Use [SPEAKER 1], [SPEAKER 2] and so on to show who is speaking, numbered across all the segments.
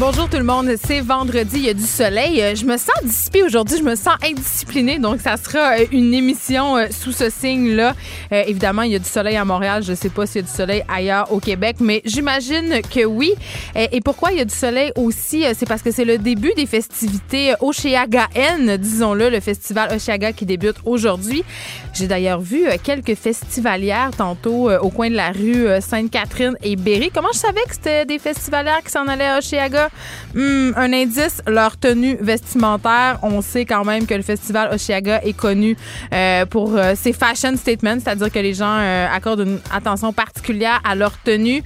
[SPEAKER 1] Bonjour tout le monde, c'est vendredi, il y a du soleil. Euh, je me sens dissipée aujourd'hui, je me sens indisciplinée, donc ça sera euh, une émission euh, sous ce signe-là. évidemment, il y a du soleil à Montréal, je sais pas s'il y a du soleil ailleurs au Québec, mais j'imagine que oui. Et pourquoi il y a du soleil aussi, c'est parce que c'est le début des festivités Oceagaen, disons-le, le festival Oceaga qui débute aujourd'hui. J'ai d'ailleurs vu quelques festivalières tantôt au coin de la rue Sainte-Catherine et Berry. Comment je savais que c'était des festivalières qui s'en allaient à Oceaga? Hmm, un indice, leur tenue vestimentaire. On sait quand même que le festival Oshiaga est connu euh, pour euh, ses fashion statements, c'est-à-dire que les gens euh, accordent une attention particulière à leur tenue.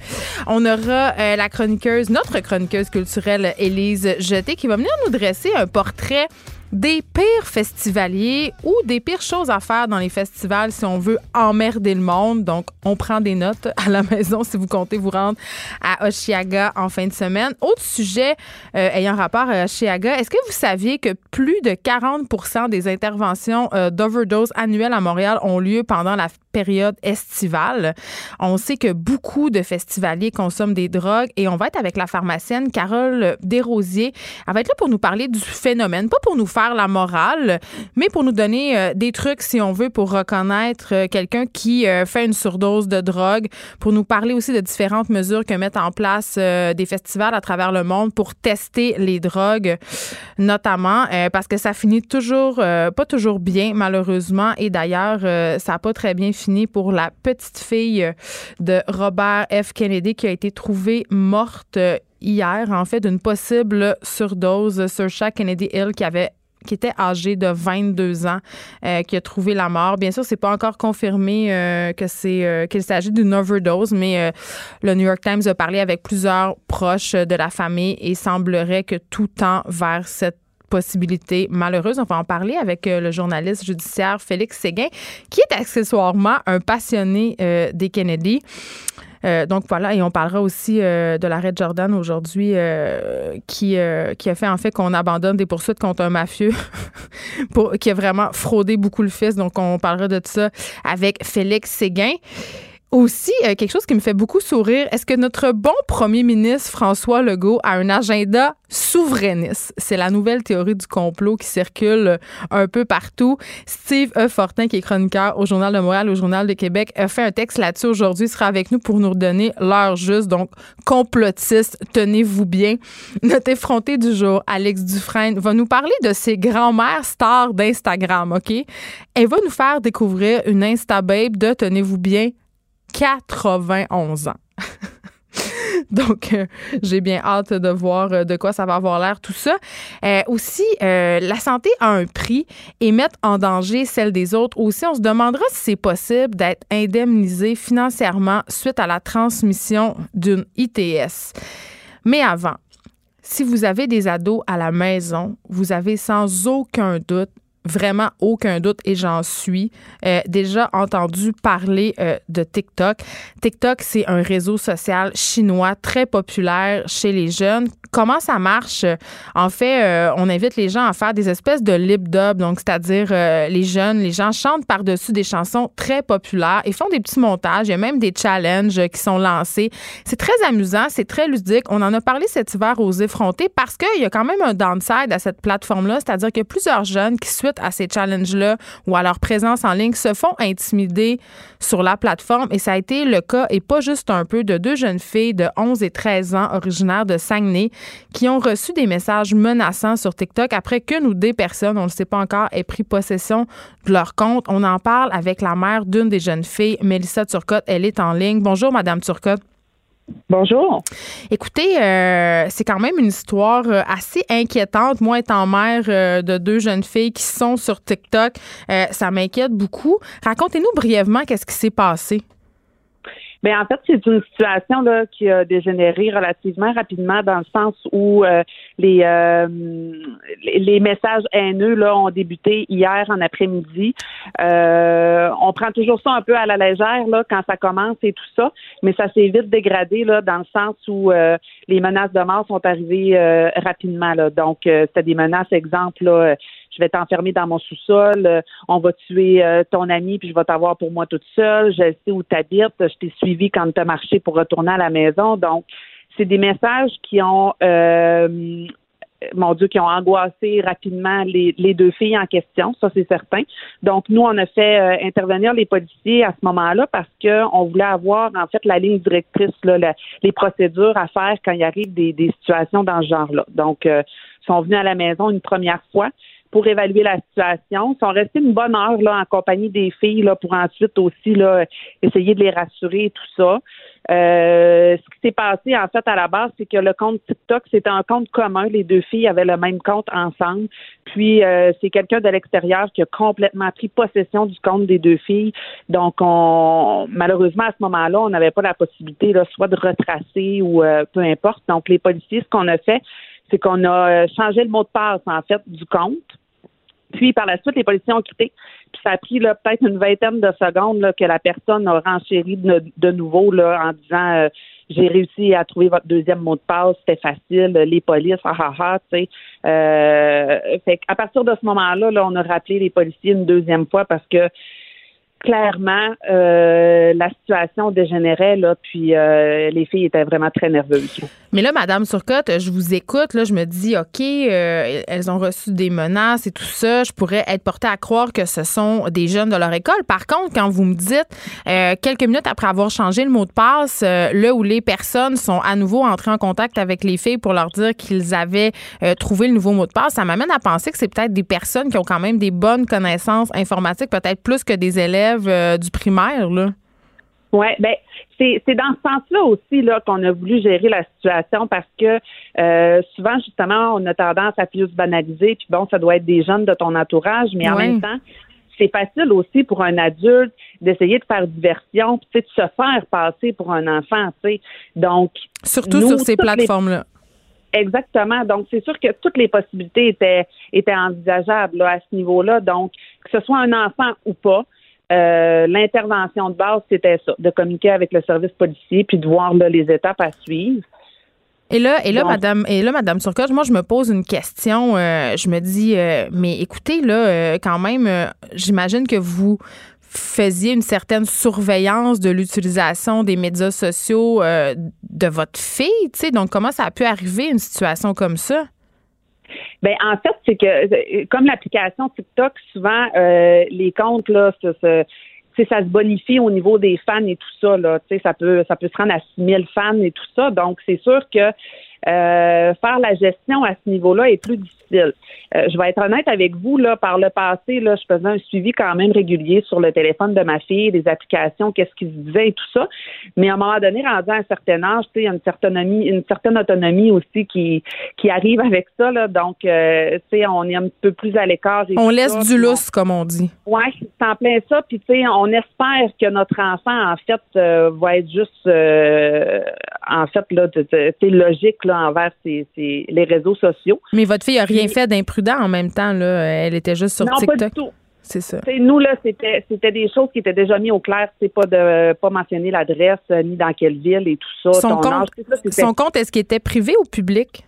[SPEAKER 1] On aura la chroniqueuse, notre chroniqueuse culturelle, Élise Jeté, qui va venir nous dresser un portrait des pires festivaliers ou des pires choses à faire dans les festivals si on veut emmerder le monde. Donc, on prend des notes à la maison si vous comptez vous rendre à Oshiaga en fin de semaine. Autre sujet euh, ayant rapport à Oshiaga, est-ce que vous saviez que plus de 40% des interventions euh, d'overdose annuelles à Montréal ont lieu pendant la période estivale. On sait que beaucoup de festivaliers consomment des drogues et on va être avec la pharmacienne Carole Desrosiers. Elle va être là pour nous parler du phénomène, pas pour nous faire la morale, mais pour nous donner euh, des trucs, si on veut, pour reconnaître euh, quelqu'un qui euh, fait une surdose de drogue, pour nous parler aussi de différentes mesures que mettent en place des festivals à travers le monde pour tester les drogues, notamment parce que ça finit toujours, pas toujours bien, malheureusement, et d'ailleurs, ça n'a pas très bien fini pour la petite fille de Robert F. Kennedy qui a été trouvée morte hier, en fait, d'une possible surdose sur chaque Kennedy Hill qui avait qui était âgé de 22 ans, euh, qui a trouvé la mort. Bien sûr, c'est pas encore confirmé euh, que c'est euh, qu'il s'agit d'une overdose, mais le New York Times a parlé avec plusieurs proches de la famille et semblerait que tout tend vers cette malheureuse. On va en parler avec euh, le journaliste judiciaire Félix Séguin, qui est accessoirement un passionné euh, des Kennedy. Euh, donc voilà, et on parlera aussi de l'arrêt de Jordan aujourd'hui qui, qui a fait en fait qu'on abandonne des poursuites contre un mafieux qui a vraiment fraudé beaucoup le fils. Donc on parlera de ça avec Félix Séguin. Aussi, euh, quelque chose qui me fait beaucoup sourire, est-ce que notre bon premier ministre François Legault a un agenda souverainiste? C'est la nouvelle théorie du complot qui circule un peu partout. Steve E. Fortin, qui est chroniqueur au Journal de Montréal, au Journal de Québec, a fait un texte là-dessus aujourd'hui. Sera avec nous pour nous redonner l'heure juste. Donc, complotiste, tenez-vous bien. Notre effronté du jour, Alex Dufresne, va nous parler de ses grands-mères stars d'Instagram, OK? Elle va nous faire découvrir une Insta-babe de, tenez-vous bien, 91 ans. Donc, euh, j'ai bien hâte de voir euh, de quoi ça va avoir l'air tout ça. Euh, aussi, la santé a un prix et mettre en danger celle des autres. Aussi, on se demandera si c'est possible d'être indemnisé financièrement suite à la transmission d'une ITS. Mais avant, si vous avez des ados à la maison, vous avez sans aucun doute vraiment aucun doute et j'en suis euh, déjà entendu parler euh, de TikTok. TikTok, c'est un réseau social chinois très populaire chez les jeunes. Comment ça marche? En fait, euh, on invite les gens à faire des espèces de lip dub, donc c'est-à-dire les jeunes, les gens chantent par-dessus des chansons très populaires et font des petits montages. Il y a même des challenges qui sont lancés. C'est très amusant, c'est très ludique. On en a parlé cet hiver aux effrontés parce qu'il y a quand même un downside à cette plateforme-là, c'est-à-dire que plusieurs jeunes qui suite à ces challenges-là ou à leur présence en ligne se font intimider sur la plateforme. Et ça a été le cas, et pas juste un peu, de deux jeunes filles de 11 et 13 ans originaires de Saguenay qui ont reçu des messages menaçants sur TikTok après qu'une ou des personnes, on ne le sait pas encore, aient pris possession de leur compte. On en parle avec la mère d'une des jeunes filles, Mélissa Turcotte. Elle est en ligne. Bonjour, Madame Turcotte.
[SPEAKER 2] Bonjour.
[SPEAKER 1] Écoutez, euh, c'est quand même une histoire euh, assez inquiétante. Moi, étant mère euh, de deux jeunes filles qui sont sur TikTok, ça m'inquiète beaucoup. Racontez-nous brièvement qu'est-ce qui s'est passé.
[SPEAKER 2] Bien, en fait, c'est une situation là qui a dégénéré relativement rapidement dans le sens où euh, les, euh, les messages haineux là ont débuté hier en après-midi. Euh, on prend toujours ça un peu à la légère là quand ça commence et tout ça, mais ça s'est vite dégradé là dans le sens où les menaces de mort sont arrivées rapidement là. Donc, c'était des menaces, exemple là je vais t'enfermer dans mon sous-sol, euh, on va tuer euh, ton ami, puis je vais t'avoir pour moi toute seule, je sais où tu habites, je t'ai suivi quand tu as marché pour retourner à la maison. Donc, c'est des messages qui ont euh, mon Dieu, qui ont angoissé rapidement les, deux filles en question, ça c'est certain. Donc, nous, on a fait intervenir les policiers à ce moment-là parce qu'on voulait avoir en fait la ligne directrice, là, les procédures à faire quand il arrive des, des situations dans ce genre-là. Donc, ils sont venus à la maison une première fois pour évaluer la situation. Ils sont restés une bonne heure là, en compagnie des filles là, pour ensuite aussi là, essayer de les rassurer et tout ça. Euh, ce qui s'est passé en fait à la base, c'est que le compte TikTok, c'était un compte commun. Les deux filles avaient le même compte ensemble. Puis euh, c'est quelqu'un de l'extérieur qui a complètement pris possession du compte des deux filles. Donc on malheureusement à ce moment-là, on n'avait pas la possibilité là, soit de retracer ou euh, peu importe. Donc les policiers, ce qu'on a fait, c'est qu'on a changé le mot de passe en fait du compte. Puis par la suite, les policiers ont quitté. Puis ça a pris peut-être une vingtaine de secondes là, que la personne a renchéri de, nouveau là, en disant euh, j'ai réussi à trouver votre deuxième mot de passe, c'était facile, les polices, ah ah ah, tu sais. Euh, fait à partir de ce moment-là, là, on a rappelé les policiers une deuxième fois parce que clairement, euh, la situation dégénérait, là, puis euh, les filles étaient vraiment très nerveuses.
[SPEAKER 1] Mais là, Madame Surcotte, je vous écoute, là, je me dis, OK, euh, elles ont reçu des menaces et tout ça. Je pourrais être portée à croire que ce sont des jeunes de leur école. Par contre, quand vous me dites, quelques minutes après avoir changé le mot de passe, là où les personnes sont à nouveau entrées en contact avec les filles pour leur dire qu'ils avaient trouvé le nouveau mot de passe, ça m'amène à penser que c'est peut-être des personnes qui ont quand même des bonnes connaissances informatiques, peut-être plus que des élèves euh, du primaire, là?
[SPEAKER 2] Oui, ben c'est, dans ce sens-là aussi là qu'on a voulu gérer la situation parce que euh, souvent justement on a tendance à plus banaliser puis bon ça doit être des jeunes de ton entourage mais en même temps c'est facile aussi pour un adulte d'essayer de faire diversion puis de se faire passer pour un enfant tu sais donc
[SPEAKER 1] surtout sur ces plateformes là
[SPEAKER 2] Exactement. Donc, c'est sûr que toutes les possibilités étaient, étaient envisageables à ce niveau-là. Donc, que ce soit un enfant ou pas, euh, l'intervention de base, c'était ça, de communiquer avec le service policier puis de voir les étapes à suivre.
[SPEAKER 1] Et là, et là, madame, et là, madame Turcotte, moi, je me pose une question. Euh, je me dis, euh, mais écoutez, là, quand même, j'imagine que vous faisiez une certaine surveillance de l'utilisation des médias sociaux de votre fille, tu sais. Donc, comment ça a pu arriver une situation comme ça?
[SPEAKER 2] Ben en fait, c'est que comme l'application TikTok, souvent euh, les comptes là, ça, ça, ça se bonifie au niveau des fans et tout ça là. Ça peut ça peut se rendre à 6000 fans et tout ça. Donc c'est sûr que euh, faire la gestion à ce niveau-là est plus difficile. Euh, je vais être honnête avec vous, là, par le passé, là, je faisais un suivi quand même régulier sur le téléphone de ma fille, des applications, qu'est-ce qu'ils disaient et tout ça. Mais à un moment donné, rendu à un certain âge, il y a une certaine, autonomie, une certaine autonomie aussi qui, qui arrive avec ça. Là. Donc, euh, on est un peu plus à l'écart.
[SPEAKER 1] On laisse du lousse, comme on dit.
[SPEAKER 2] Oui, c'est en plein ça. Puis, tu sais, on espère que notre enfant, en fait, euh, va être juste, en fait, là, c'est logique là, envers les réseaux sociaux.
[SPEAKER 1] Mais votre fille a rien fait d'imprudent en même temps, là. Elle était juste sur TikTok.
[SPEAKER 2] Pas du tout. C'est ça. nous, là, c'était, c'était des choses qui étaient déjà mises au clair. C'est pas de pas mentionner l'adresse, euh, ni dans quelle ville et tout ça.
[SPEAKER 1] Son compte, son compte est-ce qu'il était privé ou public?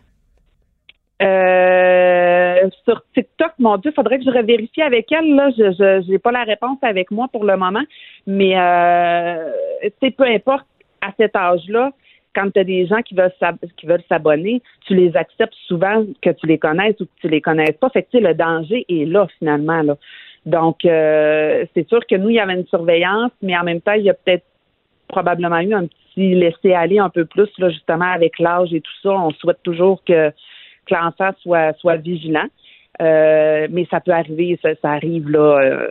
[SPEAKER 2] Euh, sur TikTok, mon Dieu, faudrait que je revérifie avec elle. Là, je n'ai pas la réponse avec moi pour le moment, mais euh, peu importe à cet âge-là, quand tu as des gens qui veulent qui veulent s'abonner, tu les acceptes souvent que tu les connaisses ou que tu les connaisses pas. Fait que le danger est là finalement. Donc euh, c'est sûr que nous il y avait une surveillance, mais en même temps il y a peut-être probablement eu un petit laisser aller un peu plus justement avec l'âge et tout ça. On souhaite toujours que, que l'enfant soit soit vigilant. Euh, mais ça peut arriver, ça, arrive là. Euh,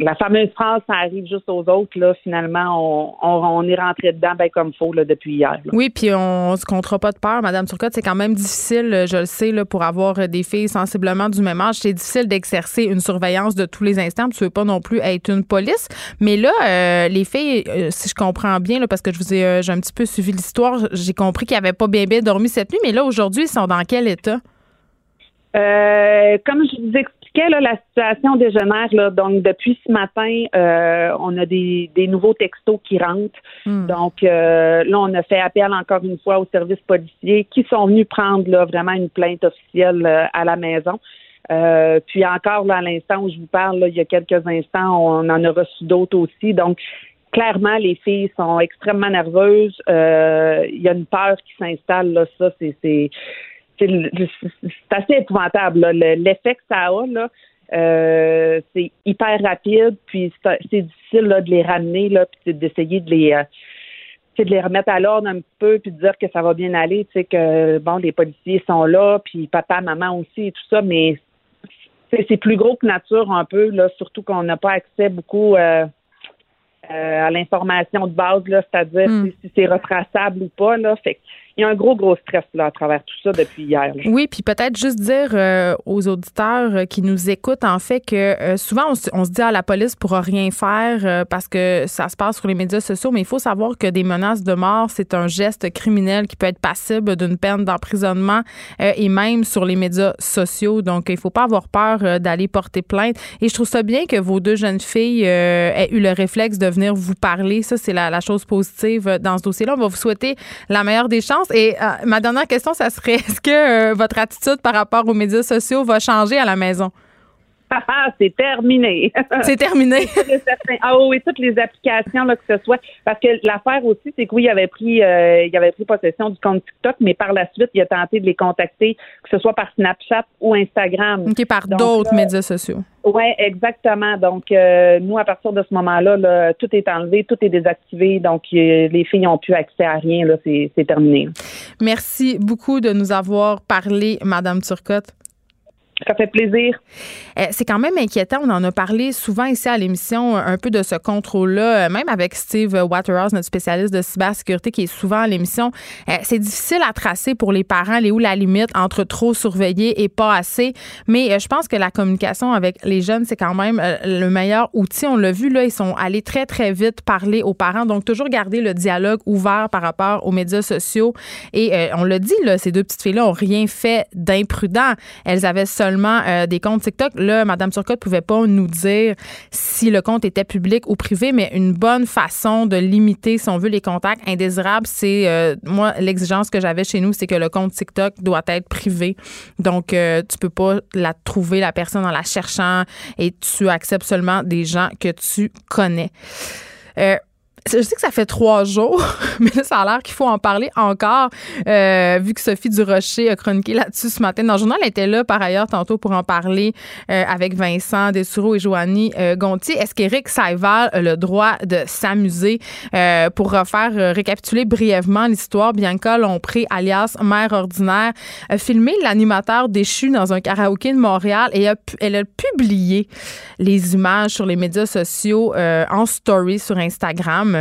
[SPEAKER 2] la fameuse phrase, ça arrive juste aux autres. Là, finalement, on, on, est rentré dedans ben, comme faut là, depuis hier.
[SPEAKER 1] Oui, puis on se comptera pas de peur, Madame Turcotte. C'est quand même difficile, je le sais, là, pour avoir des filles sensiblement du même âge. C'est difficile d'exercer une surveillance de tous les instants. Tu veux pas non plus être une police. Mais là, euh, les filles, si je comprends bien, là, parce que je vous ai, j'ai un petit peu suivi l'histoire, j'ai compris qu'ils n'avaient pas bien bien dormi cette nuit. Mais là, aujourd'hui, ils sont dans quel état?
[SPEAKER 2] Euh, comme je vous expliquais, là, la situation dégénère. Là, donc, depuis ce matin, euh, on a des, des, nouveaux textos qui rentrent. Hmm. Donc, euh, là, on a fait appel encore une fois aux services policiers qui sont venus prendre là, vraiment une plainte officielle à la maison. puis encore, là, à l'instant où je vous parle, il y a quelques instants, on en a reçu d'autres aussi. Donc, clairement, les filles sont extrêmement nerveuses. Il y a une peur qui s'installe. Là, ça, c'est c'est assez épouvantable. L'effet que ça a, là, euh, c'est hyper rapide, puis c'est difficile là, de les ramener, là, puis d'essayer de les euh, de les remettre à l'ordre un peu, puis de dire que ça va bien aller, tu sais, que bon, les policiers sont là, puis papa, maman aussi, et tout ça, mais c'est plus gros que nature un peu, là, surtout qu'on n'a pas accès beaucoup euh, à l'information de base, là, c'est-à-dire hmm. si c'est retraçable ou pas, là. Fait il y a un gros, gros stress là, à travers tout ça depuis hier.
[SPEAKER 1] Oui, puis peut-être juste dire euh, aux auditeurs euh, qui nous écoutent, en fait, que euh, souvent, on, se dit à ah, la police pourra rien faire parce que ça se passe sur les médias sociaux, mais il faut savoir que des menaces de mort, c'est un geste criminel qui peut être passible d'une peine d'emprisonnement et même sur les médias sociaux. Donc, il faut pas avoir peur d'aller porter plainte. Et je trouve ça bien que vos deux jeunes filles aient eu le réflexe de venir vous parler. Ça, c'est la, la chose positive dans ce dossier-là. On va vous souhaiter la meilleure des chances. Et euh, ma dernière question, ça serait est-ce que euh, votre attitude par rapport aux médias sociaux va changer à la maison?
[SPEAKER 2] C'est terminé.
[SPEAKER 1] C'est terminé.
[SPEAKER 2] ah oui, toutes les applications là, que ce soit. Parce que l'affaire aussi, c'est que oui, il avait pris euh, il avait pris possession du compte TikTok, mais par la suite, il a tenté de les contacter, que ce soit par Snapchat ou Instagram.
[SPEAKER 1] OK, par d'autres médias sociaux.
[SPEAKER 2] Oui, exactement. Donc, euh, nous, à partir de ce moment-là, tout est enlevé, tout est désactivé. Donc, les filles n'ont plus accès à rien. Là, c'est, terminé.
[SPEAKER 1] Merci beaucoup de nous avoir parlé, Madame Turcotte.
[SPEAKER 2] Ça fait plaisir.
[SPEAKER 1] Euh, c'est quand même inquiétant. On en a parlé souvent ici à l'émission, un peu de ce contrôle-là, euh, même avec Steve Waterhouse, notre spécialiste de cybersécurité qui est souvent à l'émission. Euh, c'est difficile à tracer pour les parents, les où la limite entre trop surveiller et pas assez. Mais je pense que la communication avec les jeunes, c'est quand même le meilleur outil. On l'a vu, là, ils sont allés très, très vite parler aux parents. Donc, toujours garder le dialogue ouvert par rapport aux médias sociaux. Et on l'a dit, là, ces deux petites filles-là ont rien fait d'imprudent. Elles avaient seulement euh, des comptes TikTok. Là, Mme Turcotte pouvait pas nous dire si le compte était public ou privé, mais une bonne façon de limiter, si on veut, les contacts indésirables, c'est euh, moi l'exigence que j'avais chez nous, c'est que le compte TikTok doit être privé. Donc, euh, tu peux pas la trouver la personne en la cherchant et tu acceptes seulement des gens que tu connais. Je sais que ça fait trois jours, mais ça a l'air qu'il faut en parler encore, euh, vu que Sophie Durocher a chroniqué là-dessus ce matin. Dans le journal, elle était là, par ailleurs, tantôt pour en parler euh, avec Vincent Dessureau et Joanie euh, Gontier. Est-ce qu'Éric Saival a le droit de s'amuser? pour refaire récapituler brièvement l'histoire, Bianca Lompré, alias Mère Ordinaire, a filmé l'animateur déchu dans un karaoké de Montréal et a, elle a publié les images sur les médias sociaux en story sur Instagram.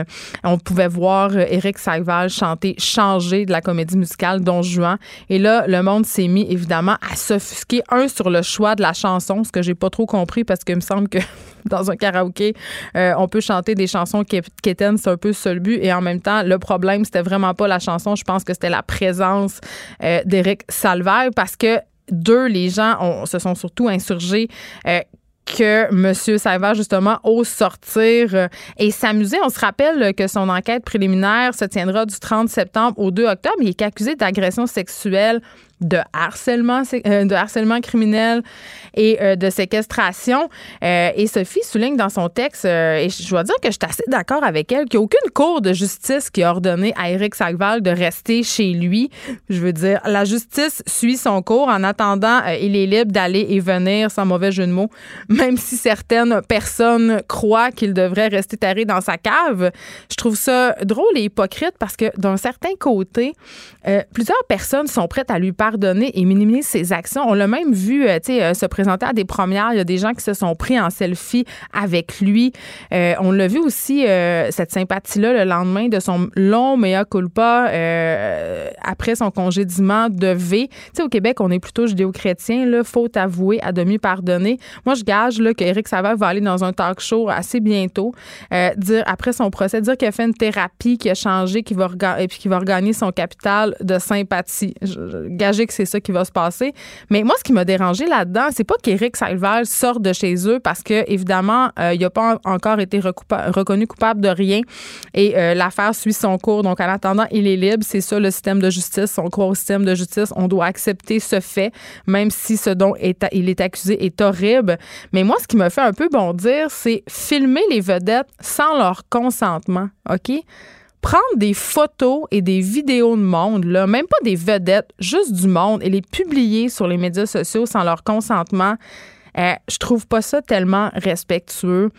[SPEAKER 1] On pouvait voir Eric euh, Saïval chanter Changer de la comédie musicale Don Juan. Et là, le monde s'est mis évidemment à s'offusquer, un, sur le choix de la chanson, ce que j'ai pas trop compris parce qu'il me semble que dans un karaoké, euh, on peut chanter des chansons qui c'est un peu seul but. Et en même temps, le problème, c'était vraiment pas la chanson. Je pense que c'était la présence euh, d'Éric parce que deux, les gens se sont surtout insurgés que M. Sauvage, justement, ose sortir euh, et s'amuser. On se rappelle que son enquête préliminaire se tiendra du 30 septembre au 2 octobre. Il est accusé d'agression sexuelle de harcèlement, euh, de harcèlement criminel et euh, de séquestration. Euh, et Sophie souligne dans son texte, et je dois dire que je suis assez d'accord avec elle, qu'il n'y a aucune cour de justice qui a ordonné à Éric Sagval de rester chez lui. Je veux dire, la justice suit son cours. En attendant, il est libre d'aller et venir sans mauvais jeu de mots, même si certaines personnes croient qu'il devrait rester taré dans sa cave. Je trouve ça drôle et hypocrite parce que d'un certain côté, plusieurs personnes sont prêtes à lui parler et minimiser ses actions. On l'a même vu euh, euh, se présenter à des premières. Il y a des gens qui se sont pris en selfie avec lui. Euh, on l'a vu aussi, cette sympathie-là, le lendemain de son long mea culpa après son congédiement de V. Au Québec, on est plutôt judéo-chrétien, là, faute avouée, à demi pardonner. Moi, je gage là, qu'Éric Savard va aller dans un talk show assez bientôt, dire après son procès, dire qu'il a fait une thérapie, qui a changé, qu'il va, et puis va regagner son capital de sympathie. Que c'est ça qui va se passer. Mais moi, ce qui m'a dérangé là-dedans, c'est pas qu'Éric Salval sorte de chez eux parce que, évidemment, euh, il n'a pas encore été reconnu coupable de rien et euh, l'affaire suit son cours. Donc, en attendant, il est libre. C'est ça le système de justice. On croit au système de justice. On doit accepter ce fait, même si ce dont il est accusé est horrible. Mais moi, ce qui me fait un peu bondir, c'est filmer les vedettes sans leur consentement. OK? Prendre des photos et des vidéos de monde, là, même pas des vedettes, juste du monde, et les publier sur les médias sociaux sans leur consentement, euh, je trouve pas ça tellement respectueux.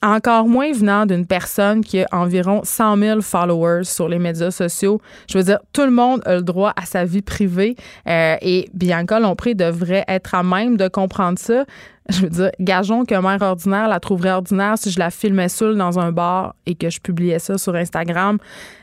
[SPEAKER 1] Encore moins venant d'une personne qui a environ 100 000 followers sur les médias sociaux. Je veux dire, tout le monde a le droit à sa vie privée euh, et Bianca Lompré devrait être à même de comprendre ça je veux dire, gageons qu'un mère ordinaire la trouverait ordinaire si je la filmais seule dans un bar et que je publiais ça sur Instagram.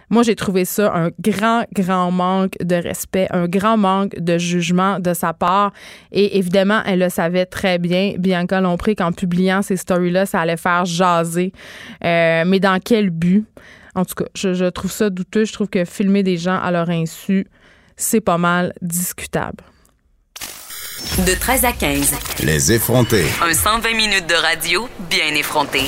[SPEAKER 1] Moi, j'ai trouvé ça un grand, grand manque de respect, un grand manque de jugement de sa part. Et évidemment, elle le savait très bien, Bianca Lompré, qu'en publiant ces stories-là, ça allait faire jaser. Euh, mais dans quel but? En tout cas, je, je trouve ça douteux. Je trouve que filmer des gens à leur insu, c'est pas mal discutable.
[SPEAKER 3] De 13 à 15.
[SPEAKER 4] Les effrontés.
[SPEAKER 3] Un 120 minutes de radio bien effronté.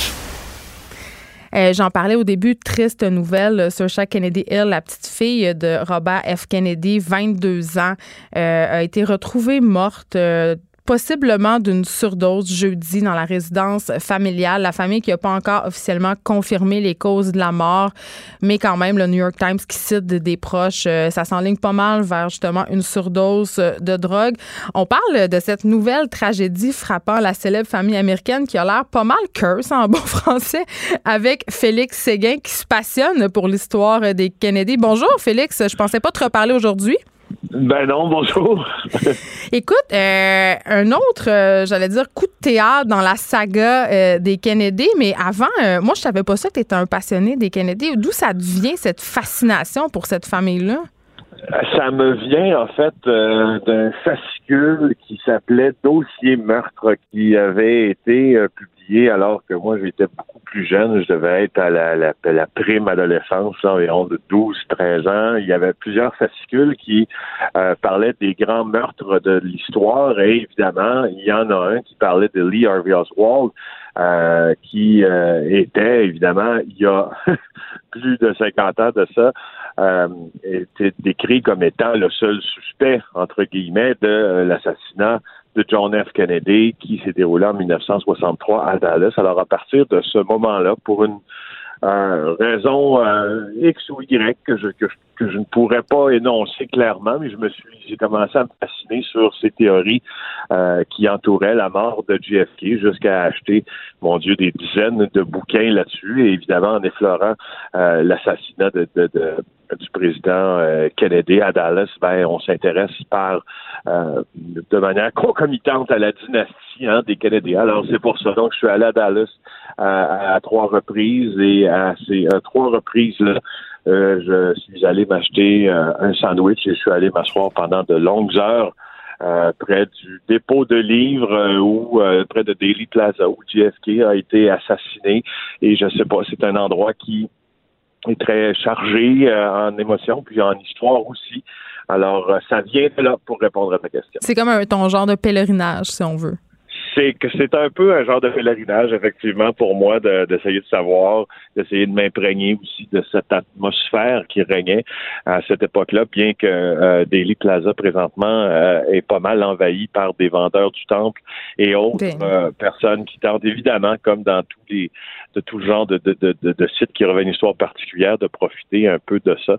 [SPEAKER 1] Euh, j'en parlais au début, triste nouvelle sur Saoirse Kennedy Hill, la petite fille de Robert F. Kennedy, 22 ans, euh, a été retrouvée morte euh, possiblement d'une surdose jeudi dans la résidence familiale. La famille qui n'a pas encore officiellement confirmé les causes de la mort, mais quand même, le New York Times qui cite des proches, euh, ça s'enligne pas mal vers justement une surdose de drogue. On parle de cette nouvelle tragédie frappant la célèbre famille américaine qui a l'air pas mal curse en bon français avec Félix Séguin qui se passionne pour l'histoire des Kennedy. Bonjour Félix, je pensais pas te reparler aujourd'hui.
[SPEAKER 5] Ben non, bonjour.
[SPEAKER 1] Écoute, euh, un autre, euh, j'allais dire, coup de théâtre dans la saga euh, des Kennedy, mais avant, moi, je savais pas ça que tu étais un passionné des Kennedy. D'où ça devient cette fascination pour cette famille-là?
[SPEAKER 5] Ça me vient, en fait, d'un fascicule qui s'appelait Dossier meurtre, qui avait été publié alors que moi j'étais beaucoup plus jeune, je devais être à la, prime adolescence, environ de 12-13 ans. Il y avait plusieurs fascicules qui euh, parlaient des grands meurtres de l'histoire et évidemment, il y en a un qui parlait de Lee Harvey Oswald. Euh, qui euh, était évidemment il y a plus de 50 ans de ça euh, était décrit comme étant le seul suspect entre guillemets de l'assassinat de John F. Kennedy qui s'est déroulé en 1963 à Dallas. Alors, à partir de ce moment-là, pour une euh, raison euh, X ou Y que je, que, je ne pourrais pas énoncer clairement, mais je me suis j'ai commencé à me fasciner sur ces théories euh, qui entouraient la mort de JFK jusqu'à acheter, mon Dieu, des dizaines de bouquins là-dessus et évidemment en effleurant l'assassinat de, de, de du président euh, Kennedy à Dallas, ben, on s'intéresse par euh, de manière concomitante à la dynastie hein, des Kennedy. Alors c'est pour ça. Donc je suis allé à Dallas à, trois reprises et à ces trois reprises là. Euh, je suis allé m'acheter un sandwich et je suis allé m'asseoir pendant de longues heures près du dépôt de livres ou près de Daily Plaza où JFK a été assassiné. Et je sais pas, c'est un endroit qui est très chargé euh, en émotions, puis en histoire aussi. Alors, euh, ça vient de là pour répondre à ta question.
[SPEAKER 1] C'est comme un, ton genre de pèlerinage, si on veut
[SPEAKER 5] c'est que c'est un peu un genre de pèlerinage, effectivement, pour moi, d'essayer de, savoir, d'essayer de m'imprégner aussi de cette atmosphère qui régnait à cette époque-là, bien que euh, Daily Plaza, présentement, euh, est pas mal envahi par des vendeurs du temple et autres ben. euh, personnes qui tentent, évidemment, comme dans tous les de tout genre de, de, de, de, sites qui revêtent une histoire particulière, de profiter un peu de ça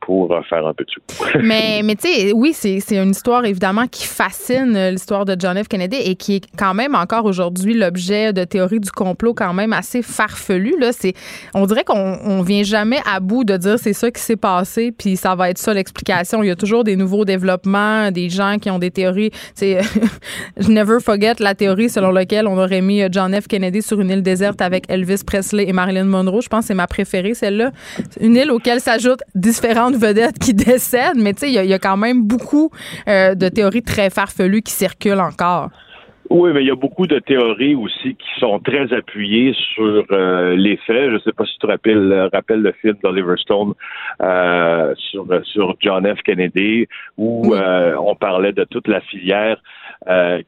[SPEAKER 5] pour faire un peu de sous.
[SPEAKER 1] mais mais tu sais, oui, c'est une histoire, évidemment, qui fascine l'histoire de John F. Kennedy et qui est quand même encore aujourd'hui l'objet de théories du complot quand même assez farfelues. Là, c'est, on dirait qu'on on vient jamais à bout de dire c'est ça qui s'est passé, puis ça va être ça l'explication. Il y a toujours des nouveaux développements, des gens qui ont des théories. C'est never forget la théorie selon laquelle on aurait mis John F. Kennedy sur une île déserte avec Elvis Presley et Marilyn Monroe. Je pense que c'est ma préférée, celle-là. Une île auquel s'ajoutent différentes vedettes qui décèdent, mais tu sais, il y, a quand même beaucoup euh, de théories très farfelues qui circulent encore.
[SPEAKER 5] Oui, mais il y a beaucoup de théories aussi qui sont très appuyées sur euh, les faits. Je ne sais pas si tu te rappelles, rappelles le film d'Oliver Stone euh, sur, sur John F. Kennedy, où euh, on parlait de toute la filière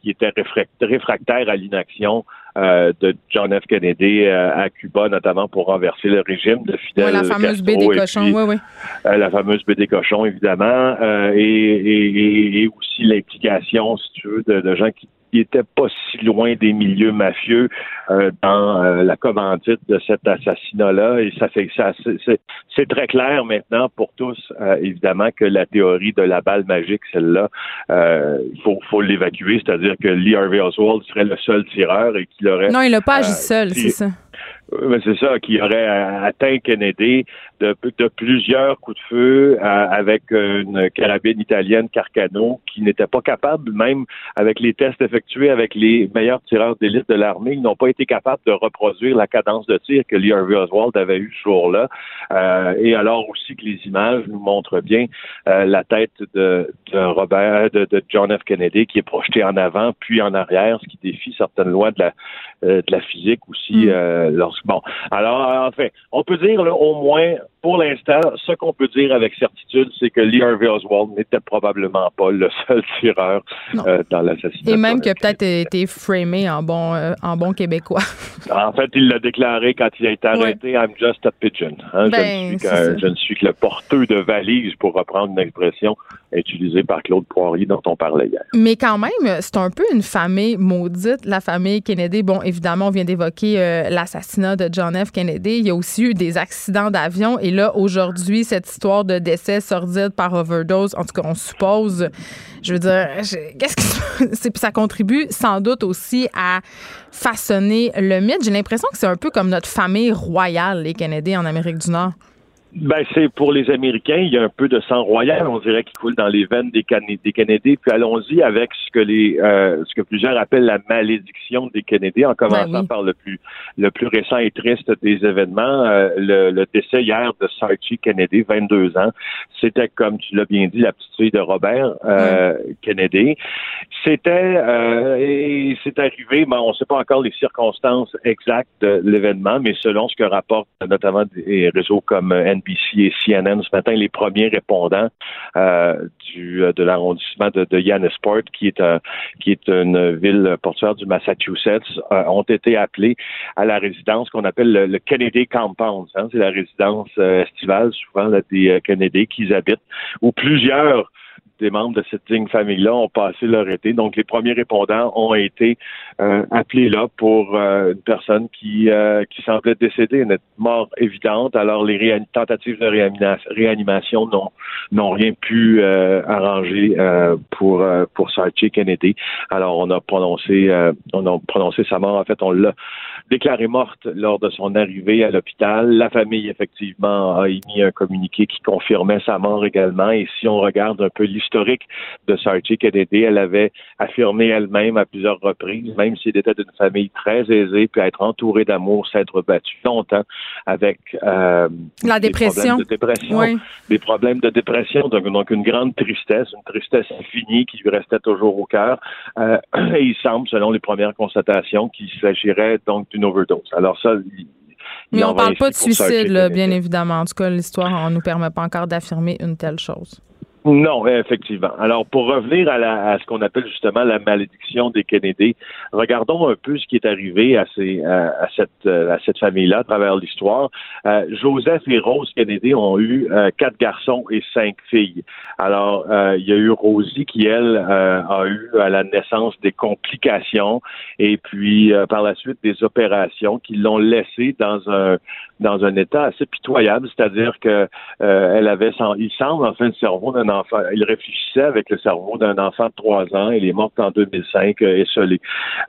[SPEAKER 5] qui était réfractaire à l'inaction de John F. Kennedy à Cuba, notamment pour renverser le régime de Fidel
[SPEAKER 1] oui, la fameuse baie des cochons, oui, oui.
[SPEAKER 5] la fameuse baie des cochons, évidemment, et, et, aussi l'implication, si tu veux, de, de gens qui il était pas si loin des milieux mafieux euh, dans euh, la commandite de cet assassinat-là. Et ça fait ça, c'est très clair maintenant pour tous, euh, évidemment, que la théorie de la balle magique, celle-là, il faut, faut l'évacuer, c'est-à-dire que Lee Harvey Oswald serait le seul tireur et qu'il aurait.
[SPEAKER 1] Non, il n'a pas agi seul, c'est ça.
[SPEAKER 5] C'est ça, qui aurait atteint Kennedy de, de plusieurs coups de feu avec une carabine italienne Carcano qui n'était pas capable, même avec les tests effectués avec les meilleurs tireurs d'élite de l'armée, ils n'ont pas été capables de reproduire la cadence de tir que Lee Harvey Oswald avait eu ce jour-là. Euh, et alors aussi que les images nous montrent bien euh, la tête de, de Robert, de, de, John F. Kennedy qui est projetée en avant puis en arrière, ce qui défie certaines lois de la, euh, de la physique aussi. Mm. lorsque, bon, alors en fait, on peut dire là, au moins pour l'instant, ce qu'on peut dire avec certitude, c'est que Lee Harvey Oswald n'était probablement pas le seul tireur euh, dans l'assassinat.
[SPEAKER 1] Et même qu'il a peut-être été framé en bon, euh, en bon québécois.
[SPEAKER 5] en fait, il l'a déclaré quand il a été arrêté, I'm just a pigeon. Hein.
[SPEAKER 1] Ben,
[SPEAKER 5] je, ne suis que, le porteur de valise, pour reprendre une expression utilisée par Claude Poirier dont on parlait hier.
[SPEAKER 1] Mais quand même, c'est un peu une famille maudite, la famille Kennedy. Bon, évidemment, on vient d'évoquer euh, l'assassinat de John F. Kennedy. Il y a aussi eu des accidents d'avion et là, aujourd'hui, cette histoire de décès sordide par overdose, en tout cas, on suppose, je veux dire, qu'est-ce que ça contribue sans doute aussi à façonner le mythe. J'ai l'impression que c'est un peu comme notre famille royale, les Canadiens en Amérique du Nord.
[SPEAKER 5] Ben, c'est pour les Américains, il y a un peu de sang royal, on dirait, qui coule dans les veines des, des Canadiens. Puis allons-y avec ce que les euh, ce que plusieurs appellent la malédiction des Canadiens, en commençant ben par le plus le plus récent et triste des événements, euh, le, décès hier de Sarchi Kennedy, 22 ans. C'était, comme tu l'as bien dit, la petite fille de Robert euh, Kennedy. C'était et c'est arrivé, mais on ne sait pas encore les circonstances exactes de l'événement, mais selon ce que rapportent notamment des réseaux comme NBC et CNN ce matin, les premiers répondants euh, du, euh, de l'arrondissement de, de Yannisport, qui est, un, qui est une ville portuaire du Massachusetts, euh, ont été appelés à la résidence qu'on appelle le, Kennedy Compound. Hein. C'est la résidence estivale, souvent des Kennedy qui habitent, où plusieurs des membres de cette digne famille-là ont passé leur été. Donc, les premiers répondants ont été euh, appelés là pour euh, une personne qui, euh, qui semblait décédée, une mort évidente. Alors, les tentatives de réanimation n'ont, rien pu arranger pour, pour Sarchi Kennedy. Alors, on a prononcé, on a prononcé sa mort. En fait, on l'a déclarée morte lors de son arrivée à l'hôpital. La famille, effectivement, a émis un communiqué qui confirmait sa mort également. Et si on regarde un peu l'historique de Sarchi Kennedy, elle avait affirmé elle-même à plusieurs reprises, même s'il était d'une famille très aisée, puis être entouré d'amour, s'être battu longtemps avec euh,
[SPEAKER 1] la dépression,
[SPEAKER 5] des problèmes de dépression, des problèmes de dépression, donc, donc, une grande tristesse, une tristesse infinie qui lui restait toujours au cœur. Euh, et il semble, selon les premières constatations, qu'il s'agirait donc d'une overdose. Alors ça,
[SPEAKER 1] mais on ne parle pas de suicide, bien évidemment. En tout cas, l'histoire ne nous permet pas encore d'affirmer une telle chose.
[SPEAKER 5] Non, effectivement. Alors, pour revenir à, ce qu'on appelle justement la malédiction des Kennedy, regardons un peu ce qui est arrivé à, ces, à, cette, à cette famille-là à travers l'histoire. Euh, Joseph et Rose Kennedy ont eu euh, quatre garçons et cinq filles. Alors, euh, il y a eu Rosie qui, elle, a eu à la naissance des complications et puis par la suite des opérations qui l'ont laissée dans un état assez pitoyable, c'est-à-dire que elle avait, il semble, en fin cerveau d'un Il réfléchissait avec le cerveau d'un enfant de trois ans. Il est mort en 2005, euh, esselé.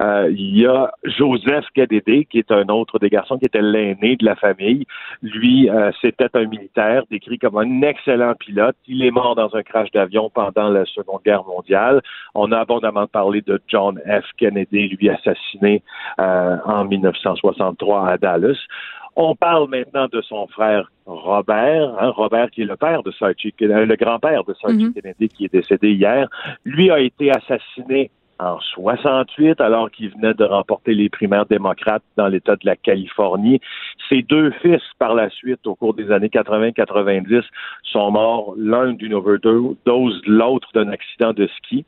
[SPEAKER 5] Euh, il y a Joseph Kadede, qui est un autre des garçons, qui était l'aîné de la famille. Lui, euh, c'était un militaire, décrit comme un excellent pilote. Il est mort dans un crash d'avion pendant la Seconde Guerre mondiale. On a abondamment parlé de John F. Kennedy, lui assassiné euh, en 1963 à Dallas. On parle maintenant de son frère Robert, hein, Robert qui est le père de Sarchi, le grand-père de Sarchi
[SPEAKER 1] Mhm.
[SPEAKER 5] Kennedy qui est décédé hier. Lui a été assassiné en 68 alors qu'il venait de remporter les primaires démocrates dans l'État de la Californie. Ses deux fils, par la suite, au cours des années 80-90, sont morts, l'un d'une overdose, l'autre d'un accident de ski.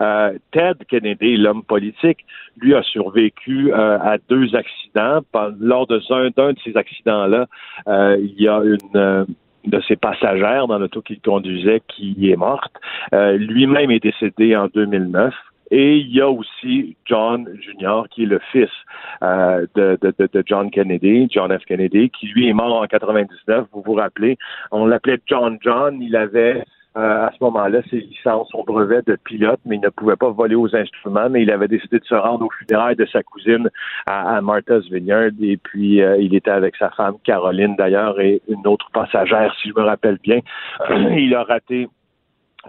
[SPEAKER 5] Euh, Ted Kennedy, l'homme politique, lui a survécu euh, à deux accidents. Lors de un, d'un de ces accidents-là, euh, il y a une de ses passagères dans l'auto qu'il conduisait qui est morte. Lui-même est décédé en 2009. Et il y a aussi John Jr., qui est le fils euh, de, de, John Kennedy, John F. Kennedy, qui lui est mort en 99. Vous vous rappelez, on l'appelait John John. Il avait euh, à ce moment-là ses licences, son brevet de pilote, mais il ne pouvait pas voler aux instruments, mais il avait décidé de se rendre aux funérailles de sa cousine à, à Martha's Vineyard, et puis euh, il était avec sa femme Caroline d'ailleurs et une autre passagère, si je me rappelle bien. il a raté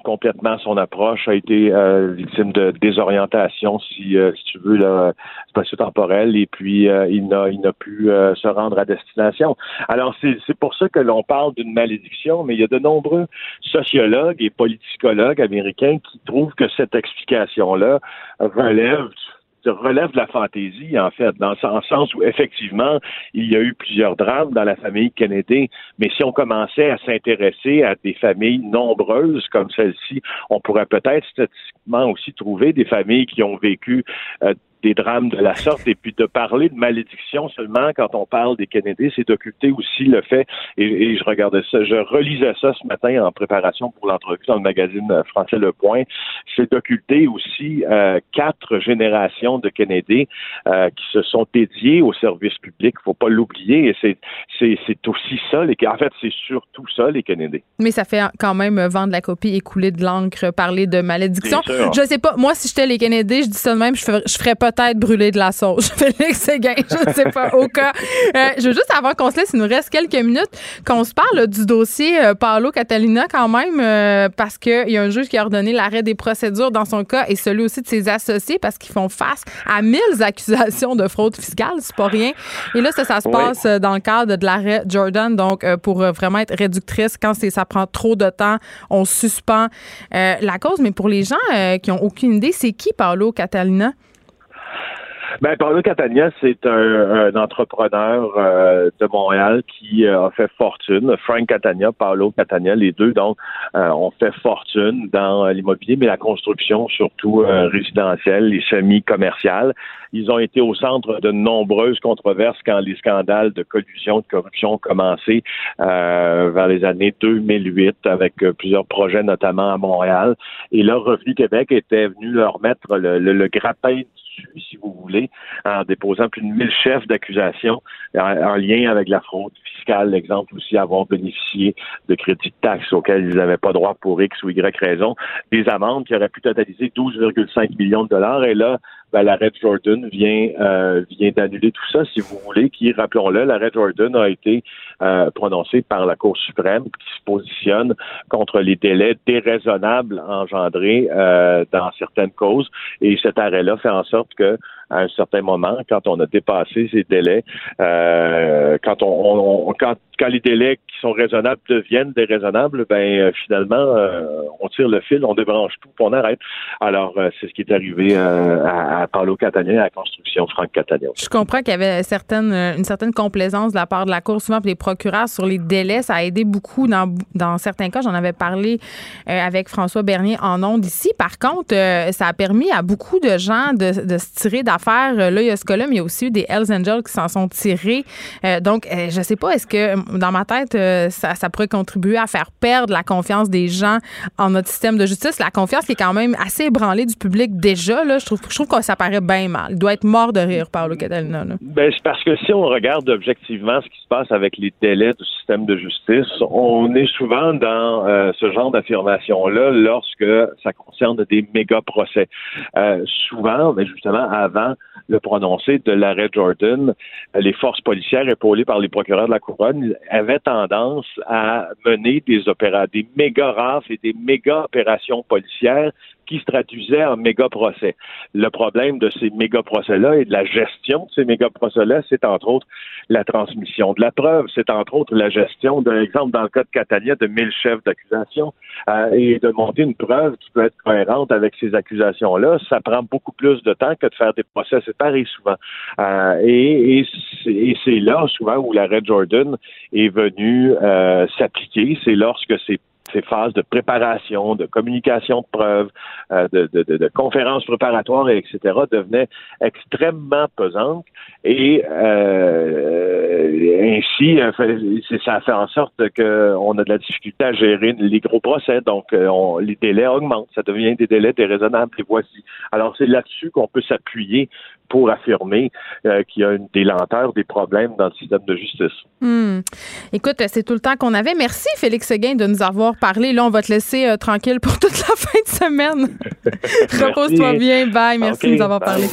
[SPEAKER 5] complètement son approche, a été euh, victime de désorientation, si, euh, si tu veux, là, spatio-temporelle, et puis euh, il n'a il n'a pu euh, se rendre à destination. Alors, c'est c'est pour ça que l'on parle d'une malédiction, mais il y a de nombreux sociologues et politicologues américains qui trouvent que cette explication-là relève relève de la fantaisie, en fait, dans le sens où, effectivement, il y a eu plusieurs drames dans la famille Kennedy, mais si on commençait à s'intéresser à des familles nombreuses comme celle-ci, on pourrait peut-être statistiquement aussi trouver des familles qui ont vécu euh, des drames de la sorte et puis de parler de malédiction seulement quand on parle des Kennedy, c'est d'occulter aussi le fait et, et, je regardais ça, je relisais ça ce matin en préparation pour l'entrevue dans le magazine français Le Point, c'est d'occulter aussi euh, quatre générations de Kennedy euh, qui se sont dédiées au service public, faut pas l'oublier et c'est c'est c'est aussi ça les en fait c'est surtout ça les Kennedy.
[SPEAKER 1] Mais ça fait quand même vendre la copie et couler de l'encre, parler de malédiction. Je sais pas, moi si j'étais les Kennedy, je dis ça de même, je ferais, je ferais pas peut-être brûler de la sauce. Félix Séguin, je sais pas, au cas. Euh, je veux juste, avant qu'on se laisse, il nous reste quelques minutes, qu'on se parle du dossier euh, Paolo Catalina quand même, euh, parce qu'il y a un juge qui a ordonné l'arrêt des procédures dans son cas et celui aussi de ses associés parce qu'ils font face à mille accusations de fraude fiscale, c'est pas rien. Et là, ça, ça se oui. passe dans le cadre de l'arrêt Jordan, donc pour vraiment être réductrice, quand ça prend trop de temps, on suspend la cause. Mais pour les gens qui ont aucune idée, c'est qui Paolo Catalina?
[SPEAKER 5] Ben, Paolo Catania, c'est un, un entrepreneur euh, de Montréal qui euh, a fait fortune. Frank Catania, Paolo Catania, les deux, donc, euh, ont fait fortune dans l'immobilier, mais la construction, surtout résidentielle et semi-commerciale. Ils ont été au centre de nombreuses controverses quand les scandales de collusion, de corruption ont commencé vers les années 2008 avec plusieurs projets, notamment à Montréal. Et là, Revenu Québec était venu leur mettre le, le, le grappin si vous voulez, en déposant plus de 1000 chefs d'accusation en, en, lien avec la fraude fiscale, l'exemple aussi avoir bénéficié de crédits de taxes auxquels ils n'avaient pas droit pour X ou Y raison, des amendes qui auraient pu totaliser 12,5 millions de dollars. Et là, ben, l'arrêt Jordan vient euh, vient d'annuler tout ça, si vous voulez, qui, rappelons-le, l'arrêt Jordan a été euh, prononcé par la Cour suprême qui se positionne contre les délais déraisonnables engendrés euh, dans certaines causes. Et cet arrêt-là fait en sorte que à un certain moment, quand on a dépassé ces délais, euh, quand on, quand, quand les délais qui sont raisonnables deviennent déraisonnables, ben finalement euh, on tire le fil, on débranche tout, on arrête. Alors euh, c'est ce qui est arrivé à, à Paolo Catania, à la construction Franck Catania.
[SPEAKER 1] Je comprends qu'il y avait une certaine complaisance de la part de la Cour, souvent pour les procureurs sur les délais. Ça a aidé beaucoup dans, dans certains cas. J'en avais parlé avec François Bernier en ondes ici. Par contre, ça a permis à beaucoup de gens de, de se tirer d'affaires affaires. Là, il y a ce cas-là, mais il y a aussi des Hells Angels qui s'en sont tirés. donc, je sais pas, est-ce que dans ma tête, ça, pourrait contribuer à faire perdre la confiance des gens en notre système de justice? La confiance qui est quand même assez ébranlée du public déjà. Là, je trouve, je trouve que ça paraît bien mal. Il doit être mort de rire, Paolo Catalina.
[SPEAKER 5] Ben, c'est parce que si on regarde objectivement ce qui se passe avec les délais du système de justice, on est souvent dans euh, ce genre d'affirmation-là lorsque ça concerne des méga procès. Euh, souvent, mais justement, avant le prononcé de l'arrêt Jordan, les forces policières épaulées par les procureurs de la couronne avaient tendance à mener des opérations, des méga rafles et des méga opérations policières qui se traduisait en méga procès. Le problème de ces méga procès-là et de la gestion de ces méga procès-là, c'est entre autres la transmission de la preuve, c'est entre autres la gestion, d'un exemple, dans le cas de Catania, de 1000 chefs d'accusation euh, et de monter une preuve qui peut être cohérente avec ces accusations-là. Ça prend beaucoup plus de temps que de faire des procès séparés souvent. Euh, et, c'est là souvent où l'arrêt Jordan est venu euh, s'appliquer. C'est lorsque c'est ces phases de préparation, de communication de preuves, euh, de, conférences préparatoires, etc., devenaient extrêmement pesantes. Et euh, ainsi, euh, ça fait en sorte qu'on a de la difficulté à gérer les gros procès. Donc, on, les délais augmentent. Ça devient des délais déraisonnables. Et voici. Alors, c'est là-dessus qu'on peut s'appuyer pour affirmer qu'il y a une, des lenteurs, des problèmes dans le système de justice.
[SPEAKER 1] Hmm. Écoute, c'est tout le temps qu'on avait. Merci, Félix Seguin, de nous avoir parlé. Là, on va te laisser euh, tranquille pour toute la fin de semaine. Repose-toi bien. Bye. Merci de nous avoir parlé.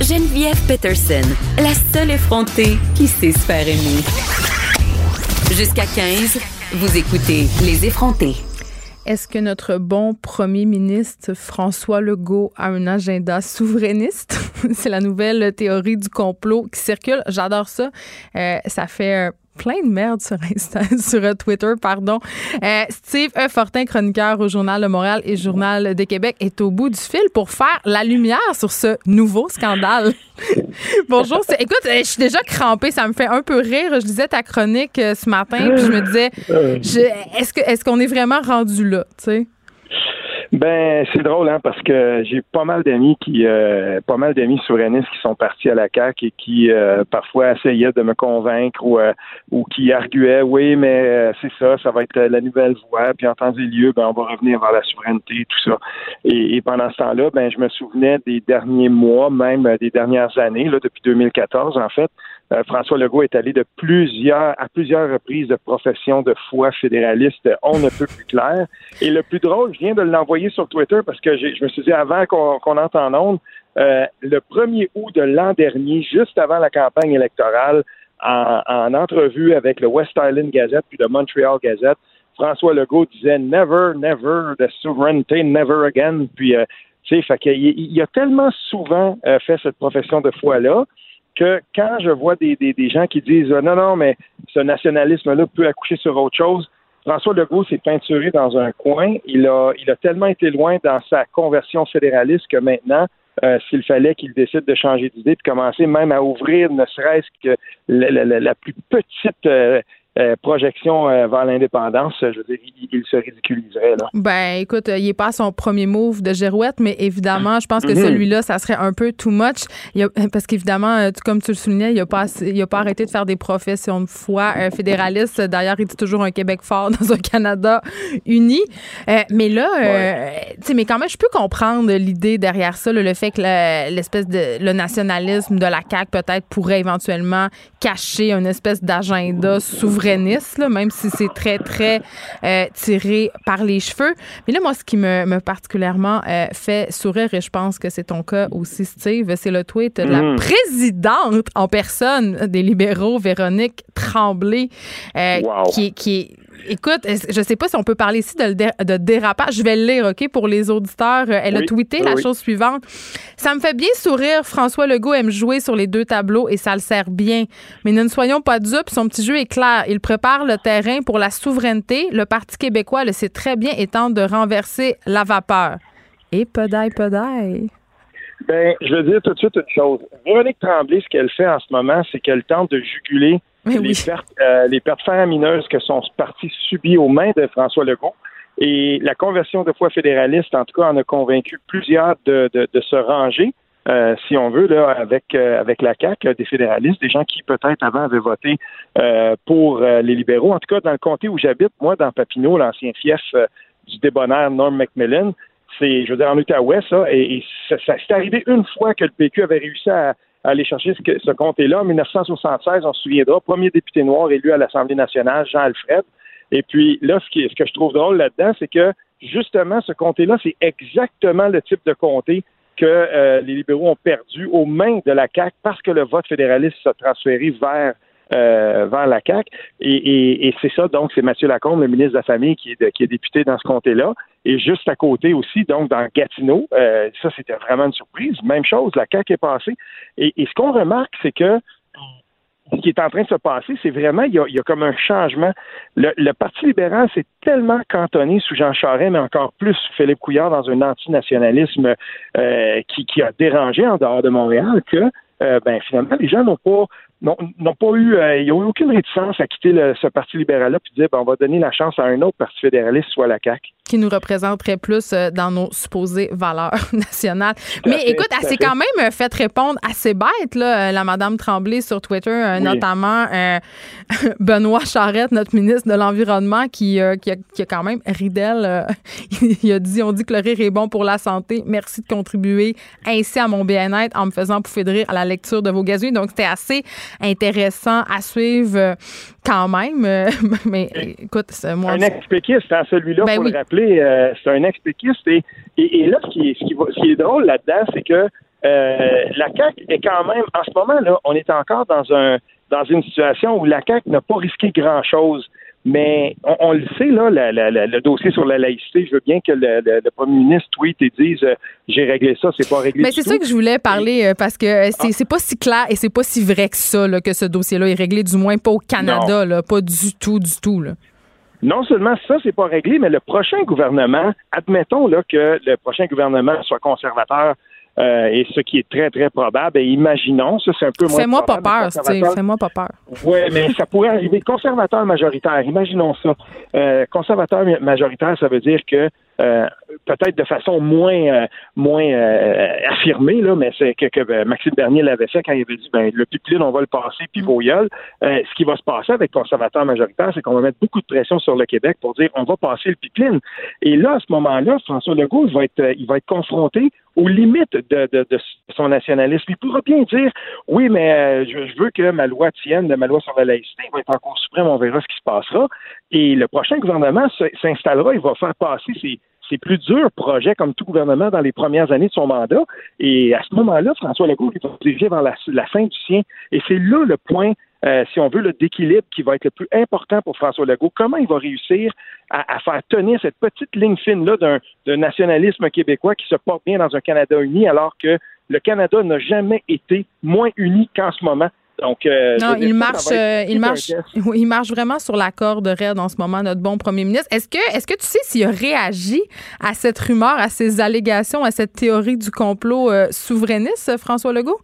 [SPEAKER 3] Geneviève Peterson, la seule effrontée qui sait se faire aimer. Jusqu'à 15, vous écoutez Les effrontés.
[SPEAKER 1] Est-ce que notre bon premier ministre François Legault a un agenda souverainiste? C'est la nouvelle théorie du complot qui circule. J'adore ça. Euh, ça fait plein de merde sur Insta, sur euh, Twitter, pardon. Euh, Steve E. Fortin, chroniqueur au Journal de Montréal et Journal de Québec, est au bout du fil pour faire la lumière sur ce nouveau scandale. Bonjour. Écoute, je suis déjà crampée. Ça me fait un peu rire. Je lisais ta chronique ce matin, puis je me disais, est-ce que est-ce qu'on est vraiment rendu là, tu sais?
[SPEAKER 6] Ben, c'est drôle, hein, parce que j'ai pas mal d'amis qui, euh, pas mal d'amis souverainistes qui sont partis à la CAQ et qui euh, parfois essayaient de me convaincre ou, euh, ou qui arguaient, oui, mais c'est ça, ça va être la nouvelle voie, puis en temps et lieu, ben, on va revenir vers la souveraineté, tout ça. Et, et pendant ce temps-là, ben, je me souvenais des derniers mois, même des dernières années, là, depuis 2014, en fait, euh, François Legault est allé de plusieurs, à plusieurs reprises de profession de foi fédéraliste, on ne peut plus clair. Et le plus drôle, je viens de l'envoyer sur Twitter parce que je me suis dit avant qu'on qu entre en onde, euh, le 1er août de l'an dernier, juste avant la campagne électorale, en, en, entrevue avec le West Island Gazette puis le Montreal Gazette, François Legault disait Never, never, the sovereignty, never again. Puis, euh, tu sais, il, a tellement souvent euh, fait cette profession de foi-là que quand je vois des, des, gens qui disent non, non, mais ce nationalisme-là peut accoucher sur autre chose, François Legault s'est peinturé dans un coin. Il a, il a tellement été loin dans sa conversion fédéraliste que maintenant, euh, s'il fallait qu'il décide de changer d'idée, de commencer même à ouvrir ne serait-ce que la, la, plus petite euh, euh, projection euh, vers l'indépendance, je veux dire, il, se ridiculiserait. Là.
[SPEAKER 1] Ben, écoute, il n'est pas son premier move de girouette, mais évidemment, je pense que mhm. celui-là, ça serait un peu too much. parce qu'évidemment, euh, comme tu le soulignais, il n'a pas, pas arrêté de faire des professions de foi fédéralistes. D'ailleurs, il dit toujours un Québec fort dans un Canada uni. mais là, tu sais, mais quand même, je peux comprendre l'idée derrière ça, le fait que l'espèce de le nationalisme de la CAQ peut-être pourrait éventuellement cacher une espèce d'agenda souverain même si c'est très, très euh, tiré par les cheveux. Mais là, moi, ce qui me, particulièrement euh, fait sourire, et je pense que c'est ton cas aussi, Steve, c'est le tweet de la mm. présidente en personne des libéraux, Véronique Tremblay, euh, qui, qui écoute, je sais pas si on peut parler ici de, dérapage. Je vais le lire, OK, pour les auditeurs. Elle a tweeté la chose suivante. Ça me fait bien sourire. François Legault aime jouer sur les deux tableaux et ça le sert bien. Mais ne soyons pas dupes. Son petit jeu est clair. Il prépare le terrain pour la souveraineté. Le Parti québécois le sait très bien et tente de renverser la vapeur. Et pedaille, pedaille.
[SPEAKER 6] Ben, je veux dire tout de suite une chose. Véronique Tremblay, ce qu'elle fait en ce moment, c'est qu'elle tente de juguler les, pertes, euh, les pertes faramineuses que son parti subit aux mains de François Legault. Et la conversion de foi fédéraliste, en tout cas, en a convaincu plusieurs de, de, se ranger. euh, si on veut, là, avec euh, avec la CAQ, des fédéralistes, des gens qui peut-être avant avaient voté pour les libéraux. En tout cas, dans le comté où j'habite, moi, dans Papineau, l'ancien fief du débonnaire Norm Macmillan, c'est, je veux dire, en Outaouais, ça, et, ça, c'est arrivé une fois que le PQ avait réussi à, aller chercher ce, ce comté-là. En 1976, on se souviendra, premier député noir élu à l'Assemblée nationale, Jean Alfred. Et puis là, ce, qui, ce que je trouve drôle là-dedans, c'est que justement, ce comté-là, c'est exactement le type de comté que euh, les libéraux ont perdu aux mains de la CAQ parce que le vote fédéraliste s'est transféré vers euh, vers la CAQ. Et, c'est ça, donc, c'est Mathieu Lacombe, le ministre de la Famille, qui est, député dans ce comté-là. Et juste à côté aussi, donc, dans Gatineau, euh, ça, c'était vraiment une surprise. Même chose, la CAQ est passée. Et, ce qu'on remarque, c'est que ce qui est en train de se passer, c'est vraiment, il y, a, comme un changement. Le, Parti libéral s'est tellement cantonné sous Jean Charest, mais encore plus sous Philippe Couillard dans un antinationalisme euh, qui, qui, a dérangé en dehors de Montréal que, euh, ben, finalement, les gens n'ont pas n'ont pas eu, euh, ils n'ont eu aucune réticence à quitter ce Parti libéral-là puis dire, ben, on va donner la chance à un autre Parti fédéraliste, soit la CAQ.
[SPEAKER 1] Qui nous représenterait plus euh, dans nos supposées valeurs nationales. Mais écoute, elle s'est quand même euh, fait répondre assez bête, là, la Madame Tremblay sur Twitter, notamment Benoît Charette, notre ministre de l'Environnement, qui, qui, a, quand même ridel. il a dit, on dit que le rire est bon pour la santé. Merci de contribuer ainsi à mon bien-être en me faisant pouffer de rire à la lecture de vos gazouilles. Donc, c'était assez intéressant à suivre euh, quand même. Euh, mais écoute, c'est moi.
[SPEAKER 6] Un ex-péquiste, hein, celui-là, ben pour le rappeler, euh, c'est un ex-péquiste. Et, et, là, ce qui est, ce qui est drôle là-dedans, c'est que la CAQ est quand même, en ce moment, là, on est encore dans un dans une situation où la CAQ n'a pas risqué grand-chose. Mais on, le sait, là, le dossier sur la laïcité, je veux bien que le, premier ministre tweet et dise euh, j'ai réglé ça, c'est pas réglé.
[SPEAKER 1] Mais c'est ça que je voulais parler euh, parce que euh, ah. c'est pas si clair et c'est pas si vrai que ça, que ce dossier-là est réglé, du moins pas au Canada, là, pas du tout, du tout. Là.
[SPEAKER 6] Non seulement ça, c'est pas réglé, mais le prochain gouvernement, admettons là, que le prochain gouvernement soit conservateur euh, et ce qui est très, très probable. Et imaginons, ça, c'est un peu moins.
[SPEAKER 1] Fais-moi pas peur, Fais-moi pas peur.
[SPEAKER 6] Oui, mais ça pourrait arriver. Conservateur majoritaire, imaginons ça. Euh, conservateur majoritaire, ça veut dire que euh, peut-être de façon moins euh, moins euh, affirmée, là, mais c'est que, que Maxime Bernier l'avait fait quand il avait dit ben le pipeline, on va le passer, puis vos ce qui va se passer avec conservateur majoritaire, c'est qu'on va mettre beaucoup de pression sur le Québec pour dire on va passer le pipeline. Et là, à ce moment-là, François Legault, il va être il va être confronté aux limites de, de, de son nationalisme. Il pourra bien dire oui, mais je, veux que ma loi tienne, ma loi sur la laïcité, va être en Cour suprême, on verra ce qui se passera. Et le prochain gouvernement s'installera, il va faire passer ses c'est plus dur projet comme tout gouvernement dans les premières années de son mandat. Et à ce moment-là, François Legault va diriger vers la, fin du sien. Et c'est là le point, euh, si on veut, le d'équilibre qui va être le plus important pour François Legault. Comment il va réussir à, faire tenir cette petite ligne fine-là d'un nationalisme québécois qui se porte bien dans un Canada uni, alors que le Canada n'a jamais été moins uni qu'en ce moment. Donc, euh,
[SPEAKER 1] non, il marche, euh, il marche, il marche vraiment sur la corde raide en ce moment, notre bon premier ministre. Est-ce que, est-ce que tu sais s'il a réagi à cette rumeur, à ces allégations, à cette théorie du complot euh, souverainiste, François Legault?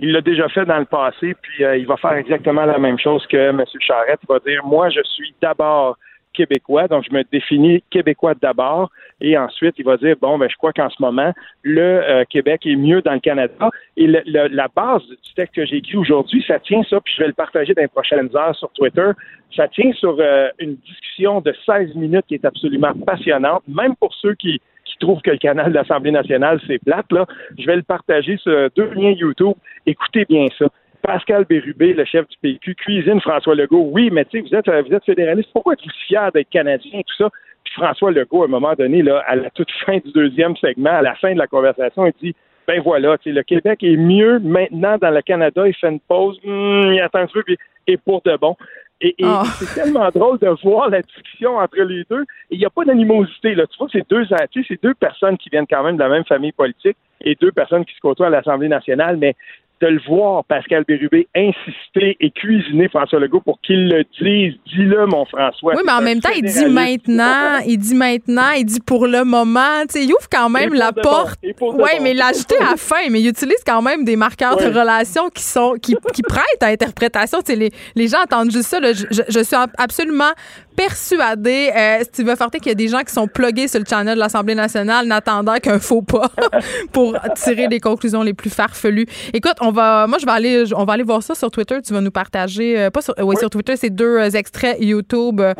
[SPEAKER 6] Il l'a déjà fait dans le passé, puis il va faire exactement la même chose que M. Charette. Il va dire, moi, je suis d'abord québécois, donc je me définis québécois d'abord, et ensuite il va dire bon ben je crois qu'en ce moment le euh, Québec est mieux dans le Canada et la base du texte que j'ai écrit aujourd'hui, ça tient ça, puis je vais le partager dans les prochaines heures sur Twitter. Ça tient sur euh, une discussion de 16 minutes qui est absolument passionnante, même pour ceux qui qui trouvent que le canal de l'Assemblée nationale c'est plate là. Je vais le partager sur deux liens YouTube. Écoutez bien ça. Pascal Bérubé, le chef du PQ, cuisine François Legault. Oui, mais tu sais, vous êtes, vous êtes fédéraliste. Pourquoi êtes-vous fier d'être Canadien et tout ça? Puis François Legault, à un moment donné, là, à la toute fin du deuxième segment, à la fin de la conversation, il dit ben voilà, le Québec est mieux maintenant dans le Canada. Il fait une pause, hum, il attend un peu, puis et pour de bon. Et, ah. c'est tellement drôle de voir la discussion entre les deux. Il n'y a pas d'animosité. Là. Tu vois, c'est deux, c'est deux personnes qui viennent quand même de la même famille politique et deux personnes qui se côtoient à l'Assemblée nationale, mais de le voir, Pascal Bérubé, insister et cuisiner François Legault pour qu'il le dise. Dis-le, mon François.
[SPEAKER 1] Oui, mais en même temps, il dit maintenant, il dit maintenant, il dit pour le moment. Tu sais, il ouvre quand même la porte. Oui, mais l'ajouter à la fin, mais il utilise quand même des marqueurs de relation qui sont qui, qui prêtent à interprétation. Tu sais, les, les gens entendent juste ça. je, je, suis absolument persuadée, euh, Steve Forte, qu'il y a des gens qui sont plugués sur le channel de l'Assemblée nationale n'attendant qu'un faux pas pour tirer les conclusions les plus farfelues. Écoute, on va, moi, je vais aller, on va aller voir ça sur Twitter. Tu vas nous partager, euh, pas sur, euh, oui, sur Twitter, ces deux euh, extraits YouTube euh,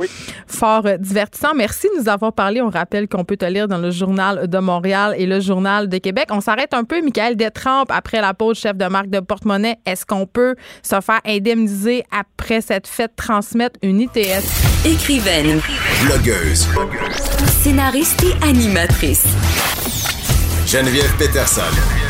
[SPEAKER 1] fort euh, divertissants. Merci de nous avoir parlé. On rappelle qu'on peut te lire dans le Journal de Montréal et le Journal de Québec. On s'arrête un peu, Michael Détrempe, après la pause chef de marque de porte-monnaie. Est-ce qu'on peut se faire indemniser après cette fête transmettre une ITS?
[SPEAKER 3] Écrivaine,
[SPEAKER 4] Blogueuse.
[SPEAKER 3] scénariste et animatrice.
[SPEAKER 4] Geneviève Peterson.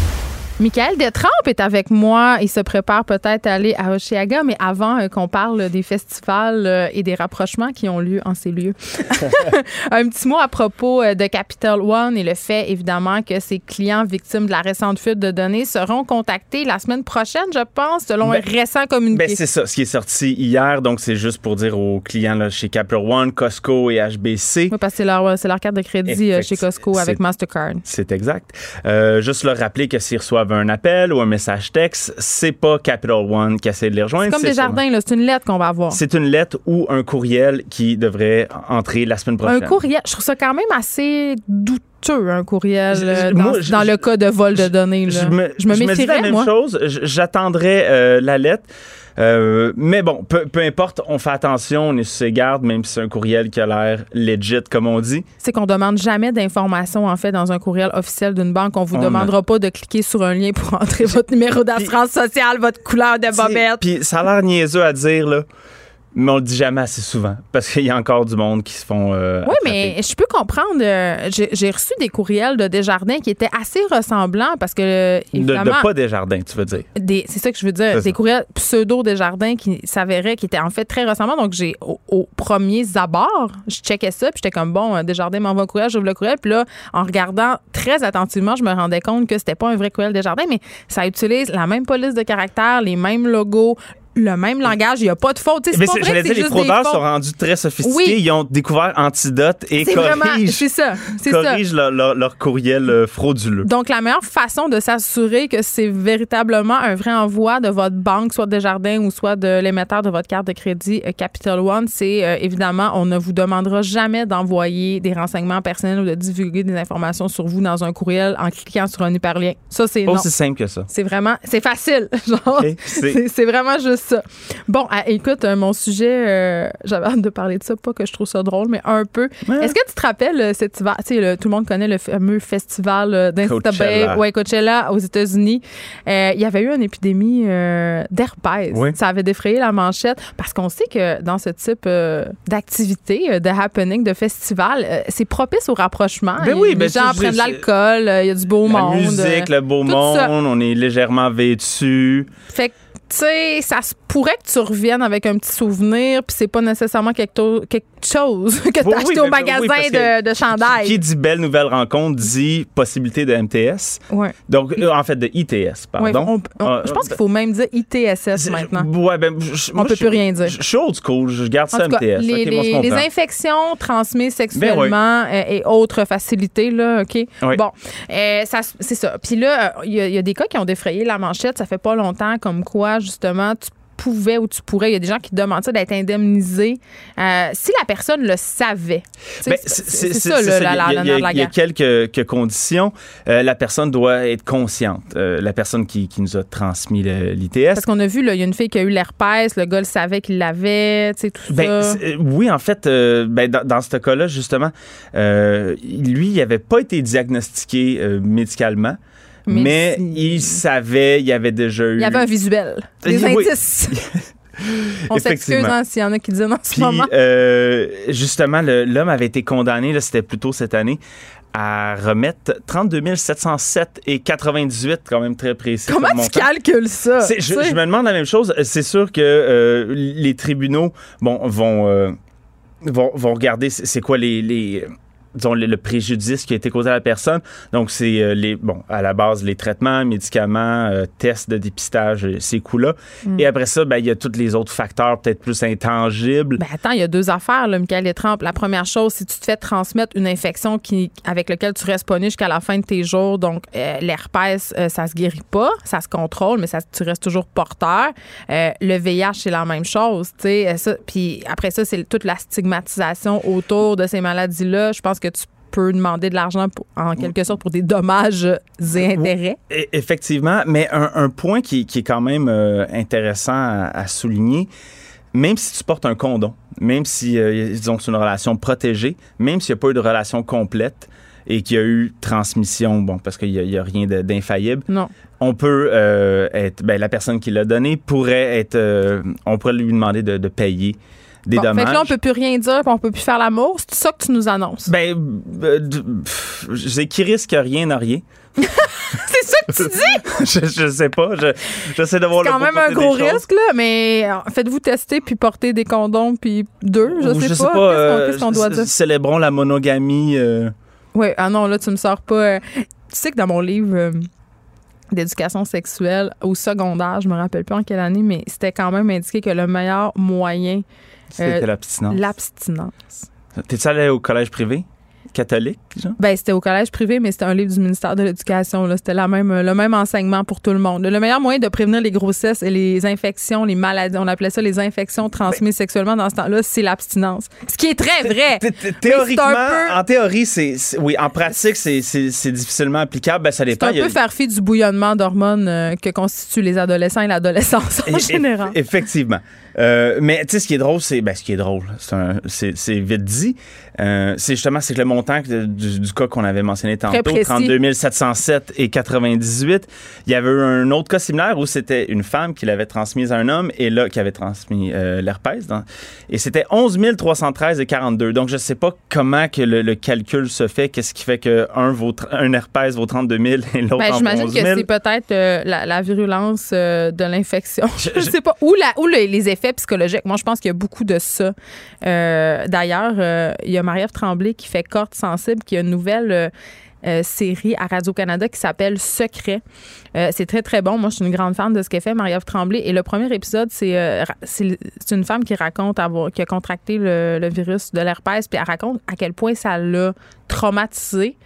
[SPEAKER 1] Michael Détrempe est avec moi. Il se prépare peut-être à aller à Oshiaga, mais avant euh, qu'on parle des festivals euh, et des rapprochements qui ont lieu en ces lieux. Un petit mot à propos euh, de Capital One et le fait, évidemment, que ses clients victimes de la récente fuite de données seront contactés la semaine prochaine, je pense, selon
[SPEAKER 7] Ben,
[SPEAKER 1] un récent communiqué.
[SPEAKER 7] Ben, c'est ça, ce qui est sorti hier. Donc, c'est juste pour dire aux clients là, chez Capital One, Costco et HBC.
[SPEAKER 1] oui, parce que c'est leur, c'est leur carte de crédit chez Costco avec Mastercard.
[SPEAKER 7] C'est exact. Juste leur rappeler que s'ils reçoivent un appel ou un message texte, c'est pas Capital One qui essaie de les rejoindre.
[SPEAKER 1] C'est comme des jardins, là, c'est une lettre qu'on va avoir.
[SPEAKER 7] C'est une lettre ou un courriel qui devrait entrer la semaine prochaine.
[SPEAKER 1] Un courriel, je trouve ça quand même assez douteux, un courriel,
[SPEAKER 7] Je-
[SPEAKER 1] euh, dans,
[SPEAKER 7] moi, je-
[SPEAKER 1] dans le cas de vol de données. Là.
[SPEAKER 7] Je me,
[SPEAKER 1] je me
[SPEAKER 7] la même
[SPEAKER 1] moi.
[SPEAKER 7] chose. J'attendrai euh, la lettre. Euh, mais bon, peu, peu importe, on fait attention, on est sur ses gardes, même si c'est un courriel qui a l'air legit, comme on dit.
[SPEAKER 1] C'est qu'on demande jamais d'informations, en fait, dans un courriel officiel d'une banque. On vous
[SPEAKER 7] On
[SPEAKER 1] demandera pas de cliquer sur un lien pour entrer votre numéro d'assurance sociale, votre couleur de bobette.
[SPEAKER 7] Puis ça a l'air niaiseux à dire, là, mais on le dit jamais assez souvent. Parce qu'il y a encore du monde qui se font. euh,
[SPEAKER 1] Oui, mais je peux comprendre. euh, J'ai reçu des courriels de Desjardins qui étaient assez ressemblants parce que,
[SPEAKER 7] De, de pas des jardins, tu veux dire.
[SPEAKER 1] c'est ça que je veux dire, des
[SPEAKER 7] ça.
[SPEAKER 1] courriels pseudo Desjardins qui s'avéraient qui étaient en fait très ressemblants. Donc, j'ai au, au premier abord, je checkais ça, puis j'étais comme bon, euh, Desjardins m'envoie un courriel, j'ouvre le courriel, puis là, en regardant très attentivement, je me rendais compte que c'était pas un vrai courriel Desjardins, mais ça utilise la même police de caractère, les mêmes logos, le même langage, il n'y a pas de faute. C'est pas vrai
[SPEAKER 7] dire, les fraudeurs sont rendus très sophistiqués.
[SPEAKER 1] Oui.
[SPEAKER 7] Ils ont découvert Antidote et
[SPEAKER 1] C'est vraiment,
[SPEAKER 7] corrigent,
[SPEAKER 1] c'est ça, c'est ça.
[SPEAKER 7] corrigent leur, leur- leur courriel euh, frauduleux.
[SPEAKER 1] Donc, la meilleure façon de s'assurer que c'est véritablement un vrai envoi de votre banque, soit Desjardins ou soit de l'émetteur de votre carte de crédit euh, Capital One, c'est euh, évidemment, on ne vous demandera jamais d'envoyer des renseignements personnels ou de divulguer des informations sur vous dans un courriel en cliquant sur un hyperlien. Ça, c'est non.
[SPEAKER 7] Aussi simple que ça.
[SPEAKER 1] C'est vraiment, c'est facile.
[SPEAKER 7] C'est
[SPEAKER 1] vraiment juste ça. Bon, ah, écoute, euh, mon sujet, euh, j'avais hâte de parler de ça, pas que je trouve ça drôle, mais un peu.
[SPEAKER 7] Ouais.
[SPEAKER 1] Est-ce que tu te rappelles euh, cet hiver, tu sais, le- tout le monde connaît le fameux festival euh, d'Insta ouais, Coachella aux États-Unis. Euh, il y avait eu une épidémie euh, d'herpès.
[SPEAKER 7] Oui.
[SPEAKER 1] Ça avait défrayé la manchette parce qu'on sait que dans ce type d'activité, de happening, de festival, c'est propice au rapprochement.
[SPEAKER 7] Ben oui,
[SPEAKER 1] les
[SPEAKER 7] ben
[SPEAKER 1] gens prennent de l'alcool, il y a du beau
[SPEAKER 7] La
[SPEAKER 1] monde.
[SPEAKER 7] musique,
[SPEAKER 1] euh,
[SPEAKER 7] le beau monde,
[SPEAKER 1] ça.
[SPEAKER 7] on est légèrement vêtu.
[SPEAKER 1] Fait que, tu sais, ça se pourrait que tu reviennes avec un petit souvenir, puis c'est pas nécessairement quelque, to- chose que tu as
[SPEAKER 7] Oui,
[SPEAKER 1] acheté
[SPEAKER 7] oui,
[SPEAKER 1] au
[SPEAKER 7] ben,
[SPEAKER 1] magasin
[SPEAKER 7] oui,
[SPEAKER 1] de, de chandail.
[SPEAKER 7] Qui dit belle nouvelle rencontre dit possibilité de MTS.
[SPEAKER 1] Ouais.
[SPEAKER 7] Donc, euh, en fait, de ITS, pardon.
[SPEAKER 1] on- on-
[SPEAKER 7] Euh,
[SPEAKER 1] je pense qu'il faut même dire ITSS maintenant.
[SPEAKER 7] Ouais, ben, je-
[SPEAKER 1] On
[SPEAKER 7] moi,
[SPEAKER 1] peut
[SPEAKER 7] je-
[SPEAKER 1] plus rien dire.
[SPEAKER 7] Je suis old school, je garde
[SPEAKER 1] En
[SPEAKER 7] ça
[SPEAKER 1] cas,
[SPEAKER 7] MTS.
[SPEAKER 1] les,
[SPEAKER 7] bon, on
[SPEAKER 1] infections transmises sexuellement euh, et autres facilités, là, OK? Bon, euh, c'est ça. Puis là, euh, il y, a- il y a des cas qui ont défrayé la manchette, ça fait pas longtemps, comme quoi, justement, tu pouvais ou tu pourrais, il y a des gens qui demandent ça d'être indemnisé euh, si la personne le savait.
[SPEAKER 7] Ben,
[SPEAKER 1] c'est ça, le- la,
[SPEAKER 7] Il y a-
[SPEAKER 1] la,
[SPEAKER 7] il y a-
[SPEAKER 1] l'honneur de la
[SPEAKER 7] il y a quelques, quelques conditions. Euh, la personne doit être consciente. Euh, la personne qui, qui nous a transmis l'ITS.
[SPEAKER 1] Parce qu'on a vu, il y a une fille qui a eu l'herpès, le gars le savait qu'il l'avait, tu sais, tout
[SPEAKER 7] Ben,
[SPEAKER 1] ça.
[SPEAKER 7] oui, en fait, ben, dans, dans ce cas-là, justement, lui, il n'avait pas été diagnostiqué médicalement,
[SPEAKER 1] Mais
[SPEAKER 7] il savait, il avait déjà eu.
[SPEAKER 1] Il y avait un visuel, des
[SPEAKER 7] Oui.
[SPEAKER 1] indices. On s'excuse hein, s'il y en a qui disent en ce
[SPEAKER 7] Puis,
[SPEAKER 1] moment.
[SPEAKER 7] euh, justement, l'homme avait été condamné, là, c'était plus tôt cette année, à remettre 32 707 et 98, quand même très précis.
[SPEAKER 1] Comment
[SPEAKER 7] comme
[SPEAKER 1] tu calcules ça?
[SPEAKER 7] Je, me demande la même chose. C'est sûr que euh, les tribunaux bon, vont, euh, vont, vont regarder c'est c'est quoi les, les, disons, le, le préjudice qui a été causé à la personne. Donc, c'est euh, les, bon, à la base, les traitements, médicaments, euh, tests de dépistage, euh, ces coûts-là. Et après ça, ben, il y a tous les autres facteurs peut-être plus intangibles.
[SPEAKER 1] Ben attends, il y a deux affaires, là, Michael et Trump. La première chose, si tu te fais transmettre une infection qui, avec laquelle tu restes pas jusqu'à la fin de tes jours, donc l'herpès, ça se guérit pas, ça se contrôle, mais ça, tu restes toujours porteur. Le VIH, c'est la même chose, tu sais. Puis après ça, c'est toute la stigmatisation autour de ces maladies-là. Je pense que tu peux demander de l'argent en quelque sorte pour des dommages et intérêts.
[SPEAKER 7] E- Effectivement, mais un, un point qui, qui est quand même euh, intéressant à, à souligner, même si tu portes un condom, même si, euh, que c'est une relation protégée, même s'il n'y a pas eu de relation complète et qu'il y a eu transmission, bon, parce qu'il n'y a, rien d'infaillible,
[SPEAKER 1] Non.
[SPEAKER 7] on peut euh, être, ben, la personne qui l'a donné pourrait être, euh, on pourrait lui demander de, de payer des
[SPEAKER 1] Bon, fait que là, on peut plus rien dire, on peut plus faire l'amour. C'est ça que tu nous annonces.
[SPEAKER 7] Ben, euh, pff, sais qui risque rien n'a rien.
[SPEAKER 1] c'est ça que tu dis!
[SPEAKER 7] je, je sais pas. Je, j'essaie de voir
[SPEAKER 1] C'est quand même un gros risque, là, mais euh, faites-vous tester puis porter des condoms puis deux, je
[SPEAKER 7] Ou
[SPEAKER 1] sais
[SPEAKER 7] je
[SPEAKER 1] pas.
[SPEAKER 7] euh,
[SPEAKER 1] Qu'est-ce qu'on- Qu'est-ce qu'on doit dire?
[SPEAKER 7] Célébrons la monogamie. euh,
[SPEAKER 1] Oui, ah non, là, tu me sors pas. euh, tu sais que dans mon livre euh, d'éducation sexuelle, au secondaire, je me rappelle plus en quelle année, mais c'était quand même indiqué que le meilleur moyen,
[SPEAKER 7] C'était
[SPEAKER 1] Euh,
[SPEAKER 7] l'abstinence.
[SPEAKER 1] l'abstinence.
[SPEAKER 7] T'es-tu allé au collège privé? Catholique, genre?
[SPEAKER 1] Ben, c'était au collège privé, mais c'était un livre du ministère de l'Éducation. là. C'était la même, le même enseignement pour tout le monde. Le meilleur moyen de prévenir les grossesses et les infections, les maladies, on appelait ça les infections transmises sexuellement dans ce temps-là, c'est l'abstinence. Ce qui est très vrai.
[SPEAKER 7] Théoriquement,
[SPEAKER 1] peu-
[SPEAKER 7] en théorie, c'est, oui, en pratique, c'est, difficilement applicable. Ben, ça
[SPEAKER 1] C'est
[SPEAKER 7] dépend.
[SPEAKER 1] un peu faire fi du bouillonnement d'hormones euh, que constituent les adolescents et l'adolescence en général.
[SPEAKER 7] Effectivement. Euh, mais tu sais, ce qui est drôle, c'est. Ben, ce qui est drôle, c'est vite dit. Euh, c'est justement c'est que le montant que- du, du cas qu'on avait mentionné tantôt,
[SPEAKER 1] précis.
[SPEAKER 7] 32 707 et 98, il y avait eu un autre cas similaire où c'était une femme qui l'avait transmise à un homme et là, qui avait transmis euh, l'herpès. dans- et c'était 11 313 et 42. Donc, je sais pas comment que le, le calcul se fait. Qu'est-ce qui fait qu'un vaut, tr- un herpès vaut 32 000 et l'autre
[SPEAKER 1] Ben,
[SPEAKER 7] en
[SPEAKER 1] J'imagine
[SPEAKER 7] 11
[SPEAKER 1] que
[SPEAKER 7] 000?
[SPEAKER 1] c'est peut-être euh, la, la virulence euh, de l'infection. Je,
[SPEAKER 7] Je-
[SPEAKER 1] sais pas. Ou, la, ou le- les effets psychologiques. Moi, je pense qu'il y a beaucoup de ça. Euh, D'ailleurs, euh, il y a Marie-Ève Tremblay qui fait Corde sensible, qui a une nouvelle. euh, euh, série à Radio-Canada qui s'appelle Secret. Euh, c'est très, très bon. Moi, je suis une grande fan de ce qu'elle fait, Marie-Ève Tremblay. Et le premier épisode, c'est une femme qui raconte avoir, qui a contracté le, virus de l'herpès, puis elle raconte à quel point ça l'a traumatisée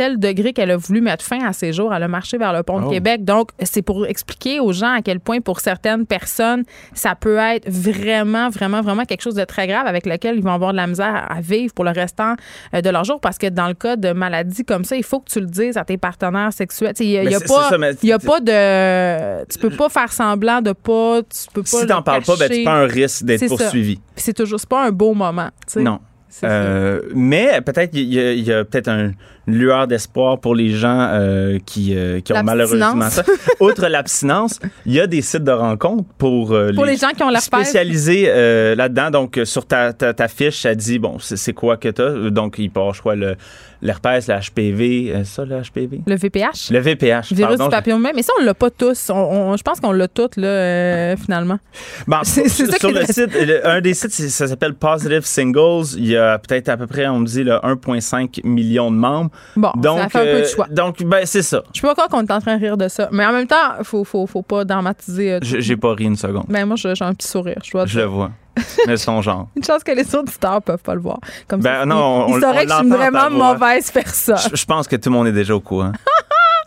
[SPEAKER 1] tel degré qu'elle a voulu mettre fin à ses jours. Elle a marché vers le pont
[SPEAKER 7] Oh.
[SPEAKER 1] de Québec. Donc, c'est pour expliquer aux gens à quel point, pour certaines personnes, ça peut être vraiment, vraiment, vraiment quelque chose de très grave avec lequel ils vont avoir de la misère à vivre pour le restant euh, de leur jour. Parce que dans le cas de maladies comme ça, il faut que tu le dises à tes partenaires sexuels. Il n'y a, y a pas,
[SPEAKER 7] ça, mais-
[SPEAKER 1] il y a pas de. Tu peux pas faire semblant de pas. Tu peux pas.
[SPEAKER 7] Si t'en parles pas, ben, tu prends un risque d'être poursuivi.
[SPEAKER 1] C'est toujours. Pas un beau moment.
[SPEAKER 7] Non. Euh, mais peut-être il y a, peut-être un- lueur d'espoir pour les gens euh, qui, euh, qui ont malheureusement ça. Outre l'abstinence, il y a des sites de rencontres pour, euh,
[SPEAKER 1] Pour les gens qui ont l'herpès.
[SPEAKER 7] spécialisés là-dedans. Donc sur ta, ta, ta fiche, ça dit bon c'est quoi que t'as. Donc il avoir je crois le l'herpès, le HPV, euh, ça le HPV,
[SPEAKER 1] Le VPH.
[SPEAKER 7] le VPH.
[SPEAKER 1] Virus
[SPEAKER 7] pardon,
[SPEAKER 1] du papillome. Mais ça, on l'a pas tous. On- on- je pense qu'on l'a tous, là, euh, finalement.
[SPEAKER 7] Bon,
[SPEAKER 1] C'est- ça
[SPEAKER 7] sur
[SPEAKER 1] qui
[SPEAKER 7] le site, le- un des sites, ça s'appelle Positive Singles. Il y a peut-être à peu près, on me dit, là, 1,5 million de membres.
[SPEAKER 1] Bon,
[SPEAKER 7] Donc,
[SPEAKER 1] ça fait un peu de
[SPEAKER 7] euh,
[SPEAKER 1] choix.
[SPEAKER 7] donc, ben, c'est ça.
[SPEAKER 1] Je sais pas encore qu'on est en train de rire de ça. Mais en même temps, faut, faut, faut pas dramatiser.
[SPEAKER 7] J'ai pas ri une seconde.
[SPEAKER 1] Ben, moi, j'ai un petit sourire. Je
[SPEAKER 7] Je le vois. Mais son genre.
[SPEAKER 1] Une chance que les auditeurs peuvent pas le voir. Comme
[SPEAKER 7] Ben
[SPEAKER 1] ça,
[SPEAKER 7] non,
[SPEAKER 1] ils-
[SPEAKER 7] on-
[SPEAKER 1] ils
[SPEAKER 7] on-
[SPEAKER 1] sauraient
[SPEAKER 7] on
[SPEAKER 1] que je suis une vraiment mauvaise personne.
[SPEAKER 7] Je, je pense que tout le monde est déjà au courant.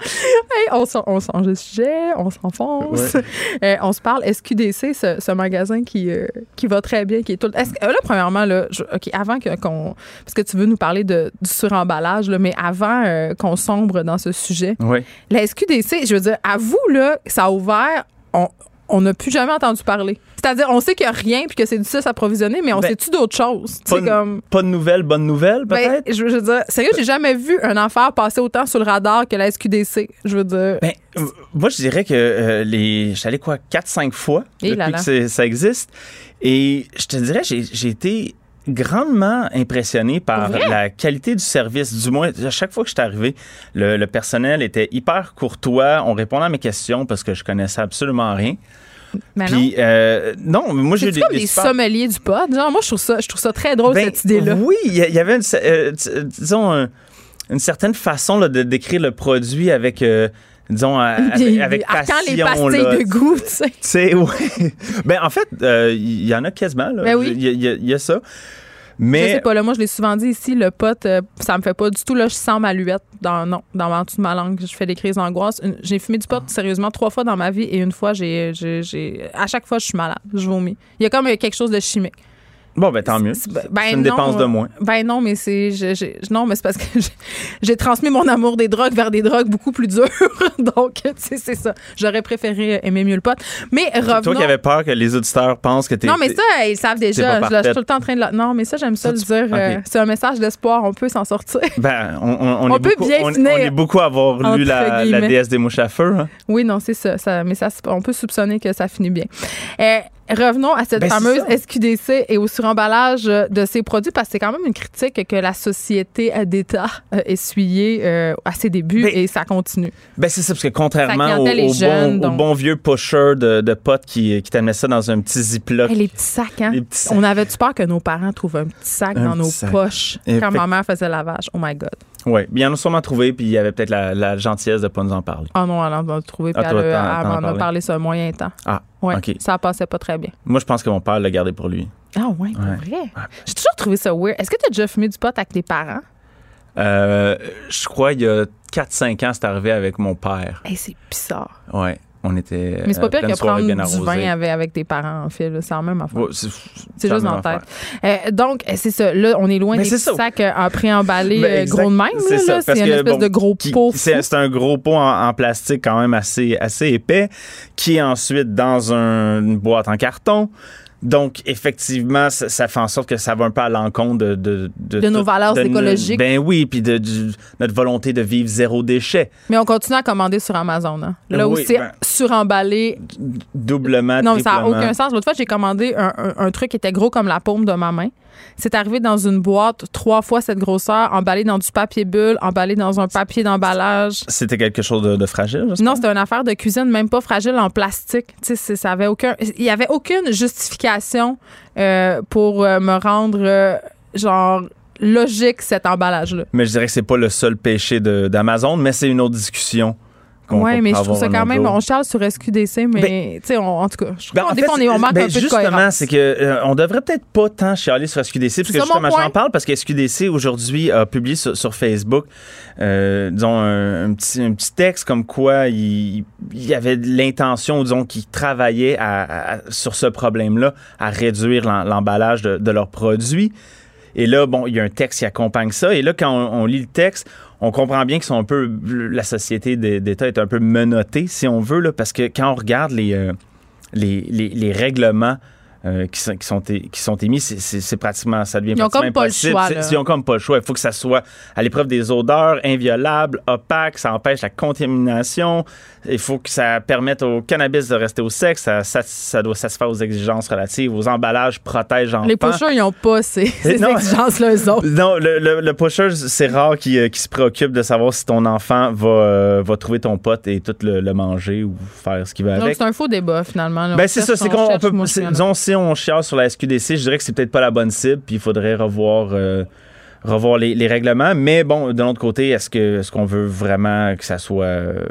[SPEAKER 1] Hey, on, change de sujet, on s'enfonce. Euh, on se parle SQDC, ce, ce magasin qui, euh, qui va très bien, qui est tout. que- euh, là, premièrement, là, je- ok, avant qu'on, parce que tu veux nous parler de, du suremballage, là, mais avant euh, qu'on sombre dans ce sujet,
[SPEAKER 7] Oui.
[SPEAKER 1] la SQDC, je veux dire, à vous là, ça a ouvert. On, on n'a plus jamais entendu parler. C'est-à-dire, on sait qu'il n'y a rien puis que c'est du ça approvisionné, mais on
[SPEAKER 7] Ben,
[SPEAKER 1] sait-tu d'autres choses?
[SPEAKER 7] Pas, de-
[SPEAKER 1] comme.
[SPEAKER 7] pas de nouvelles, bonnes nouvelles,
[SPEAKER 1] Ben,
[SPEAKER 7] peut-être?
[SPEAKER 1] je, je veux dire, sérieux, j'ai jamais vu une affaire passer autant sur le radar que la SQDC. Je veux dire.
[SPEAKER 7] Ben, moi, je dirais que euh, les. Je allé quoi, 4-5 fois
[SPEAKER 1] Et
[SPEAKER 7] depuis
[SPEAKER 1] là là.
[SPEAKER 7] que ça existe. Et je te dirais, j'ai été grandement impressionné par
[SPEAKER 1] vrai?
[SPEAKER 7] la qualité du service. Du moins, à chaque fois que je suis arrivé, le, le personnel était hyper courtois. On répondait à mes questions parce que je connaissais absolument rien.
[SPEAKER 1] Mais non.
[SPEAKER 7] Puis, euh, non, mais moi, j'ai eu
[SPEAKER 1] C'est
[SPEAKER 7] des,
[SPEAKER 1] comme
[SPEAKER 7] des
[SPEAKER 1] sommeliers du pot? Genre, moi, je trouve ça, je trouve ça très drôle,
[SPEAKER 7] Ben,
[SPEAKER 1] cette idée-là.
[SPEAKER 7] Oui, il y, avait une, euh, disons, un- une certaine façon là, de décrire le produit avec, euh, disons, à- avec, avec passion.
[SPEAKER 1] les pastilles
[SPEAKER 7] là.
[SPEAKER 1] de goût, tu sais.
[SPEAKER 7] Tu sais, ouais. Ben, en fait, euh, il y en a quasiment. Là.
[SPEAKER 1] Ben oui.
[SPEAKER 7] Il y, a- y y ça.
[SPEAKER 1] Je
[SPEAKER 7] Mais
[SPEAKER 1] sais pas, là, moi, je l'ai souvent dit ici, le pot, euh, ça me fait pas du tout. Là, je sens ma luette dans, non, dans en dessous de ma langue. Je fais des crises d'angoisse. J'ai fumé du pot, sérieusement, trois fois dans ma vie et une fois, j'ai, à chaque fois, je suis malade. Je vomis. Il y a comme euh, quelque chose de chimique.
[SPEAKER 7] Bon, ben tant mieux.
[SPEAKER 1] C'est-
[SPEAKER 7] C'est
[SPEAKER 1] ben
[SPEAKER 7] une
[SPEAKER 1] non,
[SPEAKER 7] dépense de moins.
[SPEAKER 1] Ben non, mais c'est je- non, mais c'est parce que j'ai- transmis mon amour des drogues vers des drogues beaucoup plus dures. Donc, tu sais, c'est ça. J'aurais préféré aimer mieux le pot. Mais revenons.
[SPEAKER 7] Toi qui avais peur que les auditeurs pensent que t'es.
[SPEAKER 1] Non, mais ça, ils savent déjà.
[SPEAKER 7] pas
[SPEAKER 1] Je, je suis tout le temps en train de. Non, mais ça, j'aime ça,
[SPEAKER 7] Ça,
[SPEAKER 1] le
[SPEAKER 7] tu-
[SPEAKER 1] dire. euh, c'est un message d'espoir. On peut s'en sortir.
[SPEAKER 7] Ben, on, on- on
[SPEAKER 1] On
[SPEAKER 7] est
[SPEAKER 1] peut
[SPEAKER 7] beaucoup,
[SPEAKER 1] bien finir,
[SPEAKER 7] on est beaucoup à avoir lu la, la déesse des mouches à feu. hein.
[SPEAKER 1] Oui, non, c'est ça, ça. Mais ça, on peut soupçonner que ça finit bien. Euh, revenons à cette
[SPEAKER 7] Ben,
[SPEAKER 1] fameuse. SQDC et au suremballage euh, de ces produits, parce que c'est quand même une critique que la société d'État a essuyée euh, à ses débuts
[SPEAKER 7] Ben,
[SPEAKER 1] et ça continue.
[SPEAKER 7] Ben, c'est ça, parce que contrairement
[SPEAKER 1] Sa
[SPEAKER 7] au, bon, bon vieux pusher de, de potes qui, qui ça dans un petit ziploc.
[SPEAKER 1] Hey, les petits sacs, hein?
[SPEAKER 7] Les petits sacs.
[SPEAKER 1] On avait-tu peur que nos parents trouvent un petit sac
[SPEAKER 7] Un
[SPEAKER 1] dans nos
[SPEAKER 7] sac.
[SPEAKER 1] poches
[SPEAKER 7] Et
[SPEAKER 1] quand
[SPEAKER 7] fait-
[SPEAKER 1] ma mère faisait le lavage? Oh my God.
[SPEAKER 7] Oui, il y en a sûrement trouvé, puis il y avait peut-être la, la gentillesse de pas nous en parler.
[SPEAKER 1] Oh non, elle en a trouvé, puis
[SPEAKER 7] Ah,
[SPEAKER 1] elle,
[SPEAKER 7] t'en-
[SPEAKER 1] elle m'en a
[SPEAKER 7] parlé.
[SPEAKER 1] sur un moyen temps.
[SPEAKER 7] Ah,
[SPEAKER 1] Ouais,
[SPEAKER 7] OK.
[SPEAKER 1] ça passait pas très bien.
[SPEAKER 7] Moi, je pense que mon père l'a gardé pour lui.
[SPEAKER 1] Ah ouais,
[SPEAKER 7] Ouais.
[SPEAKER 1] vrai? J'ai toujours trouvé ça weird. Est-ce que tu as déjà fumé du pot avec tes parents?
[SPEAKER 7] Euh, je crois il y a 4-5 ans, c'est arrivé avec mon père.
[SPEAKER 1] Hey, c'est bizarre.
[SPEAKER 7] Ouais, on était.
[SPEAKER 1] Mais c'est pas
[SPEAKER 7] euh,
[SPEAKER 1] pire que prendre du
[SPEAKER 7] arrosée.
[SPEAKER 1] vin avec, avec tes parents, en fait. C'est la même affaire.
[SPEAKER 7] Ouais, c'est
[SPEAKER 1] juste dans la tête. Euh, donc, euh, c'est ça. Là, on est loin
[SPEAKER 7] Mais
[SPEAKER 1] des
[SPEAKER 7] c'est
[SPEAKER 1] petits sacs en préemballé
[SPEAKER 7] Ben,
[SPEAKER 1] gros de même.
[SPEAKER 7] C'est
[SPEAKER 1] là,
[SPEAKER 7] ça,
[SPEAKER 1] C'est une espèce
[SPEAKER 7] bon,
[SPEAKER 1] de gros pot.
[SPEAKER 7] C'est un gros pot en, en plastique quand même assez, assez épais, qui est ensuite dans un- une boîte en carton. Donc, effectivement, ça, ça fait en sorte que ça va un peu à l'encontre de, de,
[SPEAKER 1] De nos valeurs écologiques.
[SPEAKER 7] Ben oui, puis de, notre volonté de vivre zéro déchet.
[SPEAKER 1] Mais on continue à commander sur Amazon. hein. Là où
[SPEAKER 7] Oui,
[SPEAKER 1] c'est
[SPEAKER 7] ben-
[SPEAKER 1] suremballé.
[SPEAKER 7] Doublement,
[SPEAKER 1] Non, mais ça n'a aucun sens. L'autre fois, j'ai commandé un, un- un truc qui était gros comme la paume de ma main. C'est arrivé dans une boîte trois fois cette grosseur, emballé dans du papier bulle, emballé dans un papier d'emballage.
[SPEAKER 7] C'était quelque chose de, de fragile?
[SPEAKER 1] Non, c'était une affaire de cuisine, même pas fragile en plastique. Tu sais, ça avait aucun, il y avait aucune justification euh, pour euh, me rendre euh, genre logique cet emballage-là.
[SPEAKER 7] Mais je dirais que c'est pas le seul péché d'Amazon, mais c'est une autre discussion. Qu'on- qu'on
[SPEAKER 1] mais je trouve ça quand même.
[SPEAKER 7] jour.
[SPEAKER 1] On charle sur SQDC, mais tu sais, on- en tout cas, je
[SPEAKER 7] Ben,
[SPEAKER 1] qu'on-
[SPEAKER 7] en
[SPEAKER 1] des
[SPEAKER 7] fait,
[SPEAKER 1] fois, on, est, on manque
[SPEAKER 7] ben,
[SPEAKER 1] un peu de
[SPEAKER 7] justement, c'est que euh, on devrait peut-être pas tant chialer sur SQDC, parce que justement, j'en parle parce que SQDC aujourd'hui a publié sur, sur Facebook, euh, disons un, un petit, un petit texte comme quoi il, y avait l'intention, disons, qu'ils travaillaient à- à- sur ce problème-là, à réduire l'em- l'emballage de, de leurs produits. Et là, bon, il y a un texte qui accompagne ça. Et là, quand on, on lit le texte, on comprend bien un peu. La société d'État est un peu menottée, si on veut, là, parce que quand on regarde les, euh, les, les, les règlements euh, qui, sont, qui, sont, é- qui sont émis, c'est- pratiquement. Ça devient
[SPEAKER 1] Ils ont
[SPEAKER 7] pratiquement
[SPEAKER 1] comme pas le choix, là.
[SPEAKER 7] Ils ont comme pas le choix. Il faut que ça soit à l'épreuve des odeurs, inviolable, opaque, ça empêche la contamination. Il faut que ça permette au cannabis de rester au sexe. Ça, ça, ça doit satisfaire aux exigences relatives aux emballages, protège enfants.
[SPEAKER 1] Les pushers, ils n'ont pas ces, ces exigences-là, eux autres.
[SPEAKER 7] Non, le, le, le pusher, c'est rare qu'il euh, qu'il se préoccupe de savoir si ton enfant va, euh, va trouver ton pote et tout le, le manger ou faire ce qu'il veut
[SPEAKER 1] Donc,
[SPEAKER 7] avec.
[SPEAKER 1] c'est un faux débat, finalement. là.
[SPEAKER 7] Ben c'est ça, c'est qu'on peut. Disons, si on chiale sur la SQDC, je dirais que c'est peut-être pas la bonne cible, puis il faudrait revoir. euh, revoir les, règlements, mais bon, de l'autre côté, est-ce que est-ce qu'on veut vraiment que ça soit euh,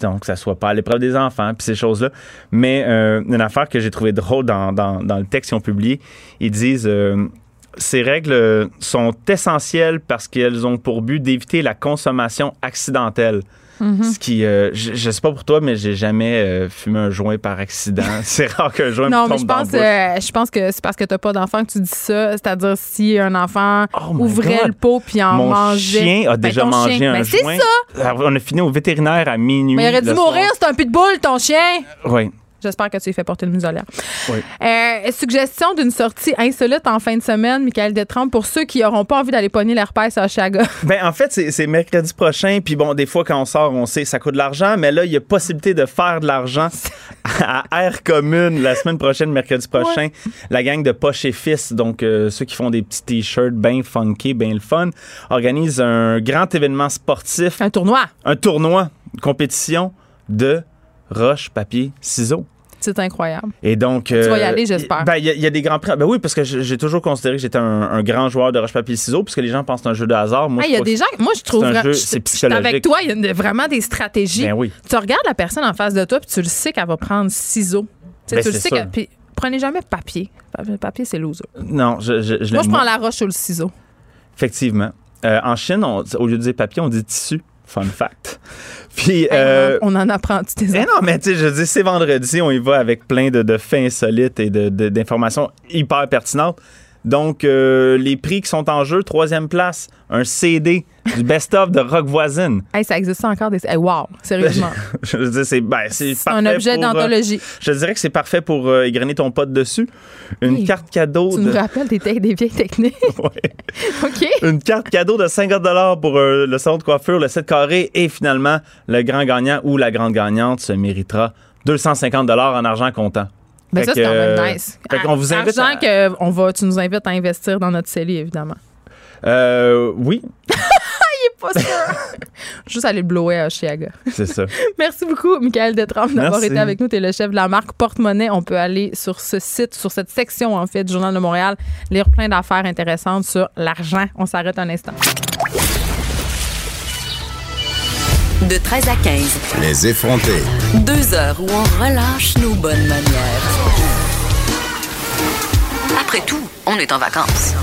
[SPEAKER 7] donc ça soit pas à l'épreuve des enfants puis ces choses-là? Mais euh, une affaire que j'ai trouvé drôle dans, dans, le texte qu'ils ont publié, ils disent ces règles sont essentielles parce qu'elles ont pour but d'éviter la consommation accidentelle. Ce qui, euh, je, je sais pas pour toi, mais j'ai jamais euh, fumé un joint par accident. C'est rare qu'un joint
[SPEAKER 1] Non,
[SPEAKER 7] me
[SPEAKER 1] mais
[SPEAKER 7] tombe
[SPEAKER 1] je
[SPEAKER 7] dans la
[SPEAKER 1] pense, euh, je pense que c'est parce que t'as pas d'enfant que tu dis ça. C'est-à-dire si un enfant
[SPEAKER 7] Oh
[SPEAKER 1] ouvrait
[SPEAKER 7] God.
[SPEAKER 1] le pot puis en
[SPEAKER 7] Mon
[SPEAKER 1] mangeait.
[SPEAKER 7] chien a
[SPEAKER 1] Ben,
[SPEAKER 7] déjà mangé
[SPEAKER 1] chien.
[SPEAKER 7] un
[SPEAKER 1] Ben, c'est
[SPEAKER 7] joint.
[SPEAKER 1] ça.
[SPEAKER 7] Alors, On a fini au vétérinaire à minuit.
[SPEAKER 1] Mais il aurait dû mourir, c'est un pitbull, ton chien.
[SPEAKER 7] Oui.
[SPEAKER 1] J'espère que tu lui fais porter le muselière.
[SPEAKER 7] Oui.
[SPEAKER 1] Euh, suggestion d'une sortie insolite en fin de semaine, Michael Détrempe, pour ceux qui n'auront pas envie d'aller pogner l'herpès à Oshaga.
[SPEAKER 7] Ben, en fait, c'est c'est mercredi prochain. Puis bon, des fois, quand on sort, on sait que ça coûte de l'argent. Mais là, il y a possibilité de faire de l'argent à Air Commune la semaine prochaine, mercredi prochain. La gang de Poche et Fils, donc euh, ceux qui font des petits t-shirts bien funky, bien le fun, organise un grand événement sportif,
[SPEAKER 1] Un tournoi.
[SPEAKER 7] un tournoi, une compétition de roche, papier, ciseaux.
[SPEAKER 1] C'est incroyable.
[SPEAKER 7] Et donc.
[SPEAKER 1] Tu vas y aller, j'espère.
[SPEAKER 7] Ben, il y, a des grands prix. Ben oui, parce que j'ai toujours considéré que j'étais un, grand joueur de roche-papier-ciseaux, puisque les gens pensent que c'est un jeu de hasard.
[SPEAKER 1] Moi, il y a des gens. Moi, je trouve.
[SPEAKER 7] C'est psychologique.
[SPEAKER 1] Avec toi, il y a vraiment des stratégies.
[SPEAKER 7] Ben oui.
[SPEAKER 1] Tu regardes la personne en face de toi, puis tu le sais qu'elle va prendre ciseaux. Ben, tu le sais que. Prenez jamais papier. Papier, c'est loser.
[SPEAKER 7] Non, je, je,
[SPEAKER 1] Moi, je prends la roche ou le ciseau.
[SPEAKER 7] Effectivement. Euh, en Chine, au lieu de dire papier, on dit tissu. Fun fact. Puis,
[SPEAKER 1] euh, on en apprend tu
[SPEAKER 7] eh Non, mais tu sais, je dis, c'est vendredi, on y va avec plein de, de faits insolites et d'informations hyper pertinentes. Donc, euh, les prix qui sont en jeu, troisième place, un CD du best-of de Rock Voisine.
[SPEAKER 1] Hey, ça existe encore des. wow, sérieusement.
[SPEAKER 7] je veux dire, c'est ben,
[SPEAKER 1] un objet euh, d'anthologie.
[SPEAKER 7] je dirais que c'est parfait pour euh, égrener ton pote dessus. Une carte cadeau.
[SPEAKER 1] Tu
[SPEAKER 7] de...
[SPEAKER 1] nous rappelles des, des vieilles techniques.
[SPEAKER 7] oui.
[SPEAKER 1] OK.
[SPEAKER 7] Une carte cadeau de 50 pour le salon de coiffure, le 7 carré. Et finalement, le grand gagnant ou la grande gagnante se méritera 250 en argent comptant.
[SPEAKER 1] Mais ben, ça, c'est quand même nice.
[SPEAKER 7] Fait qu'on vous invite
[SPEAKER 1] Argent que on va, tu nous invites à investir dans notre CELI, évidemment.
[SPEAKER 7] Euh, oui.
[SPEAKER 1] Il est pas sûr. Juste aller le blower à Chiaga.
[SPEAKER 7] C'est ça.
[SPEAKER 1] Merci beaucoup, Michael Détrempe, d'avoir été avec nous. Tu es le chef de la marque Porte-Monnaie. On peut aller sur ce site, sur cette section, en fait, du Journal de Montréal, lire plein d'affaires intéressantes sur l'argent. On s'arrête un instant.
[SPEAKER 3] De 13 à 15.
[SPEAKER 4] Les effrontés.
[SPEAKER 3] Deux heures où on relâche nos bonnes manières. Après tout, on est en vacances.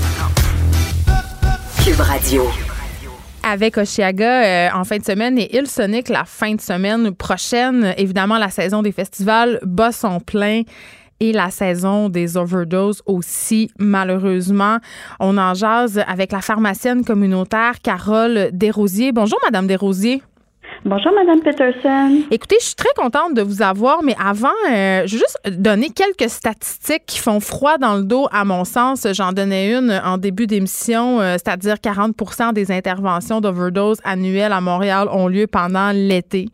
[SPEAKER 3] Cube Radio.
[SPEAKER 1] Avec Oshiaga euh, en fin de semaine et Il Sonic la fin de semaine prochaine. Évidemment, la saison des festivals bat son plein et la saison des overdoses aussi, malheureusement. On en jase avec la pharmacienne communautaire Carole Desrosiers. Bonjour, Madame Desrosiers.
[SPEAKER 8] Bonjour, Madame Peterson.
[SPEAKER 1] Écoutez, je suis très contente de vous avoir, mais avant, euh, je vais juste donner quelques statistiques qui font froid dans le dos, à mon sens. J'en donnais une en début d'émission, euh, c'est-à-dire 40% des interventions d'overdose annuelles à Montréal ont lieu pendant l'été.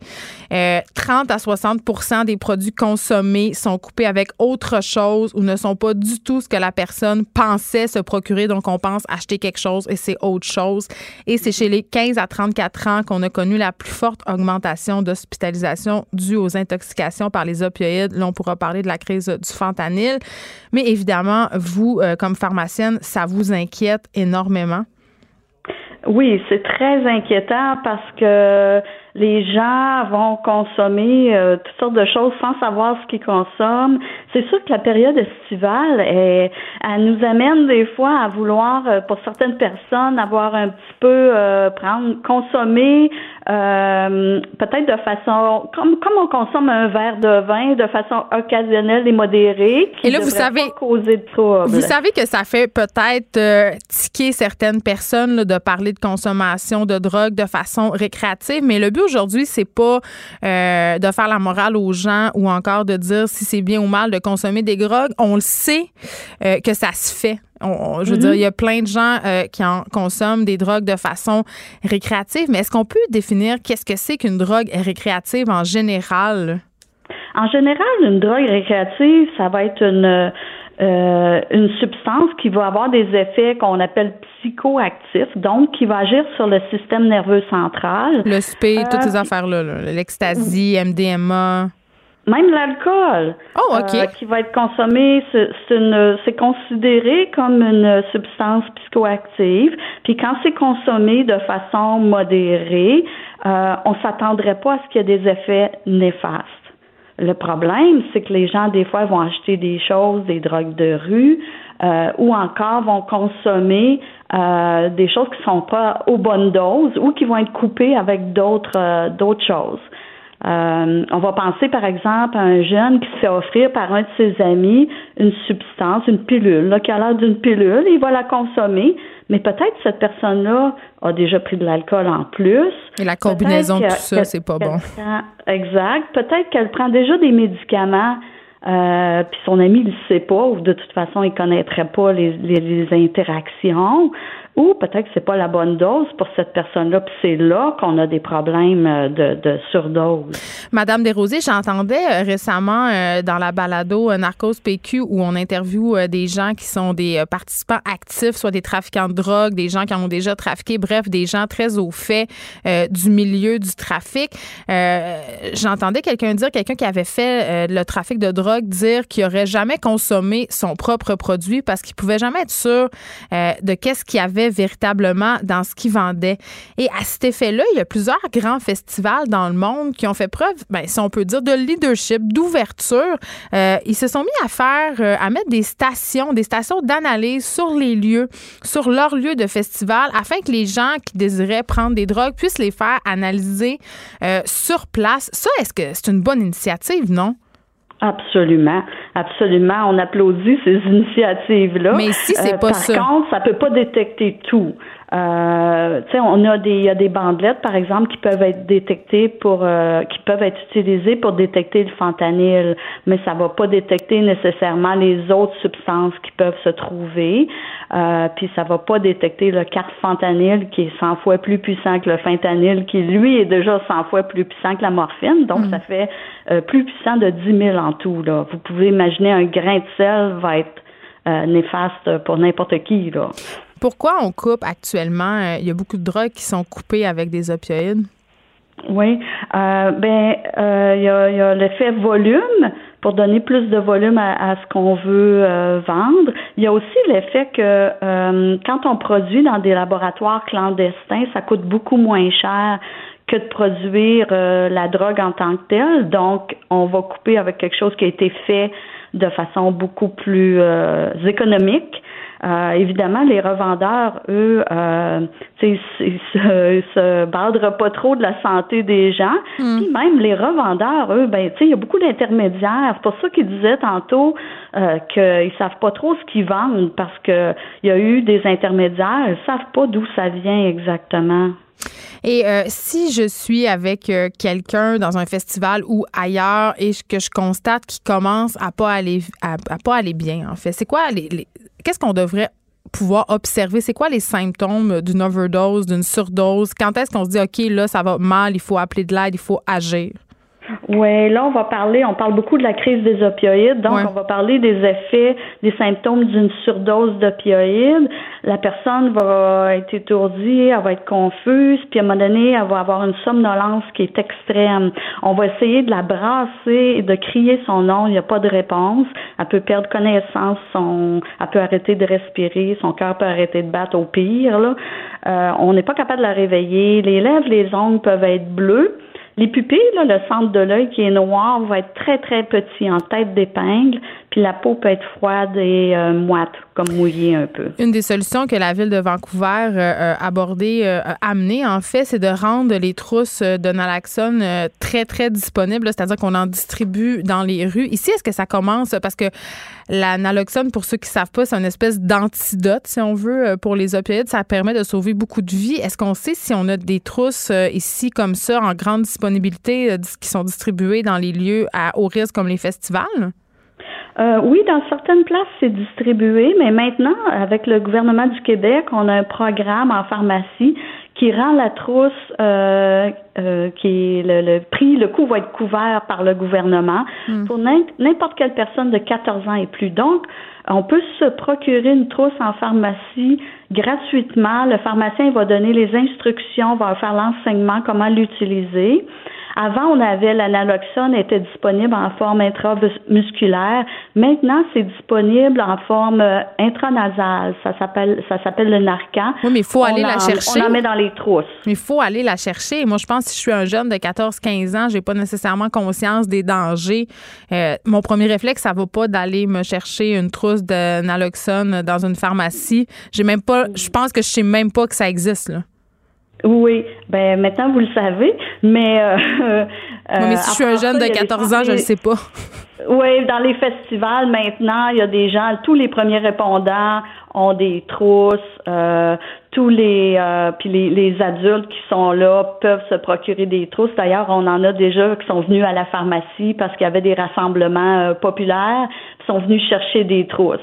[SPEAKER 1] 30 euh, à 60% des produits consommés sont coupés avec autre chose ou ne sont pas du tout ce que la personne pensait se procurer. Donc, on pense acheter quelque chose et c'est autre chose. Et c'est chez les 15 à 34 ans qu'on a connu la plus forte augmentation d'hospitalisation due aux intoxications par les opioïdes. Là, on pourra parler de la crise du fentanyl. Mais évidemment, vous, euh, comme pharmacienne, ça vous inquiète énormément?
[SPEAKER 8] Oui, c'est très inquiétant parce que les gens vont consommer euh, toutes sortes de choses sans savoir ce qu'ils consomment. C'est sûr que la période estivale, elle, nous amène des fois à vouloir, euh, pour certaines personnes, avoir un petit peu prendre, consommer peut-être de façon comme comme on consomme un verre de vin de façon occasionnelle et modérée.
[SPEAKER 1] et là, vous savez,
[SPEAKER 8] causer de troubles.
[SPEAKER 1] Vous savez que ça fait peut-être tiquer certaines personnes de parler de consommation de drogue de façon récréative, mais le but aujourd'hui, c'est pas euh, de faire la morale aux gens ou encore de dire si c'est bien ou mal de consommer des drogues. On le sait euh, que ça se fait. Je veux dire, mm-hmm. il y a plein de gens euh, qui en consomment des drogues de façon récréative, mais est-ce qu'on peut définir qu'est-ce que c'est qu'une drogue récréative en général?
[SPEAKER 8] En général, une drogue récréative, ça va être une euh, une substance qui va avoir des effets qu'on appelle psychoactifs, donc qui va agir sur le système nerveux central.
[SPEAKER 1] Le SP, toutes ces euh, affaires-là, l'ecstasy, MDMA.
[SPEAKER 8] Même l'alcool,
[SPEAKER 1] oh. Euh,
[SPEAKER 8] qui va être consommé, c'est considéré comme une substance psychoactive. Puis quand c'est consommé de façon modérée, on s'attendrait pas à ce qu'il y ait des effets néfastes. Le problème, c'est que les gens, des fois, vont acheter des choses, des drogues de rue, euh, ou encore vont consommer euh, des choses qui sont pas aux bonnes doses ou qui vont être coupées avec d'autres euh, d'autres choses. On va penser par exemple à un jeune qui se fait offrir par un de ses amis une substance, une pilule, là, qui a l'air d'une pilule, il va la consommer, mais peut-être cette personne-là a déjà pris de l'alcool en plus.
[SPEAKER 1] Et la combinaison de tout ça, c'est pas bon.
[SPEAKER 8] exact. Peut-être qu'elle prend déjà des médicaments, euh, puis son ami ne le sait pas, ou de toute façon, il connaîtrait pas les, les, interactions. Ou peut-être que c'est pas la bonne dose pour cette personne-là, puis c'est là qu'on a des problèmes euh, de, surdose.
[SPEAKER 1] Madame Desrosiers, j'entendais euh, récemment euh, dans la balado Narcos PQ où on interviewe des gens qui sont des participants actifs, soit des trafiquants de drogue, des gens qui ont déjà trafiqué, bref, des gens très au fait du milieu du trafic. J'entendais quelqu'un dire, quelqu'un qui avait fait le trafic de drogue, dire qu'il aurait jamais consommé son propre produit parce qu'il pouvait jamais être sûr de qu'est-ce qu'il y véritablement dans ce qu'il vendait. Et à cet effet-là, il y a plusieurs grands festivals dans le monde qui ont fait preuve, ben, si on peut dire, de leadership, d'ouverture. Euh, ils se sont mis à faire, euh, à mettre des stations, des stations d'analyse sur les lieux, sur leurs lieux de festival, afin que les gens qui désiraient prendre des drogues puissent les faire analyser euh, sur place. Ça, est-ce que c'est une bonne initiative, non?
[SPEAKER 8] Absolument, absolument. On applaudit ces initiatives-là.
[SPEAKER 1] Mais si c'est pas
[SPEAKER 8] ça. Par contre, ça peut pas détecter tout. Euh, on a des, il y a des bandelettes, par exemple, qui peuvent être détectées pour, euh, qui peuvent être utilisées pour détecter le fentanyl, mais ça va pas détecter nécessairement les autres substances qui peuvent se trouver. Euh, puis ça va pas détecter le fentanyl qui est 100 fois plus puissant que le fentanyl, qui lui est déjà 100 fois plus puissant que la morphine. Donc mm. ça fait euh, plus puissant de 10 000 en tout. Là. Vous pouvez imaginer un grain de sel va être euh, néfaste pour n'importe qui. Là.
[SPEAKER 1] Pourquoi on coupe actuellement? Euh, il y a beaucoup de drogues qui sont coupées avec des opioïdes.
[SPEAKER 8] Oui, euh, ben euh, il y a, l'effet volume pour donner plus de volume à, ce qu'on veut vendre. Il y a aussi l'effet que quand on produit dans des laboratoires clandestins, ça coûte beaucoup moins cher que de produire la drogue en tant que telle. Donc, on va couper avec quelque chose qui a été fait de façon beaucoup plus économique. Euh, évidemment, les revendeurs, eux, euh, ils se, se badrent pas trop de la santé des gens. Mm. Puis même les revendeurs, eux, ben, il y a beaucoup d'intermédiaires. C'est pour ça qu'ils disaient tantôt euh, qu'ils savent pas trop ce qu'ils vendent parce que il y a eu des intermédiaires. Ils savent pas d'où ça vient exactement.
[SPEAKER 1] Et euh, si je suis avec euh, quelqu'un dans un festival ou ailleurs et que je constate qu'il commence à pas aller à, pas aller bien, en fait, c'est quoi les qu'est-ce qu'on devrait pouvoir observer? C'est quoi les symptômes d'une overdose, d'une surdose? Quand est-ce qu'on se dit, OK, là, ça va mal, il faut appeler de l'aide, il faut agir?
[SPEAKER 8] Oui, là, on va parler, on parle beaucoup de la crise des opioïdes, donc on va parler des effets, des symptômes d'une surdose d'opioïdes. La personne va être étourdie, elle va être confuse, puis à un moment donné, elle va avoir une somnolence qui est extrême. On va essayer de la brasser et de crier son nom, il n'y a pas de réponse. Elle peut perdre connaissance, son, elle peut arrêter de respirer, son cœur peut arrêter de battre au pire. Là. Euh, on n'est pas capable de la réveiller. Les lèvres, les ongles peuvent être bleus. Les pupilles, le centre de l'œil qui est noir, va être très, très petit, en tête d'épingle, puis la peau peut être froide et euh, moite, comme mouillée un peu.
[SPEAKER 1] Une des solutions que la ville de Vancouver a euh, abordé, euh, amené en fait, c'est de rendre les trousses de naloxone très, très disponibles, c'est-à-dire qu'on en distribue dans les rues. Ici, est-ce que ça commence? Parce que la naloxone, pour ceux qui ne savent pas, c'est une espèce d'antidote, si on veut, pour les opioïdes. Ça permet de sauver beaucoup de vies. Est-ce qu'on sait si on a des trousses ici comme ça, en grande disponibilité, qui sont distribuées dans les lieux à haut risque comme les festivals?
[SPEAKER 8] Euh, oui, dans certaines places, c'est distribué, mais maintenant, avec le gouvernement du Québec, on a un programme en pharmacie qui rend la trousse, euh, euh, qui est le, prix, le coût va être couvert par le gouvernement hmm. pour n'importe quelle personne de 14 ans et plus. Donc, on peut se procurer une trousse en pharmacie gratuitement. Le pharmacien va donner les instructions, va faire l'enseignement, comment l'utiliser. Avant, on avait l'analoxone était disponible en forme intramusculaire. Maintenant, c'est disponible en forme euh, intranasale. Ça s'appelle ça s'appelle le Narcan.
[SPEAKER 1] Oui, mais il faut aller la chercher.
[SPEAKER 8] On la met dans les trousses.
[SPEAKER 1] Mais il faut aller la chercher. Moi, je pense que si je suis un jeune de 14-15 ans, j'ai pas nécessairement conscience des dangers. Euh, mon premier réflexe, ça va pas d'aller me chercher une trousse de naloxone dans une pharmacie. J'ai même pas. Je pense que je sais même pas que ça existe là.
[SPEAKER 8] Oui, ben maintenant vous le savez, mais. Euh,
[SPEAKER 1] mais si je suis un jeune de 14 ans, je ne sais pas.
[SPEAKER 8] Oui, dans les festivals maintenant, il y a des gens, tous les premiers répondants ont des trousses, euh, tous les euh, puis les, les, adultes qui sont là peuvent se procurer des trousses. D'ailleurs, on en a déjà qui sont venus à la pharmacie parce qu'il y avait des rassemblements populaires, qui sont venus chercher des trousses.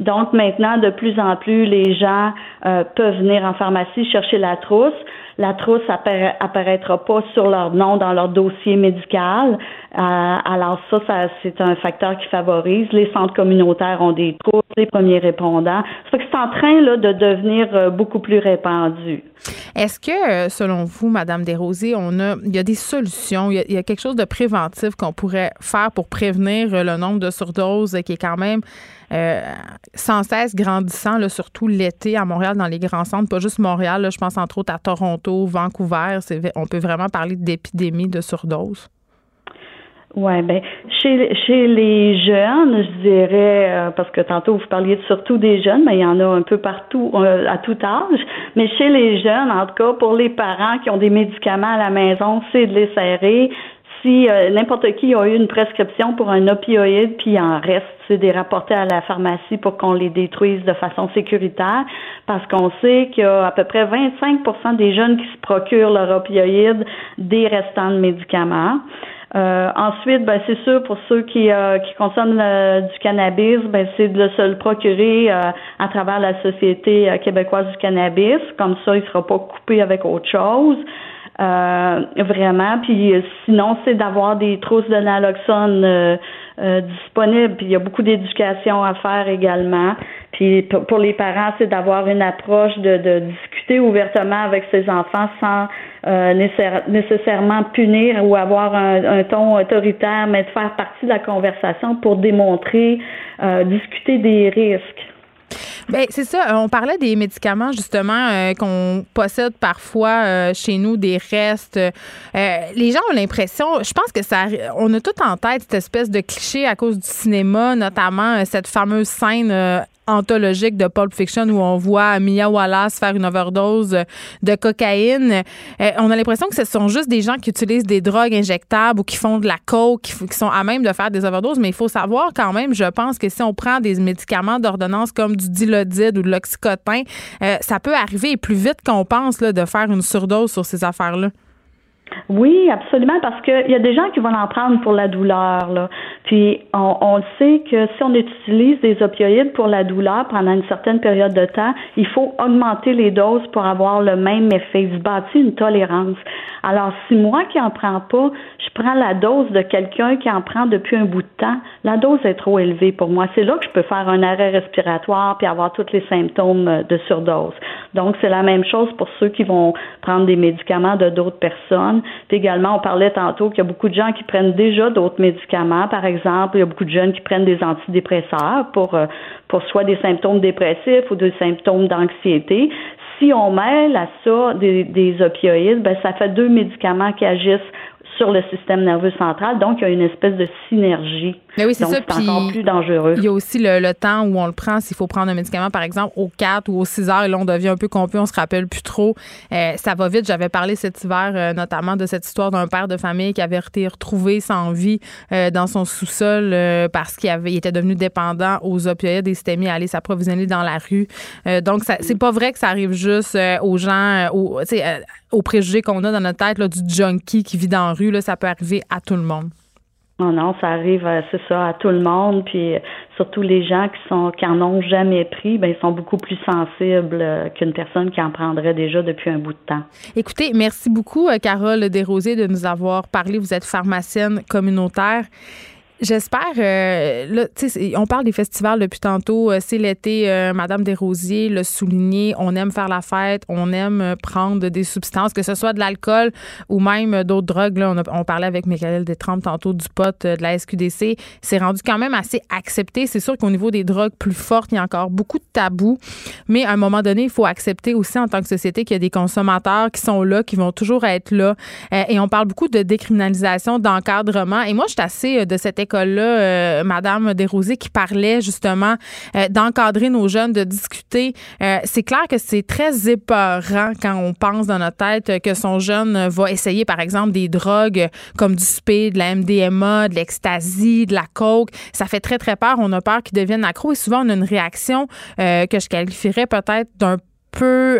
[SPEAKER 8] Donc maintenant, de plus en plus, les gens euh, peuvent venir en pharmacie chercher la trousse la trousse apparaîtra pas sur leur nom dans leur dossier médical. Euh, alors ça, c'est un facteur qui favorise. Les centres communautaires ont des trousses, les premiers répondants. Que c'est en train de devenir euh, beaucoup plus répandu.
[SPEAKER 1] Est-ce que, euh, selon vous, Madame Desrosiers, on a, il y a des solutions, il y a, quelque chose de préventif qu'on pourrait faire pour prévenir le nombre de surdoses qui est quand même sans cesse grandissant, surtout l'été à Montréal, dans les grands centres, pas juste Montréal, je pense entre autres à Toronto, Vancouver. On peut vraiment parler d'épidémie de surdose.
[SPEAKER 8] Oui, ben chez, chez les jeunes, je dirais, euh, parce que tantôt vous parliez surtout des jeunes, mais il y en a un peu partout, euh, à tout âge. Mais chez les jeunes, en tout cas, pour les parents qui ont des médicaments à la maison, c'est de les serrer. Si euh, n'importe qui a eu une prescription pour un opioïde, puis il en reste, c'est de les rapporter à la pharmacie pour qu'on les détruise de façon sécuritaire, parce qu'on sait qu'il y a à peu près 25% des jeunes qui se procurent leur opioïde des restants de médicaments. Euh, ensuite, ben, c'est sûr pour ceux qui, euh, qui consomment euh, du cannabis, ben, c'est de se le procurer à travers la Société québécoise du cannabis. Comme ça, il ne sera pas coupé avec autre chose. Vraiment. Puis sinon, c'est d'avoir des trousses de naloxone disponibles. Puis il y a beaucoup d'éducation à faire également. Puis pour les parents, c'est d'avoir une approche de, de discuter ouvertement avec ses enfants sans euh, nécessairement punir ou avoir un, ton autoritaire, mais de faire partie de la conversation pour démontrer, euh, discuter des risques.
[SPEAKER 1] Bien, c'est ça. On parlait des médicaments, justement, euh, qu'on possède parfois chez nous, des restes. les gens ont l'impression, je pense que ça, on a tout en tête cette espèce de cliché à cause du cinéma, notamment cette fameuse scène anthologique de Pulp Fiction où on voit Mia Wallace faire une overdose de cocaïne. Euh, on a l'impression que ce sont juste des gens qui utilisent des drogues injectables ou qui font de la coke, qui, sont à même de faire des overdoses. Mais il faut savoir quand même, je pense que si on prend des médicaments d'ordonnance comme du dilodide ou de l'oxycotin, euh, ça peut arriver plus vite qu'on pense de faire une surdose sur ces affaires-là.
[SPEAKER 8] Oui, absolument, parce qu'il y a des gens qui vont en prendre pour la douleur. Là. Puis on, sait que si on utilise des opioïdes pour la douleur pendant une certaine période de temps, il faut augmenter les doses pour avoir le même effet. Il se bâtit une tolérance. Alors, si moi qui en prends pas, je prends la dose de quelqu'un qui en prend depuis un bout de temps, la dose est trop élevée pour moi. C'est là que je peux faire un arrêt respiratoire puis avoir tous les symptômes de surdose. Donc, c'est la même chose pour ceux qui vont prendre des médicaments de d'autres personnes. Également, on parlait tantôt qu'il y a beaucoup de gens qui prennent déjà d'autres médicaments. Par exemple, il y a beaucoup de jeunes qui prennent des antidépresseurs pour, euh, pour soit des symptômes dépressifs ou des symptômes d'anxiété si on mêle à ça des, des opioïdes, ben, ça fait deux médicaments qui agissent sur le système nerveux central. Donc, il y a une espèce de synergie.
[SPEAKER 1] Mais oui, c'est
[SPEAKER 8] ça.
[SPEAKER 1] C'est encore
[SPEAKER 8] plus dangereux.
[SPEAKER 1] Il y a aussi le, temps où on le prend. S'il faut prendre un médicament, par exemple, aux 4 ou aux 6 heures, et là, on devient un peu confus, on se rappelle plus trop. Euh, ça va vite. J'avais parlé cet hiver, euh, notamment, de cette histoire d'un père de famille qui avait été retrouvé sans vie euh, dans son sous-sol parce qu'il avait, il était devenu dépendant aux opioïdes et s'était mis à aller s'approvisionner dans la rue. donc, c'est pas vrai que ça arrive juste aux gens, aux, aux préjugés qu'on a dans notre tête, là, du junkie qui vit dans la rue ça peut arriver à tout le monde.
[SPEAKER 8] Non, non, ça arrive, euh, c'est ça, à tout le monde. Puis euh, surtout les gens qui sont qui en ont jamais pris, ben ils sont beaucoup plus sensibles euh, qu'une personne qui en prendrait déjà depuis un bout de temps.
[SPEAKER 1] Écoutez, merci beaucoup, Carole Desrosiers, de nous avoir parlé. Vous êtes pharmacienne communautaire. J'espère. Euh, là, on parle des festivals depuis tantôt. Euh, c'est l'été. Euh, Madame Desrosiers l'a souligné. On aime faire la fête. On aime prendre des substances, que ce soit de l'alcool ou même d'autres drogues. Là, on, parlait avec Michael Détrempe tantôt du pot de la SQDC. C'est rendu quand même assez accepté. C'est sûr qu'au niveau des drogues plus fortes, il y a encore beaucoup de tabous. Mais à un moment donné, il faut accepter aussi en tant que société qu'il y a des consommateurs qui sont là, qui vont toujours être là. et on parle beaucoup de décriminalisation, d'encadrement. Et moi, je suis assez de cette école-là, euh, Madame Desrosiers, qui parlait justement euh, d'encadrer nos jeunes, de discuter. Euh, c'est clair que c'est très épeurant quand on pense dans notre tête que son jeune va essayer, par exemple, des drogues comme du speed, de la MDMA, de l'ecstasy, de la coke. Ça fait très, très peur. On a peur qu'ils deviennent accro et souvent, on a une réaction que je qualifierais peut-être d'un peu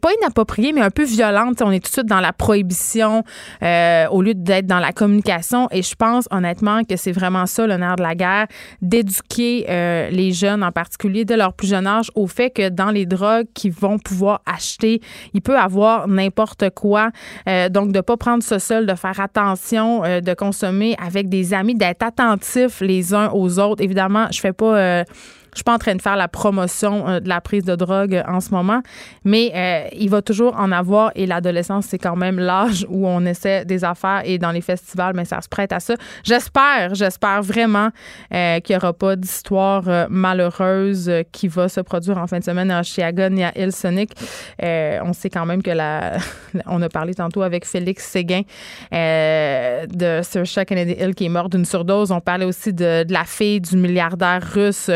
[SPEAKER 1] pas inappropriée, mais un peu violente. On est tout de suite dans la prohibition euh, au lieu d'être dans la communication. Et je pense honnêtement que c'est vraiment ça nerf de la guerre, d'éduquer euh, les jeunes en particulier dès leur plus jeune âge au fait que dans les drogues qu'ils vont pouvoir acheter, il peut avoir n'importe quoi. Euh, donc de pas prendre ça seul, de faire attention, euh, de consommer avec des amis, d'être attentifs les uns aux autres. Évidemment, je fais pas euh, je suis pas en train de faire la promotion euh, de la prise de drogue euh, en ce moment, mais euh, il va toujours en avoir et l'adolescence, c'est quand même l'âge où on essaie des affaires et dans les festivals, mais ça se prête à ça. J'espère, j'espère vraiment qu'il n'y aura pas d'histoire malheureuse qui va se produire en fin de semaine à Chiagon et à Hillsonic. On sait quand même que la, on a parlé tantôt avec Félix Séguin de Saoirse Kennedy Hill qui est mort d'une surdose. On parlait aussi de, de la fille du milliardaire russe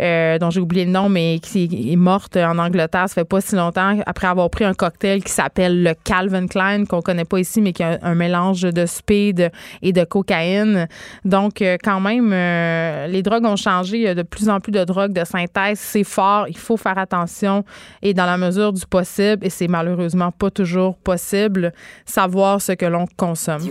[SPEAKER 1] euh, dont j'ai oublié le nom, mais qui est morte en Angleterre, ça fait pas si longtemps, après avoir pris un cocktail qui s'appelle le Calvin Klein, qu'on connaît pas ici, mais qui a un mélange de speed et de cocaïne. Donc, euh, quand même, euh, les drogues ont changé. Il y a de plus en plus de drogues de synthèse. C'est fort. Il faut faire attention. Et dans la mesure du possible, et c'est malheureusement pas toujours possible, savoir ce que l'on consomme.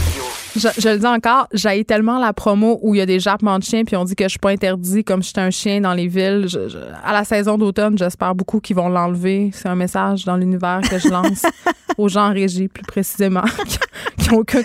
[SPEAKER 1] Je, je le dis encore, j'ai tellement la promo où il y a des jappements de chiens puis on dit que je suis pas interdit comme j'étais un chien dans les villes. Je- je- à la saison d'automne, j'espère beaucoup qu'ils vont l'enlever. C'est un message dans l'univers que je lance aux gens en régie, plus précisément, qui ont aucun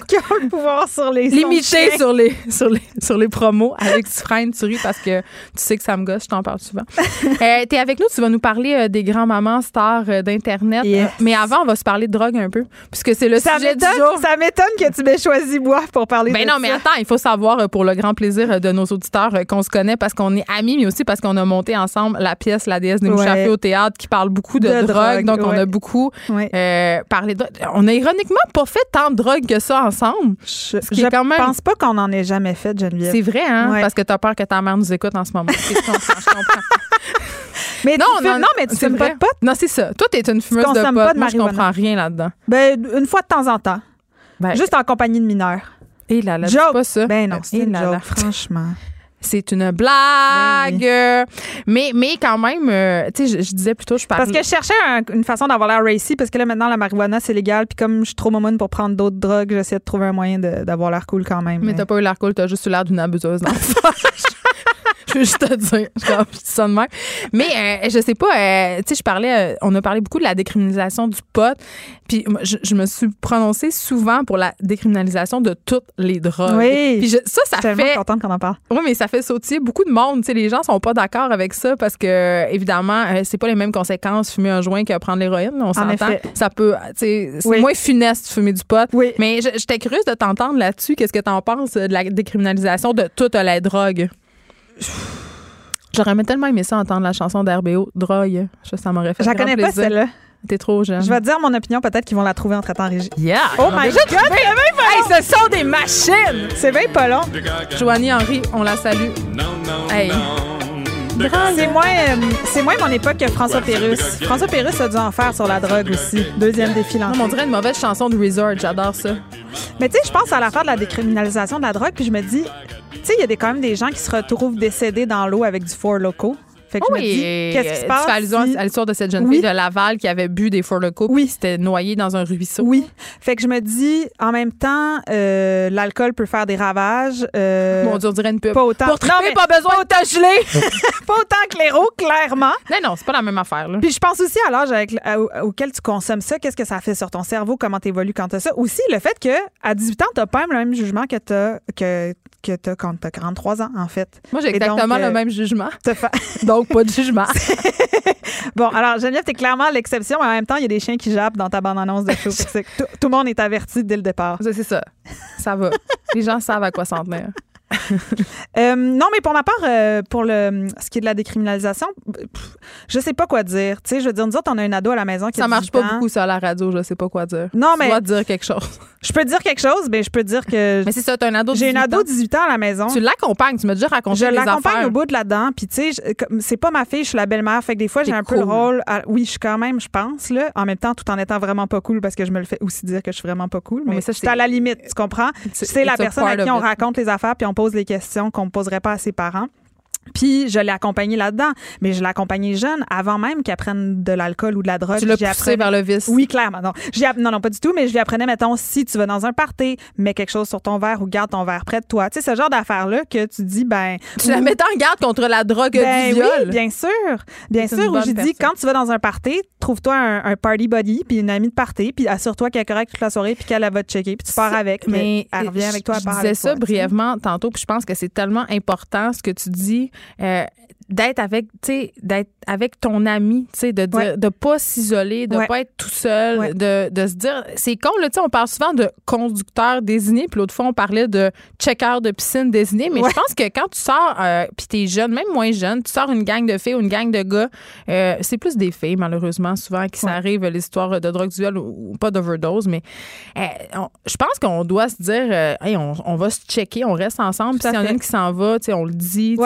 [SPEAKER 9] pouvoir sur les
[SPEAKER 1] limité sur les, sur, les, sur les promos. Avec tu ris parce que tu sais que ça me gosse, je t'en parle souvent. euh, T'es avec nous, tu vas nous parler euh, des grands-mamans stars euh, d'Internet.
[SPEAKER 9] Yes.
[SPEAKER 1] Mais avant, on va se parler de drogue un peu, puisque c'est le
[SPEAKER 9] Ça
[SPEAKER 1] sujet du jour.
[SPEAKER 9] ça m'étonne que tu m'aies choisi pour parler
[SPEAKER 1] Ben
[SPEAKER 9] de
[SPEAKER 1] non,
[SPEAKER 9] ça.
[SPEAKER 1] mais attends, il faut savoir euh, pour le grand plaisir euh, de nos auditeurs euh, qu'on se connaît parce qu'on est amis, mais aussi parce qu'on a monté ensemble la pièce La déesse de Mouchafé
[SPEAKER 9] Ouais.
[SPEAKER 1] au théâtre qui parle beaucoup de,
[SPEAKER 9] De
[SPEAKER 1] drogue.
[SPEAKER 9] drogue,
[SPEAKER 1] Donc, on a beaucoup
[SPEAKER 9] Ouais.
[SPEAKER 1] euh, parlé de. On a ironiquement pas fait tant de drogue que ça ensemble.
[SPEAKER 9] Je,
[SPEAKER 1] qui est
[SPEAKER 9] je
[SPEAKER 1] quand même-
[SPEAKER 9] pense pas qu'on en ait jamais fait, Geneviève.
[SPEAKER 1] C'est vrai, hein? Parce que t'as peur que ta mère nous écoute en ce moment. Je comprends, je comprends.
[SPEAKER 9] Mais
[SPEAKER 1] Non, non,
[SPEAKER 9] non, mais tu fumes pas de pot?
[SPEAKER 1] Non, c'est ça. Toi, t'es une fumeuse de pot.
[SPEAKER 9] consommes pas de
[SPEAKER 1] Moi, je comprends rien là-dedans.
[SPEAKER 9] Ben, une fois de temps en temps.
[SPEAKER 1] Ben,
[SPEAKER 9] Juste en compagnie de mineurs.
[SPEAKER 1] Et là, là,
[SPEAKER 9] Joke.
[SPEAKER 1] dis pas ça.
[SPEAKER 9] Ben non, c'est
[SPEAKER 1] Et
[SPEAKER 9] une
[SPEAKER 1] là, là.
[SPEAKER 9] franchement.
[SPEAKER 1] C'est une blague.
[SPEAKER 9] Ben
[SPEAKER 1] Mais, mais quand même, euh, tu sais, je, je disais plutôt, je parlais.
[SPEAKER 9] Parce que je cherchais un- une façon d'avoir l'air racy, parce que là, maintenant, la marijuana, c'est légal. Puis comme je suis trop momoune pour prendre d'autres drogues, j'essaie de trouver un moyen d'avoir l'air cool quand même.
[SPEAKER 1] Mais t'as pas eu l'air cool, t'as juste eu l'air d'une abuseuse d'enfant. Je veux juste te dire, je je dis ça de même. Mais euh, je sais pas, euh, tu sais, je parlais, euh, on a parlé beaucoup de la décriminalisation du pot, puis je, je me suis prononcée souvent pour la décriminalisation de toutes les drogues.
[SPEAKER 9] Oui.
[SPEAKER 1] Puis je- ça, ça
[SPEAKER 9] Je suis
[SPEAKER 1] fait,
[SPEAKER 9] contente qu'on en parle.
[SPEAKER 1] oui, mais ça fait sautiller beaucoup de monde. Tu sais, les gens sont pas d'accord avec ça parce que, évidemment, c'est pas les mêmes conséquences fumer un joint que prendre l'héroïne. On s'entend. Ça peut, tu sais, c'est
[SPEAKER 9] Oui.
[SPEAKER 1] moins funeste de fumer du pot.
[SPEAKER 9] Oui.
[SPEAKER 1] Mais j'étais curieuse de t'entendre là-dessus. Qu'est-ce que t'en penses euh, de la décriminalisation de toute la drogue? J'aurais aimé tellement aimé ça entendre la chanson d'RBO, Drogue. Je- Ça m'aurait fait
[SPEAKER 9] Je la connais pas, celle-là.
[SPEAKER 1] T'es trop jeune.
[SPEAKER 9] Je vais te dire mon opinion, peut-être qu'ils vont la trouver entre temps en régie.
[SPEAKER 1] Yeah!
[SPEAKER 9] Oh my God! long.
[SPEAKER 1] ce sont des machines!
[SPEAKER 9] C'est bien pas long.
[SPEAKER 1] Joanie Henry, on la salue. Hey.
[SPEAKER 9] C'est moins, euh, c'est moins mon époque que François Pérus. François Pérus a dû en faire sur la drogue aussi. Deuxième défi
[SPEAKER 1] Non,
[SPEAKER 9] lancé.
[SPEAKER 1] mais on dirait une mauvaise chanson de Resort. J'adore ça.
[SPEAKER 9] Mais tu sais, je pense à l'affaire de la décriminalisation de la drogue, puis je me dis, tu sais, il y a des, quand même des gens qui se retrouvent décédés dans l'eau avec du Four Loco. Fait que je me dis, qu'est-ce qui se passe?
[SPEAKER 1] Tu fais allusion
[SPEAKER 9] si-
[SPEAKER 1] à l'histoire de cette jeune
[SPEAKER 9] Oui.
[SPEAKER 1] fille de Laval qui avait bu des Four
[SPEAKER 9] Oui.
[SPEAKER 1] s'était noyée dans un ruisseau.
[SPEAKER 9] Oui. Fait que je me dis, en même temps, euh, l'alcool peut faire des ravages. euh,
[SPEAKER 1] Mon Dieu, on dirait une pub.
[SPEAKER 9] pas autant.
[SPEAKER 1] Pour triper,
[SPEAKER 9] Non, mais
[SPEAKER 1] pas besoin de te geler.
[SPEAKER 9] pas autant que l'héros, clairement.
[SPEAKER 1] non, non, c'est pas la même affaire. Là.
[SPEAKER 9] Puis je pense aussi à l'âge avec à- auquel tu consommes ça, qu'est-ce que ça fait sur ton cerveau, comment tu évolues quand tu as ça. Aussi, le fait que à 18 ans, tu pas même le même jugement que tu as que, que t'as quand tu as 43 ans, en fait.
[SPEAKER 1] Moi, j'ai
[SPEAKER 9] donc,
[SPEAKER 1] exactement
[SPEAKER 9] euh,
[SPEAKER 1] le même jugement.
[SPEAKER 9] T'as fa-
[SPEAKER 1] Donc, pas de jugement.
[SPEAKER 9] Bon, alors Geneviève, t'es clairement l'exception, mais en même temps, il y a des chiens qui jappent dans ta bande-annonce de show. Tout, tout le monde est averti dès le départ.
[SPEAKER 1] C'est ça. Ça va. Les gens savent à quoi s'en tenir.
[SPEAKER 9] Euh, non, mais pour ma part, euh, pour le ce qui est de la décriminalisation, pff, je sais pas quoi dire. Tu sais, je veux dire, nous autres, on a un ado à la maison qui
[SPEAKER 1] Ça
[SPEAKER 9] a
[SPEAKER 1] marche
[SPEAKER 9] 18
[SPEAKER 1] pas beaucoup, ça, à la radio. Je sais pas quoi dire.
[SPEAKER 9] Non,
[SPEAKER 1] Tu
[SPEAKER 9] mais
[SPEAKER 1] dois dire quelque chose.
[SPEAKER 9] Je peux te dire quelque chose, mais je peux te dire que
[SPEAKER 1] Mais c'est ça, t'as un ado de
[SPEAKER 9] j'ai une
[SPEAKER 1] 18
[SPEAKER 9] ado
[SPEAKER 1] ans.
[SPEAKER 9] de 18 ans à la maison.
[SPEAKER 1] Tu l'accompagnes, tu m'as déjà raconté
[SPEAKER 9] Je
[SPEAKER 1] les
[SPEAKER 9] l'accompagne
[SPEAKER 1] affaires.
[SPEAKER 9] au bout de là-dedans, puis tu sais, je- c'est pas ma fille, je suis la belle-mère, fait que des fois j'ai
[SPEAKER 1] T'es
[SPEAKER 9] un peu le rôle. à- oui, je suis quand même, je pense là, en même temps, tout en étant vraiment pas cool, parce que je me le fais aussi dire que je suis vraiment pas cool. Mais,
[SPEAKER 1] mais ça,
[SPEAKER 9] c'est
[SPEAKER 1] c'est-
[SPEAKER 9] à la limite, tu comprends?
[SPEAKER 1] It's-
[SPEAKER 9] C'est la
[SPEAKER 1] it's a
[SPEAKER 9] personne à
[SPEAKER 1] part
[SPEAKER 9] qui
[SPEAKER 1] of
[SPEAKER 9] on
[SPEAKER 1] it.
[SPEAKER 9] raconte les affaires, puis on pose les questions qu'on ne poserait pas à ses parents. Puis je l'ai accompagnée là-dedans, mais je l'ai accompagnée jeune, avant même qu'elle prenne de l'alcool ou de la drogue.
[SPEAKER 1] Tu l'as poussé
[SPEAKER 9] apprenais-
[SPEAKER 1] vers le vice?
[SPEAKER 9] oui, clairement. Non. App- non, non, pas du tout, mais je lui apprenais, mettons, si tu vas dans un party, mets quelque chose sur ton verre ou garde ton verre près de toi. Tu sais, ce genre d'affaires-là que tu dis, ben.
[SPEAKER 1] Tu la mettais en garde contre la drogue
[SPEAKER 9] ben
[SPEAKER 1] du viol.
[SPEAKER 9] oui, bien sûr. Bien sûr, où j'ai dit, quand tu vas dans un party, trouve-toi un, un party buddy, puis une amie de party, puis assure-toi qu'elle est correcte toute la soirée, puis qu'elle elle va te checker, puis tu pars avec. Mais elle revient avec toi, elle
[SPEAKER 1] je disais
[SPEAKER 9] avec
[SPEAKER 1] ça
[SPEAKER 9] toi,
[SPEAKER 1] brièvement tantôt, puis je pense que c'est tellement important ce que tu dis. Euh, d'être avec d'être avec ton ami tu sais de dire
[SPEAKER 9] Ouais.
[SPEAKER 1] de pas s'isoler de
[SPEAKER 9] Ouais.
[SPEAKER 1] pas être tout seul
[SPEAKER 9] Ouais.
[SPEAKER 1] de, de se dire c'est con là tu sais on parle souvent de conducteur désigné puis l'autre fois on parlait de checker de piscine désigné mais je pense que quand tu sors euh, puis t'es jeune même moins jeune tu sors une gang de filles ou une gang de gars euh, c'est plus des filles malheureusement souvent qui s'arrivent les histoires de drogue du viol ou, ou pas d'overdose mais euh, je pense qu'on doit se dire euh, Hey, on, on va se checker on reste ensemble puis s'il y en a une qui s'en va tu sais on le dit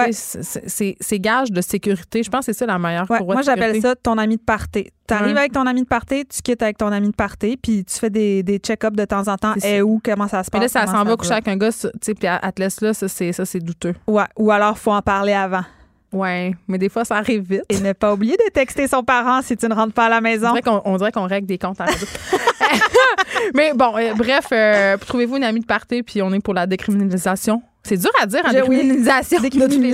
[SPEAKER 1] c'est gage de sécurité je pense que c'est ça la meilleure
[SPEAKER 9] Ouais,
[SPEAKER 1] courroie
[SPEAKER 9] moi, j'appelle ça ton ami de party. Tu arrives
[SPEAKER 1] Ouais.
[SPEAKER 9] avec ton ami de party, tu quittes avec ton ami de party, puis tu fais des, des check-ups de temps en temps. Et où, comment ça se
[SPEAKER 1] mais
[SPEAKER 9] passe?
[SPEAKER 1] là ça s'en va coucher avec un gars tu sais puis elle te laisse là ça c'est douteux
[SPEAKER 9] Ouais, ou alors, faut en parler avant.
[SPEAKER 1] ouais mais des fois ça arrive vite
[SPEAKER 9] Et ne pas oublier de texter son parent si tu ne rentres pas à la
[SPEAKER 1] On
[SPEAKER 9] maison.
[SPEAKER 1] on dirait qu'on règle des comptes à la. Mais bon, euh, bref, euh, trouvez-vous une amie de party, puis on est pour la décriminalisation? C'est dur à dire,
[SPEAKER 9] oui.
[SPEAKER 1] décriminalisation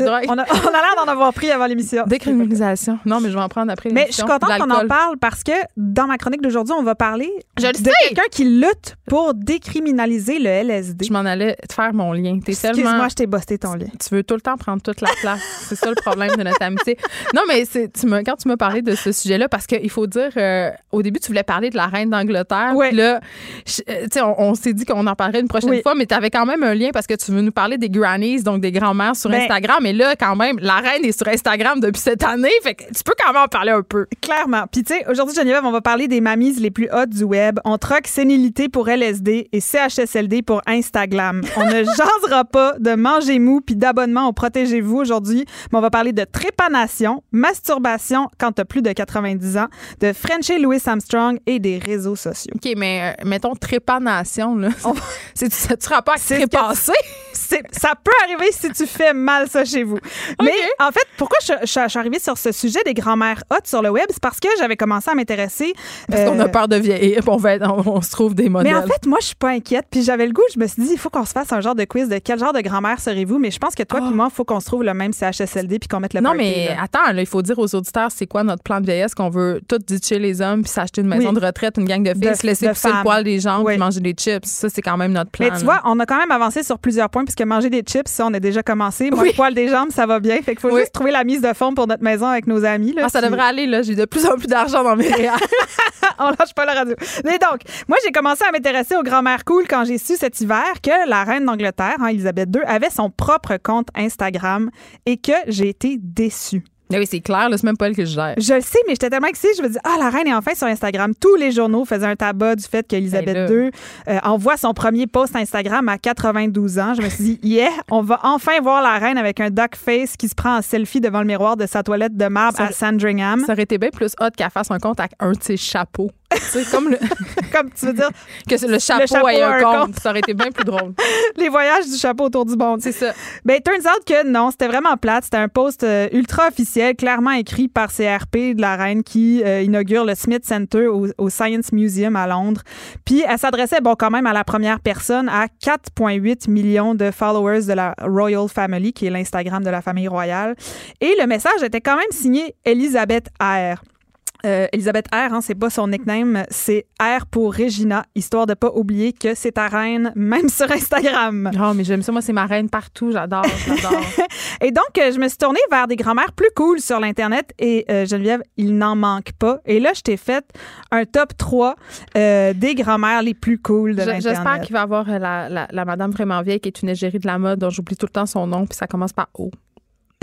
[SPEAKER 1] drogues.
[SPEAKER 9] On a, on a l'air d'en avoir pris avant l'émission.
[SPEAKER 1] Décriminalisation. Non, mais je vais en prendre après
[SPEAKER 9] Mais je suis
[SPEAKER 1] l'émission.
[SPEAKER 9] contente qu'on en parle parce que dans ma chronique d'aujourd'hui, on va parler
[SPEAKER 1] Je
[SPEAKER 9] de quelqu'un qui lutte pour décriminaliser le LSD.
[SPEAKER 1] Je m'en allais te faire mon lien. Tellement...
[SPEAKER 9] Excuse-moi, je t'ai busté ton lien.
[SPEAKER 1] Tu veux tout le temps prendre toute la place. C'est ça le problème de notre amitié. Non, mais tu me, quand tu m'as parlé de ce sujet-là, parce qu'il faut dire, euh, au début, tu voulais parler de la reine d'Angleterre.
[SPEAKER 9] Ouais.
[SPEAKER 1] Là, je- euh, on, on s'est dit qu'on en parlerait une prochaine
[SPEAKER 9] Oui.
[SPEAKER 1] fois, mais tu avais quand même un lien parce que tu veux nous parler des grannies, donc des grands-mères sur
[SPEAKER 9] Ben-
[SPEAKER 1] Instagram. Et là, quand même, la reine est sur Instagram depuis cette année. Fait que tu peux quand même en parler un peu.
[SPEAKER 9] Clairement. Puis tu sais, aujourd'hui, Geneviève, on va parler des mamies les plus hautes du web. On troque sénilité pour LSD et CHSLD pour Instagram. On ne jasera pas de manger mou puis d'abonnement au Protégez-vous aujourd'hui, mais on va parler de trépanation, masturbation quand t'as plus de 90 ans, de Frenchie Louis Armstrong et des réseaux sociaux.
[SPEAKER 1] OK, mais euh, mettons trépanation, là. C'est, ça tu rapport à
[SPEAKER 9] ça peut arriver si tu fais mal ça chez vous. Mais en fait, pourquoi je, je- je suis arrivée sur ce sujet des grands-mères hautes sur le web? C'est parce que j'avais commencé à m'intéresser.
[SPEAKER 1] Parce qu'on a
[SPEAKER 9] euh,
[SPEAKER 1] peur de vieillir, on, va être- on, on se trouve des modèles.
[SPEAKER 9] Mais en fait, moi, je suis pas inquiète. Puis j'avais le goût, je me suis dit, il faut qu'on se fasse un genre de quiz de quel genre de grand-mère serez-vous? Mais je pense que toi
[SPEAKER 1] Oh.
[SPEAKER 9] puis moi, il faut qu'on se trouve le même CHSLD puis qu'on mette le
[SPEAKER 1] Non,
[SPEAKER 9] party,
[SPEAKER 1] mais
[SPEAKER 9] là.
[SPEAKER 1] attends, là, il faut dire aux auditeurs c'est quoi notre plan de vieillesse qu'on veut tout ditcher les hommes puis s'acheter une maison
[SPEAKER 9] Oui.
[SPEAKER 1] de retraite, une gang de filles,
[SPEAKER 9] De-
[SPEAKER 1] se laisser pousser le poil des jambes
[SPEAKER 9] Oui.
[SPEAKER 1] puis manger des chips. Ça, c'est quand même notre plan.
[SPEAKER 9] Mais tu
[SPEAKER 1] là.
[SPEAKER 9] vois, on a quand même avancé sur plusieurs points puisque manger des chips, ça, on a déjà commencé. Moi,
[SPEAKER 1] Oui.
[SPEAKER 9] le poil des jambes, ça va bien. Fait qu'il faut
[SPEAKER 1] Oui.
[SPEAKER 9] juste trouver la mise de fond pour notre maison avec nos amis. Là,
[SPEAKER 1] Ah, ça
[SPEAKER 9] Puis-
[SPEAKER 1] devrait aller, là. J'ai de plus en plus d'argent dans mes réals.
[SPEAKER 9] on lâche pas la radio. Mais donc, moi, j'ai commencé à m'intéresser aux grand-mères cool quand j'ai su cet hiver que la reine d'Angleterre, hein, Elisabeth II, avait son propre compte Instagram et que j'ai été déçue.
[SPEAKER 1] Mais oui, c'est clair, c'est même pas elle que je gère.
[SPEAKER 9] Je le sais, mais j'étais tellement excitée. Je me dis, ah, la reine est enfin sur Instagram. Tous les journaux faisaient un tabac du fait qu'Elisabeth
[SPEAKER 1] Ben.
[SPEAKER 9] II euh, envoie son premier post Instagram à 92 ans. Je me suis dit, yeah, on va enfin voir la reine avec un duck face qui se prend en selfie devant le miroir de sa toilette de marbre
[SPEAKER 1] Ça-
[SPEAKER 9] à Sandringham.
[SPEAKER 1] Ça aurait été bien plus hot qu'elle fasse un compte avec un de ses chapeaux. Sais, comme le,
[SPEAKER 9] Comme tu veux dire,
[SPEAKER 1] que le chapeau,
[SPEAKER 9] chapeau
[SPEAKER 1] ait un
[SPEAKER 9] un
[SPEAKER 1] compte.
[SPEAKER 9] compte.
[SPEAKER 1] Ça aurait été bien plus drôle.
[SPEAKER 9] les voyages du chapeau autour du monde.
[SPEAKER 1] C'est ça.
[SPEAKER 9] Ben, turns out que non, c'était vraiment plate. C'était un post euh, ultra officiel, clairement écrit par CRP de la reine qui euh, inaugure le Smith Center au, au Science Museum à Londres. Puis elle s'adressait, bon, quand même à la première personne, à 4,8 millions de followers de la Royal Family, qui est l'Instagram de la famille royale. Et le message était quand même signé Elisabeth R. Euh, Elisabeth R, hein, c'est pas son nickname, c'est R pour Regina, histoire de pas oublier que c'est ta reine, même sur Instagram.
[SPEAKER 1] Oh, mais j'aime ça. Moi, c'est ma reine partout. J'adore, j'adore.
[SPEAKER 9] Et donc, euh, je me suis tournée vers des grand-mères plus cool sur l'Internet et euh, Geneviève, il n'en manque pas. Et là, je t'ai fait un top 3 euh, des grand-mères les plus cool de
[SPEAKER 1] Je- J'espère
[SPEAKER 9] l'Internet.
[SPEAKER 1] qu'il va y avoir la, la, la madame vraiment vieille qui est une égérie de la mode dont j'oublie tout le temps son nom, puis ça commence par O.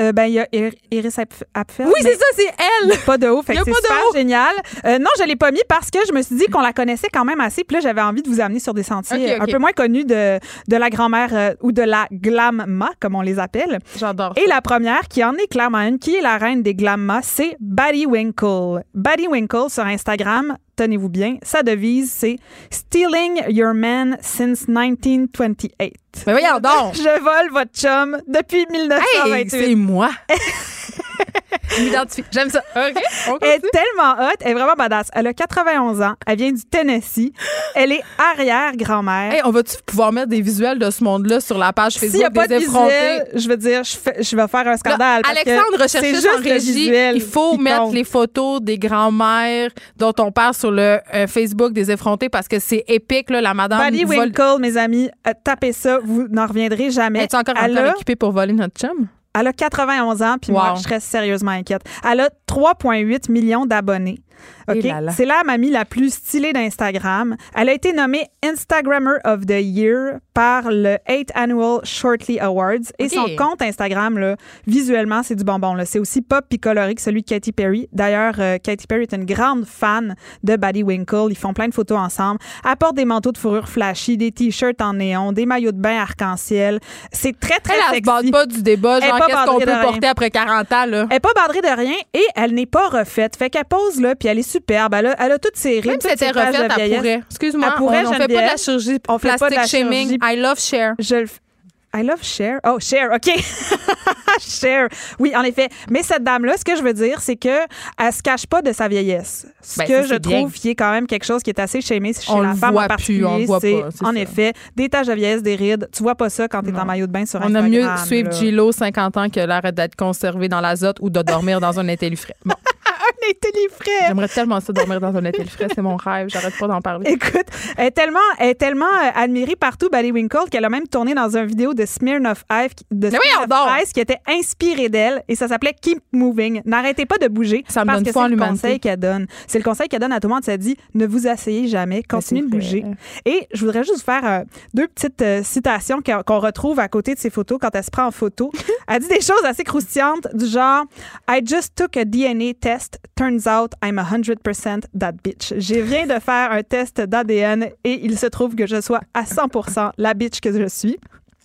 [SPEAKER 9] euh, ben, il y a Ir- Iris Apf- Apfel.
[SPEAKER 1] Oui, c'est ça, c'est elle.
[SPEAKER 9] il y a pas de haut, fait que c'est super
[SPEAKER 1] haut.
[SPEAKER 9] génial. Euh, non, je l'ai pas mis parce que je me suis dit qu'on la connaissait quand même assez. Puis là, j'avais envie de vous amener sur des sentiers un peu moins connus de, de la grand-mère euh, ou de la glamma, comme on les appelle.
[SPEAKER 1] J'adore.
[SPEAKER 9] Et la première, qui en est clairement une, qui est la reine des glammas, c'est Buddy Winkle. Buddy Winkle sur Instagram, tenez-vous bien, sa devise, c'est Stealing your man since 1928.
[SPEAKER 1] Mais voyons donc.
[SPEAKER 9] Je vole votre chum depuis 1928.
[SPEAKER 1] Hey, c'est moi. Je m'identifie. J'aime ça. OK. On
[SPEAKER 9] Elle est tellement hot, elle est vraiment badass. Elle a 91 ans, elle vient du Tennessee, elle est arrière-grand-mère.
[SPEAKER 1] Hey, on va-tu pouvoir mettre des visuels de ce monde-là sur la page
[SPEAKER 9] S'il n'y a
[SPEAKER 1] Facebook
[SPEAKER 9] pas de
[SPEAKER 1] des effrontés?
[SPEAKER 9] visuel, je veux dire, je, fais- je vais faire un scandale. parce
[SPEAKER 1] Alexandre recherche en régie. Il faut mettre
[SPEAKER 9] compte.
[SPEAKER 1] les photos des grands-mères dont on parle sur le euh, Facebook des effrontés parce que c'est épique, là, la madame. Vole-
[SPEAKER 9] Winkle, mes amis, euh, tapez ça, vous n'en reviendrez jamais.
[SPEAKER 1] Es-tu encore, encore équipée pour voler notre chum?
[SPEAKER 9] Elle a 91 ans, puis moi, je serais sérieusement inquiète. Elle a 3,8 millions d'abonnés. OK?
[SPEAKER 1] Et là là.
[SPEAKER 9] C'est la mamie la plus stylée d'Instagram. Elle a été nommée Instagrammer of the Year par le 8th Annual Shortly Awards. Et son compte Instagram, là, visuellement, c'est du bonbon. C'est aussi pop puis coloré que celui de Katy Perry. D'ailleurs, euh, Katy Perry est une grande fan de Buddy Winkle. Ils font plein de photos ensemble. Elle porte des manteaux de fourrure flashy, des t-shirts en néon, des maillots de bain arc-en-ciel. C'est très, très
[SPEAKER 1] Elle, se bande pas du débat, genre
[SPEAKER 9] pas
[SPEAKER 1] qu'est-ce qu'on peut porter après 40 ans, là?
[SPEAKER 9] Elle n'est pas bandrée de rien et elle n'est pas refaite. Fait qu'elle pose là, puis elle est superbe. Elle a, elle a toutes ses rides,
[SPEAKER 1] Même si
[SPEAKER 9] ses taches
[SPEAKER 1] refaite, elle pourrait. Excuse-moi,
[SPEAKER 9] Elle
[SPEAKER 1] on, on fait pas de la chirurgie
[SPEAKER 9] On fait pas de la
[SPEAKER 1] shaming.
[SPEAKER 9] chirurgie.
[SPEAKER 1] I love share.
[SPEAKER 9] Je le I love Cher. Oh, Cher, OK. Cher. Oui, en effet. Mais cette dame-là, ce que je veux dire, c'est que elle se cache pas de sa vieillesse. Ce
[SPEAKER 1] Ben,
[SPEAKER 9] que
[SPEAKER 1] ça,
[SPEAKER 9] je trouve qui est quand même quelque chose qui est assez shamé chez
[SPEAKER 1] On
[SPEAKER 9] la femme
[SPEAKER 1] voit
[SPEAKER 9] en
[SPEAKER 1] plus,
[SPEAKER 9] particulier.
[SPEAKER 1] on le voit pas,
[SPEAKER 9] en
[SPEAKER 1] ça.
[SPEAKER 9] effet des taches de vieillesse, des rides. Tu vois pas ça quand tu es en maillot de bain sur
[SPEAKER 1] On
[SPEAKER 9] Instagram.
[SPEAKER 1] a mieux suivre. Gilo, 50 ans, que l'arrête d'être conservé dans l'azote ou de dormir dans un intellifrais. Bon,
[SPEAKER 9] Un intellifrais.
[SPEAKER 1] j'aimerais tellement ça dormir dans un intellifrais, c'est mon rêve, j'arrête pas d'en parler.
[SPEAKER 9] Écoute, elle est tellement, elle est tellement euh, admirée partout, Winkle, qu'elle a même tourné dans une vidéo de Smirnoff Ice, de Smirnoff! Ice qui était inspirée d'elle et ça s'appelait Keep Moving. N'arrêtez pas de bouger.
[SPEAKER 1] Ça me
[SPEAKER 9] parce
[SPEAKER 1] donne
[SPEAKER 9] que c'est le
[SPEAKER 1] l'humanité.
[SPEAKER 9] conseil qu'elle donne. C'est le conseil qu'elle donne à tout le monde. Ça dit ne vous asseyez jamais, continuez de bouger. Et je voudrais juste faire euh, deux petites euh, citations qu'on retrouve à côté de ses photos quand elle se prend en photo. elle dit des choses assez croustillantes du genre I just took a DNA test. Turns out I'm 100% that bitch. Je viens de faire un test d'ADN et il se trouve que je sois à 100% la bitch que je suis.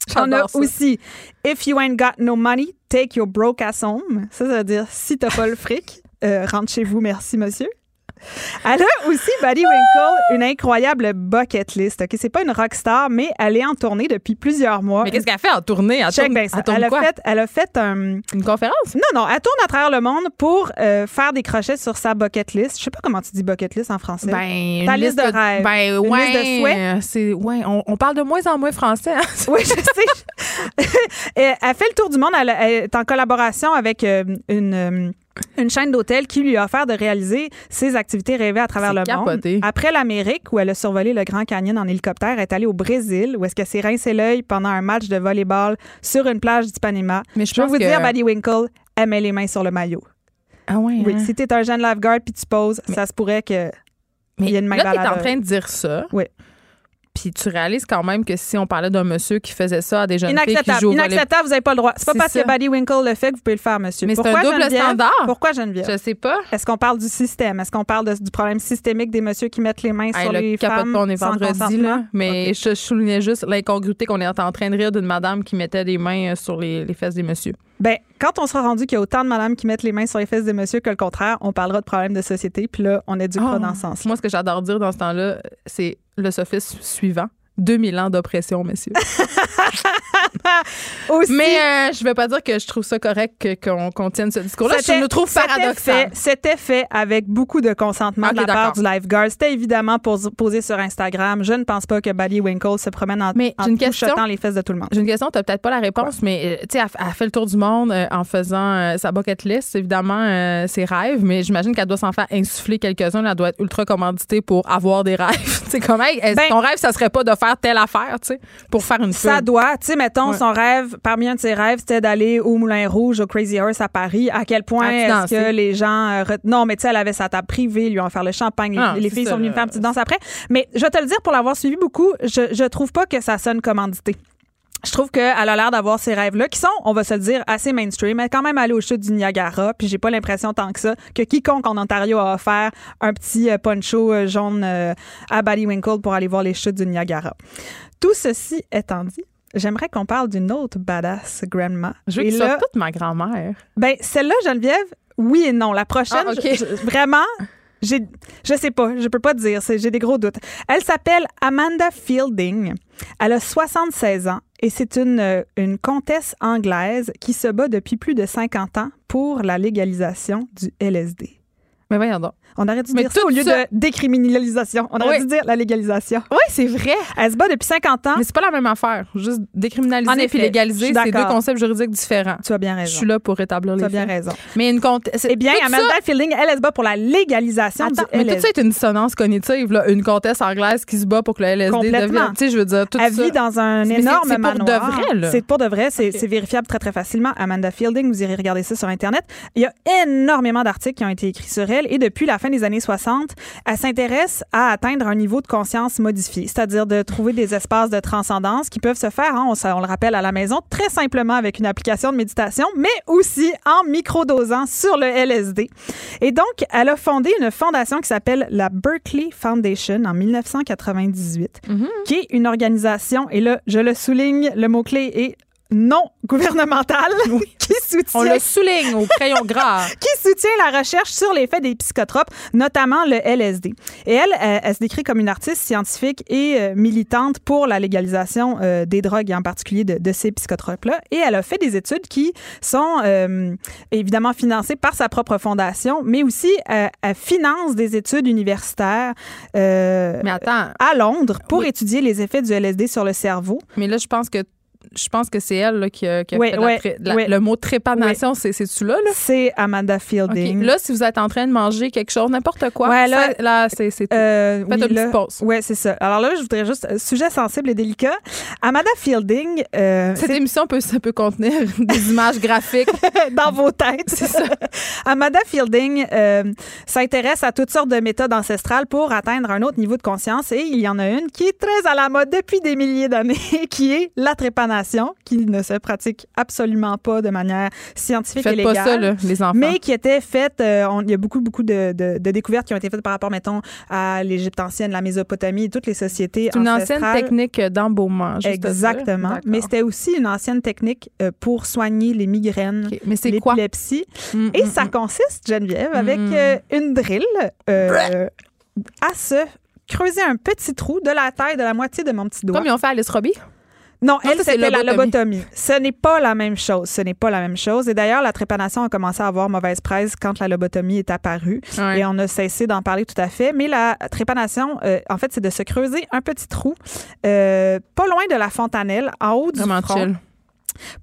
[SPEAKER 1] J'adore ça.
[SPEAKER 9] aussi If you ain't got no money, take your broke ass home. Ça, ça veut dire si t'as pas le fric, euh, rentre chez vous, merci monsieur. Elle a aussi, Buddy Winkle, une incroyable bucket list. OK? C'est pas une rockstar, mais elle est en tournée depuis plusieurs mois.
[SPEAKER 1] Mais qu'est-ce qu'elle fait en tournée? Elle
[SPEAKER 9] Check
[SPEAKER 1] tourne, elle tourne
[SPEAKER 9] Elle a,
[SPEAKER 1] quoi?
[SPEAKER 9] fait, elle a fait un.
[SPEAKER 1] Une conférence?
[SPEAKER 9] Non, non, elle tourne à travers le monde pour euh, faire des crochets sur sa bucket list. Je sais pas comment tu dis bucket list en français.
[SPEAKER 1] Ben,
[SPEAKER 9] Ta liste de rêves.
[SPEAKER 1] Ben,
[SPEAKER 9] Une
[SPEAKER 1] ouais.
[SPEAKER 9] liste de souhaits.
[SPEAKER 1] C'est, ouais, on, on parle de moins en moins français. hein.
[SPEAKER 9] Oui, je sais. elle elle fait le tour du monde. Elle, elle est en collaboration avec euh, une. euh, une chaîne d'hôtels qui lui a offert de réaliser ses activités rêvées à travers le monde.
[SPEAKER 1] capoté.
[SPEAKER 9] Après l'Amérique, où elle a survolé le Grand Canyon en hélicoptère, elle est allée au Brésil, où est-ce qu'elle s'est rincé l'œil pendant un match de volleyball sur une plage d'Ipanema.
[SPEAKER 1] Mais je pense
[SPEAKER 9] vous
[SPEAKER 1] que-
[SPEAKER 9] dire, Buddy Winkle, elle met les mains sur le maillot.
[SPEAKER 1] Ah ouais.
[SPEAKER 9] Oui,
[SPEAKER 1] hein?
[SPEAKER 9] si t'es un jeune lifeguard puis tu poses, ça se pourrait que
[SPEAKER 1] Mais
[SPEAKER 9] il y a une main
[SPEAKER 1] là, t'es en train de dire ça.
[SPEAKER 9] Oui.
[SPEAKER 1] Puis tu réalises quand même que si on parlait d'un monsieur qui faisait ça à des jeunes filles qui
[SPEAKER 9] Inacceptable.
[SPEAKER 1] jouent
[SPEAKER 9] Inacceptable, vous n'avez pas le droit. C'est pas parce
[SPEAKER 1] ça.
[SPEAKER 9] que Buddy Winkle le fait que vous pouvez le faire, monsieur.
[SPEAKER 1] Mais c'est un double
[SPEAKER 9] Geneviève?
[SPEAKER 1] standard.
[SPEAKER 9] Pourquoi Geneviève?
[SPEAKER 1] Je sais pas.
[SPEAKER 9] Est-ce qu'on parle du système? Est-ce qu'on parle de- du problème systémique des messieurs qui mettent les mains
[SPEAKER 1] Hey,
[SPEAKER 9] sur
[SPEAKER 1] le
[SPEAKER 9] les femmes
[SPEAKER 1] on est vendredi, là. Mais je, je soulignais juste l'incongruité qu'on est en train de rire d'une madame qui mettait des mains euh, sur les, les fesses des messieurs.
[SPEAKER 9] Ben, quand on sera rendu qu'il y a autant de madames qui mettent les mains sur les fesses des messieurs que le contraire, on parlera de problèmes de société. Puis là, on éduquera
[SPEAKER 1] Oh.
[SPEAKER 9] dans ce sens.
[SPEAKER 1] Moi, ce que j'adore dire dans ce temps-là, c'est le sophisme suivant. 2000 ans d'oppression, messieurs.
[SPEAKER 9] Aussi,
[SPEAKER 1] Mais euh, je vais pas dire que je trouve ça correct qu'on qu'on tienne ce discours-là. Je le trouve paradoxal.
[SPEAKER 9] C'était fait avec beaucoup de consentement de la part du lifeguard. C'était évidemment pos- posé sur Instagram. Je ne pense pas que Buddy Winkle se promène en,
[SPEAKER 1] Mais
[SPEAKER 9] en
[SPEAKER 1] une question.
[SPEAKER 9] les fesses de tout le monde.
[SPEAKER 1] J'ai une question, tu peut-être pas la réponse, mais euh, tu sais, elle, elle fait le tour du monde euh, en faisant euh, sa bucket list, évidemment, ses rêves, mais j'imagine qu'elle doit s'en faire insuffler quelques-uns. Elle doit être ultra commanditée pour avoir des rêves. tu sais, comment, est-ce-
[SPEAKER 9] Ben-
[SPEAKER 1] ton rêve, ça serait pas de faire telle affaire, tu sais, pour faire une
[SPEAKER 9] Ça
[SPEAKER 1] pub?
[SPEAKER 9] doit, tu sais, mettons,
[SPEAKER 1] Ouais.
[SPEAKER 9] son rêve, parmi un de ses rêves, c'était d'aller au Moulin Rouge, au Crazy Horse à Paris. À quel point est-ce que les gens. euh, Non, mais tu sais, elle avait sa table privée, lui ont offert le champagne. Les,
[SPEAKER 1] Ah,
[SPEAKER 9] les filles
[SPEAKER 1] ça,
[SPEAKER 9] sont venues faire une petite danse après. Mais je vais te le dire, pour l'avoir suivi beaucoup, je, je trouve pas que ça sonne commandité. Je trouve qu'elle a l'air d'avoir ces rêves-là qui sont, on va se le dire, assez mainstream. Elle est quand même allée aux chutes du Niagara, puis j'ai pas l'impression tant que ça que quiconque en Ontario a offert un petit euh, poncho euh, jaune euh, à Ballywinkle pour aller voir les chutes du Niagara. Tout ceci étant dit, j'aimerais qu'on parle d'une autre badass grandma.
[SPEAKER 1] Je veux
[SPEAKER 9] Et
[SPEAKER 1] que
[SPEAKER 9] là,
[SPEAKER 1] toute ma grand-mère.
[SPEAKER 9] ben, celle-là, Geneviève, oui et non. La prochaine,
[SPEAKER 1] Ah,
[SPEAKER 9] je- vraiment, j'ai, je sais pas, je peux pas te dire, j'ai des gros doutes. Elle s'appelle Amanda Fielding. Elle a 76 ans et c'est une, euh, une comtesse anglaise qui se bat depuis plus de 50 ans pour la légalisation du LSD.
[SPEAKER 1] Mais voyons donc.
[SPEAKER 9] On aurait dû
[SPEAKER 1] Mais
[SPEAKER 9] dire ça au lieu
[SPEAKER 1] ça-
[SPEAKER 9] de décriminalisation. On aurait
[SPEAKER 1] Oui.
[SPEAKER 9] dû dire la légalisation.
[SPEAKER 1] Oui, c'est vrai.
[SPEAKER 9] Elle se bat depuis 50 ans.
[SPEAKER 1] Mais c'est pas la même affaire. Juste
[SPEAKER 9] En
[SPEAKER 1] décriminaliser
[SPEAKER 9] effet,
[SPEAKER 1] puis
[SPEAKER 9] je
[SPEAKER 1] légaliser, c'est deux concepts juridiques différents.
[SPEAKER 9] Tu as bien
[SPEAKER 1] Je
[SPEAKER 9] raison.
[SPEAKER 1] suis là pour rétablir
[SPEAKER 9] Tu
[SPEAKER 1] les
[SPEAKER 9] as bien
[SPEAKER 1] faits.
[SPEAKER 9] raison.
[SPEAKER 1] Mais une.
[SPEAKER 9] Eh bien, Amanda Fielding, elle, elle se bat pour la légalisation
[SPEAKER 1] Attends,
[SPEAKER 9] du
[SPEAKER 1] mais
[SPEAKER 9] LSD.
[SPEAKER 1] tout ça est une dissonance cognitive, là. Une comtesse anglaise qui se bat pour que le LSD
[SPEAKER 9] Complètement.
[SPEAKER 1] devienne. Tu sais, je veux dire, tout
[SPEAKER 9] Elle
[SPEAKER 1] ça.
[SPEAKER 9] vit dans un énorme
[SPEAKER 1] c'est pour de
[SPEAKER 9] manoir.
[SPEAKER 1] vrai, là.
[SPEAKER 9] C'est pour de vrai. C'est vérifiable très, très facilement. Amanda Fielding, vous irez regarder ça sur Internet. Il y a énormément d'articles qui ont été écrits sur elle. Et depuis la fin des années 60, elle s'intéresse à atteindre un niveau de conscience modifié, c'est-à-dire de trouver des espaces de transcendance qui peuvent se faire, hein, on, le rappelle, à la maison, très simplement avec une application de méditation, mais aussi en microdosant sur le LSD. Et donc, elle a fondé une fondation qui s'appelle la Berkeley Foundation en 1998 qui est une organisation, et là, je le souligne, le mot-clé est non gouvernementale, qui soutient
[SPEAKER 1] On le souligne au crayon gras.
[SPEAKER 9] qui soutient la recherche sur l'effet des psychotropes, notamment le LSD. Et elle, elle, elle se décrit comme une artiste scientifique et euh, militante pour la légalisation euh, des drogues, et en particulier de, de ces psychotropes-là. Et elle a fait des études qui sont euh, évidemment financées par sa propre fondation, mais aussi euh, elle finance des études universitaires euh,
[SPEAKER 1] Mais attends,
[SPEAKER 9] à Londres pour
[SPEAKER 1] Oui.
[SPEAKER 9] étudier les effets du LSD sur le cerveau.
[SPEAKER 1] mais là, je pense que je pense que c'est elle là, qui a, qui a
[SPEAKER 9] Oui,
[SPEAKER 1] fait
[SPEAKER 9] oui,
[SPEAKER 1] la-
[SPEAKER 9] oui.
[SPEAKER 1] le mot trépanation, c'est c'est-tu là, là?
[SPEAKER 9] C'est Amanda. Fielding.
[SPEAKER 1] Là, si vous êtes en train de manger quelque chose, n'importe quoi,
[SPEAKER 9] Ouais, là-
[SPEAKER 1] là c'est tout.
[SPEAKER 9] Euh,
[SPEAKER 1] Faites
[SPEAKER 9] oui,
[SPEAKER 1] une petite pause.
[SPEAKER 9] Ouais, c'est ça. Alors là, je voudrais juste euh, sujet sensible et délicat. Amanda Fielding, euh,
[SPEAKER 1] Cette émission peut, ça peut contenir des images graphiques.
[SPEAKER 9] dans vos têtes. C'est ça. Amanda Fielding euh, s'intéresse à toutes sortes de méthodes ancestrales pour atteindre un autre niveau de conscience et il y en a une qui est très à la mode depuis des milliers d'années, qui est la trépanation, qui ne se pratique absolument pas de manière scientifique et
[SPEAKER 1] Faites
[SPEAKER 9] légale.
[SPEAKER 1] pas ça, là, les enfants.
[SPEAKER 9] mais qui était faite, euh, il y a beaucoup, beaucoup de, de- de découvertes qui ont été faites par rapport, mettons, à l'Égypte ancienne, la Mésopotamie et toutes les sociétés
[SPEAKER 1] c'est une ancienne technique d'embaumement. à.
[SPEAKER 9] Exactement. Mais c'était aussi une ancienne technique euh, pour soigner les migraines,
[SPEAKER 1] OK. Mais c'est
[SPEAKER 9] l'épilepsie.
[SPEAKER 1] Mm,
[SPEAKER 9] Et
[SPEAKER 1] mm,
[SPEAKER 9] ça
[SPEAKER 1] mm.
[SPEAKER 9] consiste, Geneviève, avec euh, une drill euh, à se creuser un petit trou de la taille de la moitié de mon petit doigt.
[SPEAKER 1] Comme ils ont fait Alice Robbie.
[SPEAKER 9] Non,
[SPEAKER 1] Non,
[SPEAKER 9] elle, c'était la
[SPEAKER 1] lobotomie.
[SPEAKER 9] Ce n'est pas la même chose. Ce n'est pas la même chose. Et d'ailleurs, la trépanation a commencé à avoir mauvaise presse quand la lobotomie est apparue.
[SPEAKER 1] Ouais.
[SPEAKER 9] Et on a cessé d'en parler tout à fait. Mais la trépanation, euh, en fait, c'est de se creuser un petit trou euh, pas loin de la fontanelle, en haut du
[SPEAKER 1] Vraiment
[SPEAKER 9] front,
[SPEAKER 1] chill.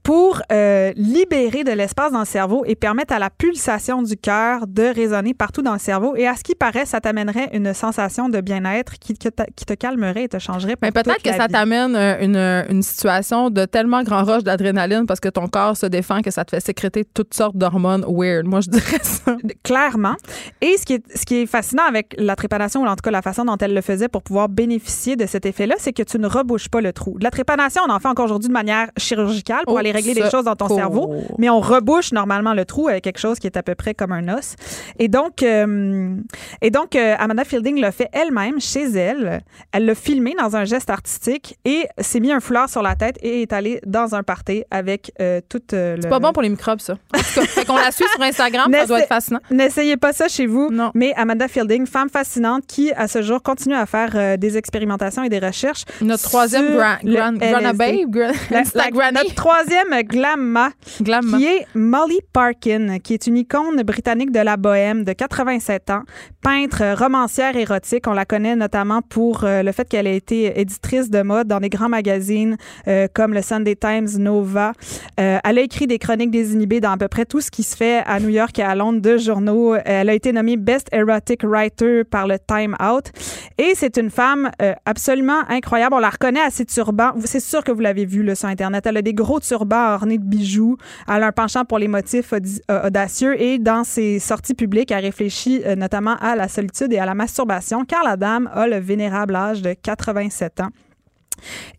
[SPEAKER 9] Pour euh, libérer de l'espace dans le cerveau et permettre à la pulsation du cœur de résonner partout dans le cerveau. Et à ce qui paraît, ça t'amènerait une sensation de bien-être qui, te calmerait et te changerait pour
[SPEAKER 1] Mais peut-être que ça t'amène euh, une, une situation de tellement grand rush d'adrénaline parce que ton corps se défend que ça te fait sécréter toutes sortes d'hormones weird. Moi, je dirais ça.
[SPEAKER 9] Clairement. Et ce qui, est, ce qui est fascinant avec la trépanation, ou en tout cas la façon dont elle le faisait pour pouvoir bénéficier de cet effet-là, c'est que tu ne rebouches pas le trou. De la trépanation, on en fait encore aujourd'hui de manière chirurgicale pour
[SPEAKER 1] Oh,
[SPEAKER 9] aller régler des choses dans ton cerveau, mais on rebouche normalement le trou avec quelque chose qui est à peu près comme un os. Et donc, euh, et donc euh, Amanda Fielding l'a fait elle-même chez elle. Elle l'a filmé dans un geste artistique et s'est mis un foulard sur la tête et est allée dans un party avec euh, toute le...
[SPEAKER 1] C'est pas bon pour les microbes, ça. En tout cas, fait qu'on la suit sur Instagram, ça doit être fascinant.
[SPEAKER 9] N'essayez pas ça chez vous.
[SPEAKER 1] Non.
[SPEAKER 9] Mais Amanda Fielding, femme fascinante qui, à ce jour, continue à faire des expérimentations et des recherches.
[SPEAKER 1] Notre troisième grand, grand, Grana
[SPEAKER 9] LSD.
[SPEAKER 1] Babe,
[SPEAKER 9] La- la- notre troisième glamma,
[SPEAKER 1] Glam.
[SPEAKER 9] qui est Molly Parkin, qui est une icône britannique de la bohème de 87 ans, peintre, romancière érotique. On la connaît notamment pour euh, le fait qu'elle a été éditrice de mode dans des grands magazines euh, comme le Sunday Times, Nova. Euh, elle a écrit des chroniques désinhibées dans à peu près tout ce qui se fait à New York et à Londres de journaux. Elle a été nommée Best Erotic Writer par le Time Out. Et c'est une femme absolument incroyable. On la reconnaît à ses turbans. C'est sûr que vous l'avez vu là, sur Internet. Elle a des gros turbans ornés de bijoux. Elle a un penchant pour les motifs euh, audacieux. Et dans ses sorties publiques, elle réfléchit euh, notamment à la solitude et à la masturbation, car la dame a le vénérable âge de 87 ans.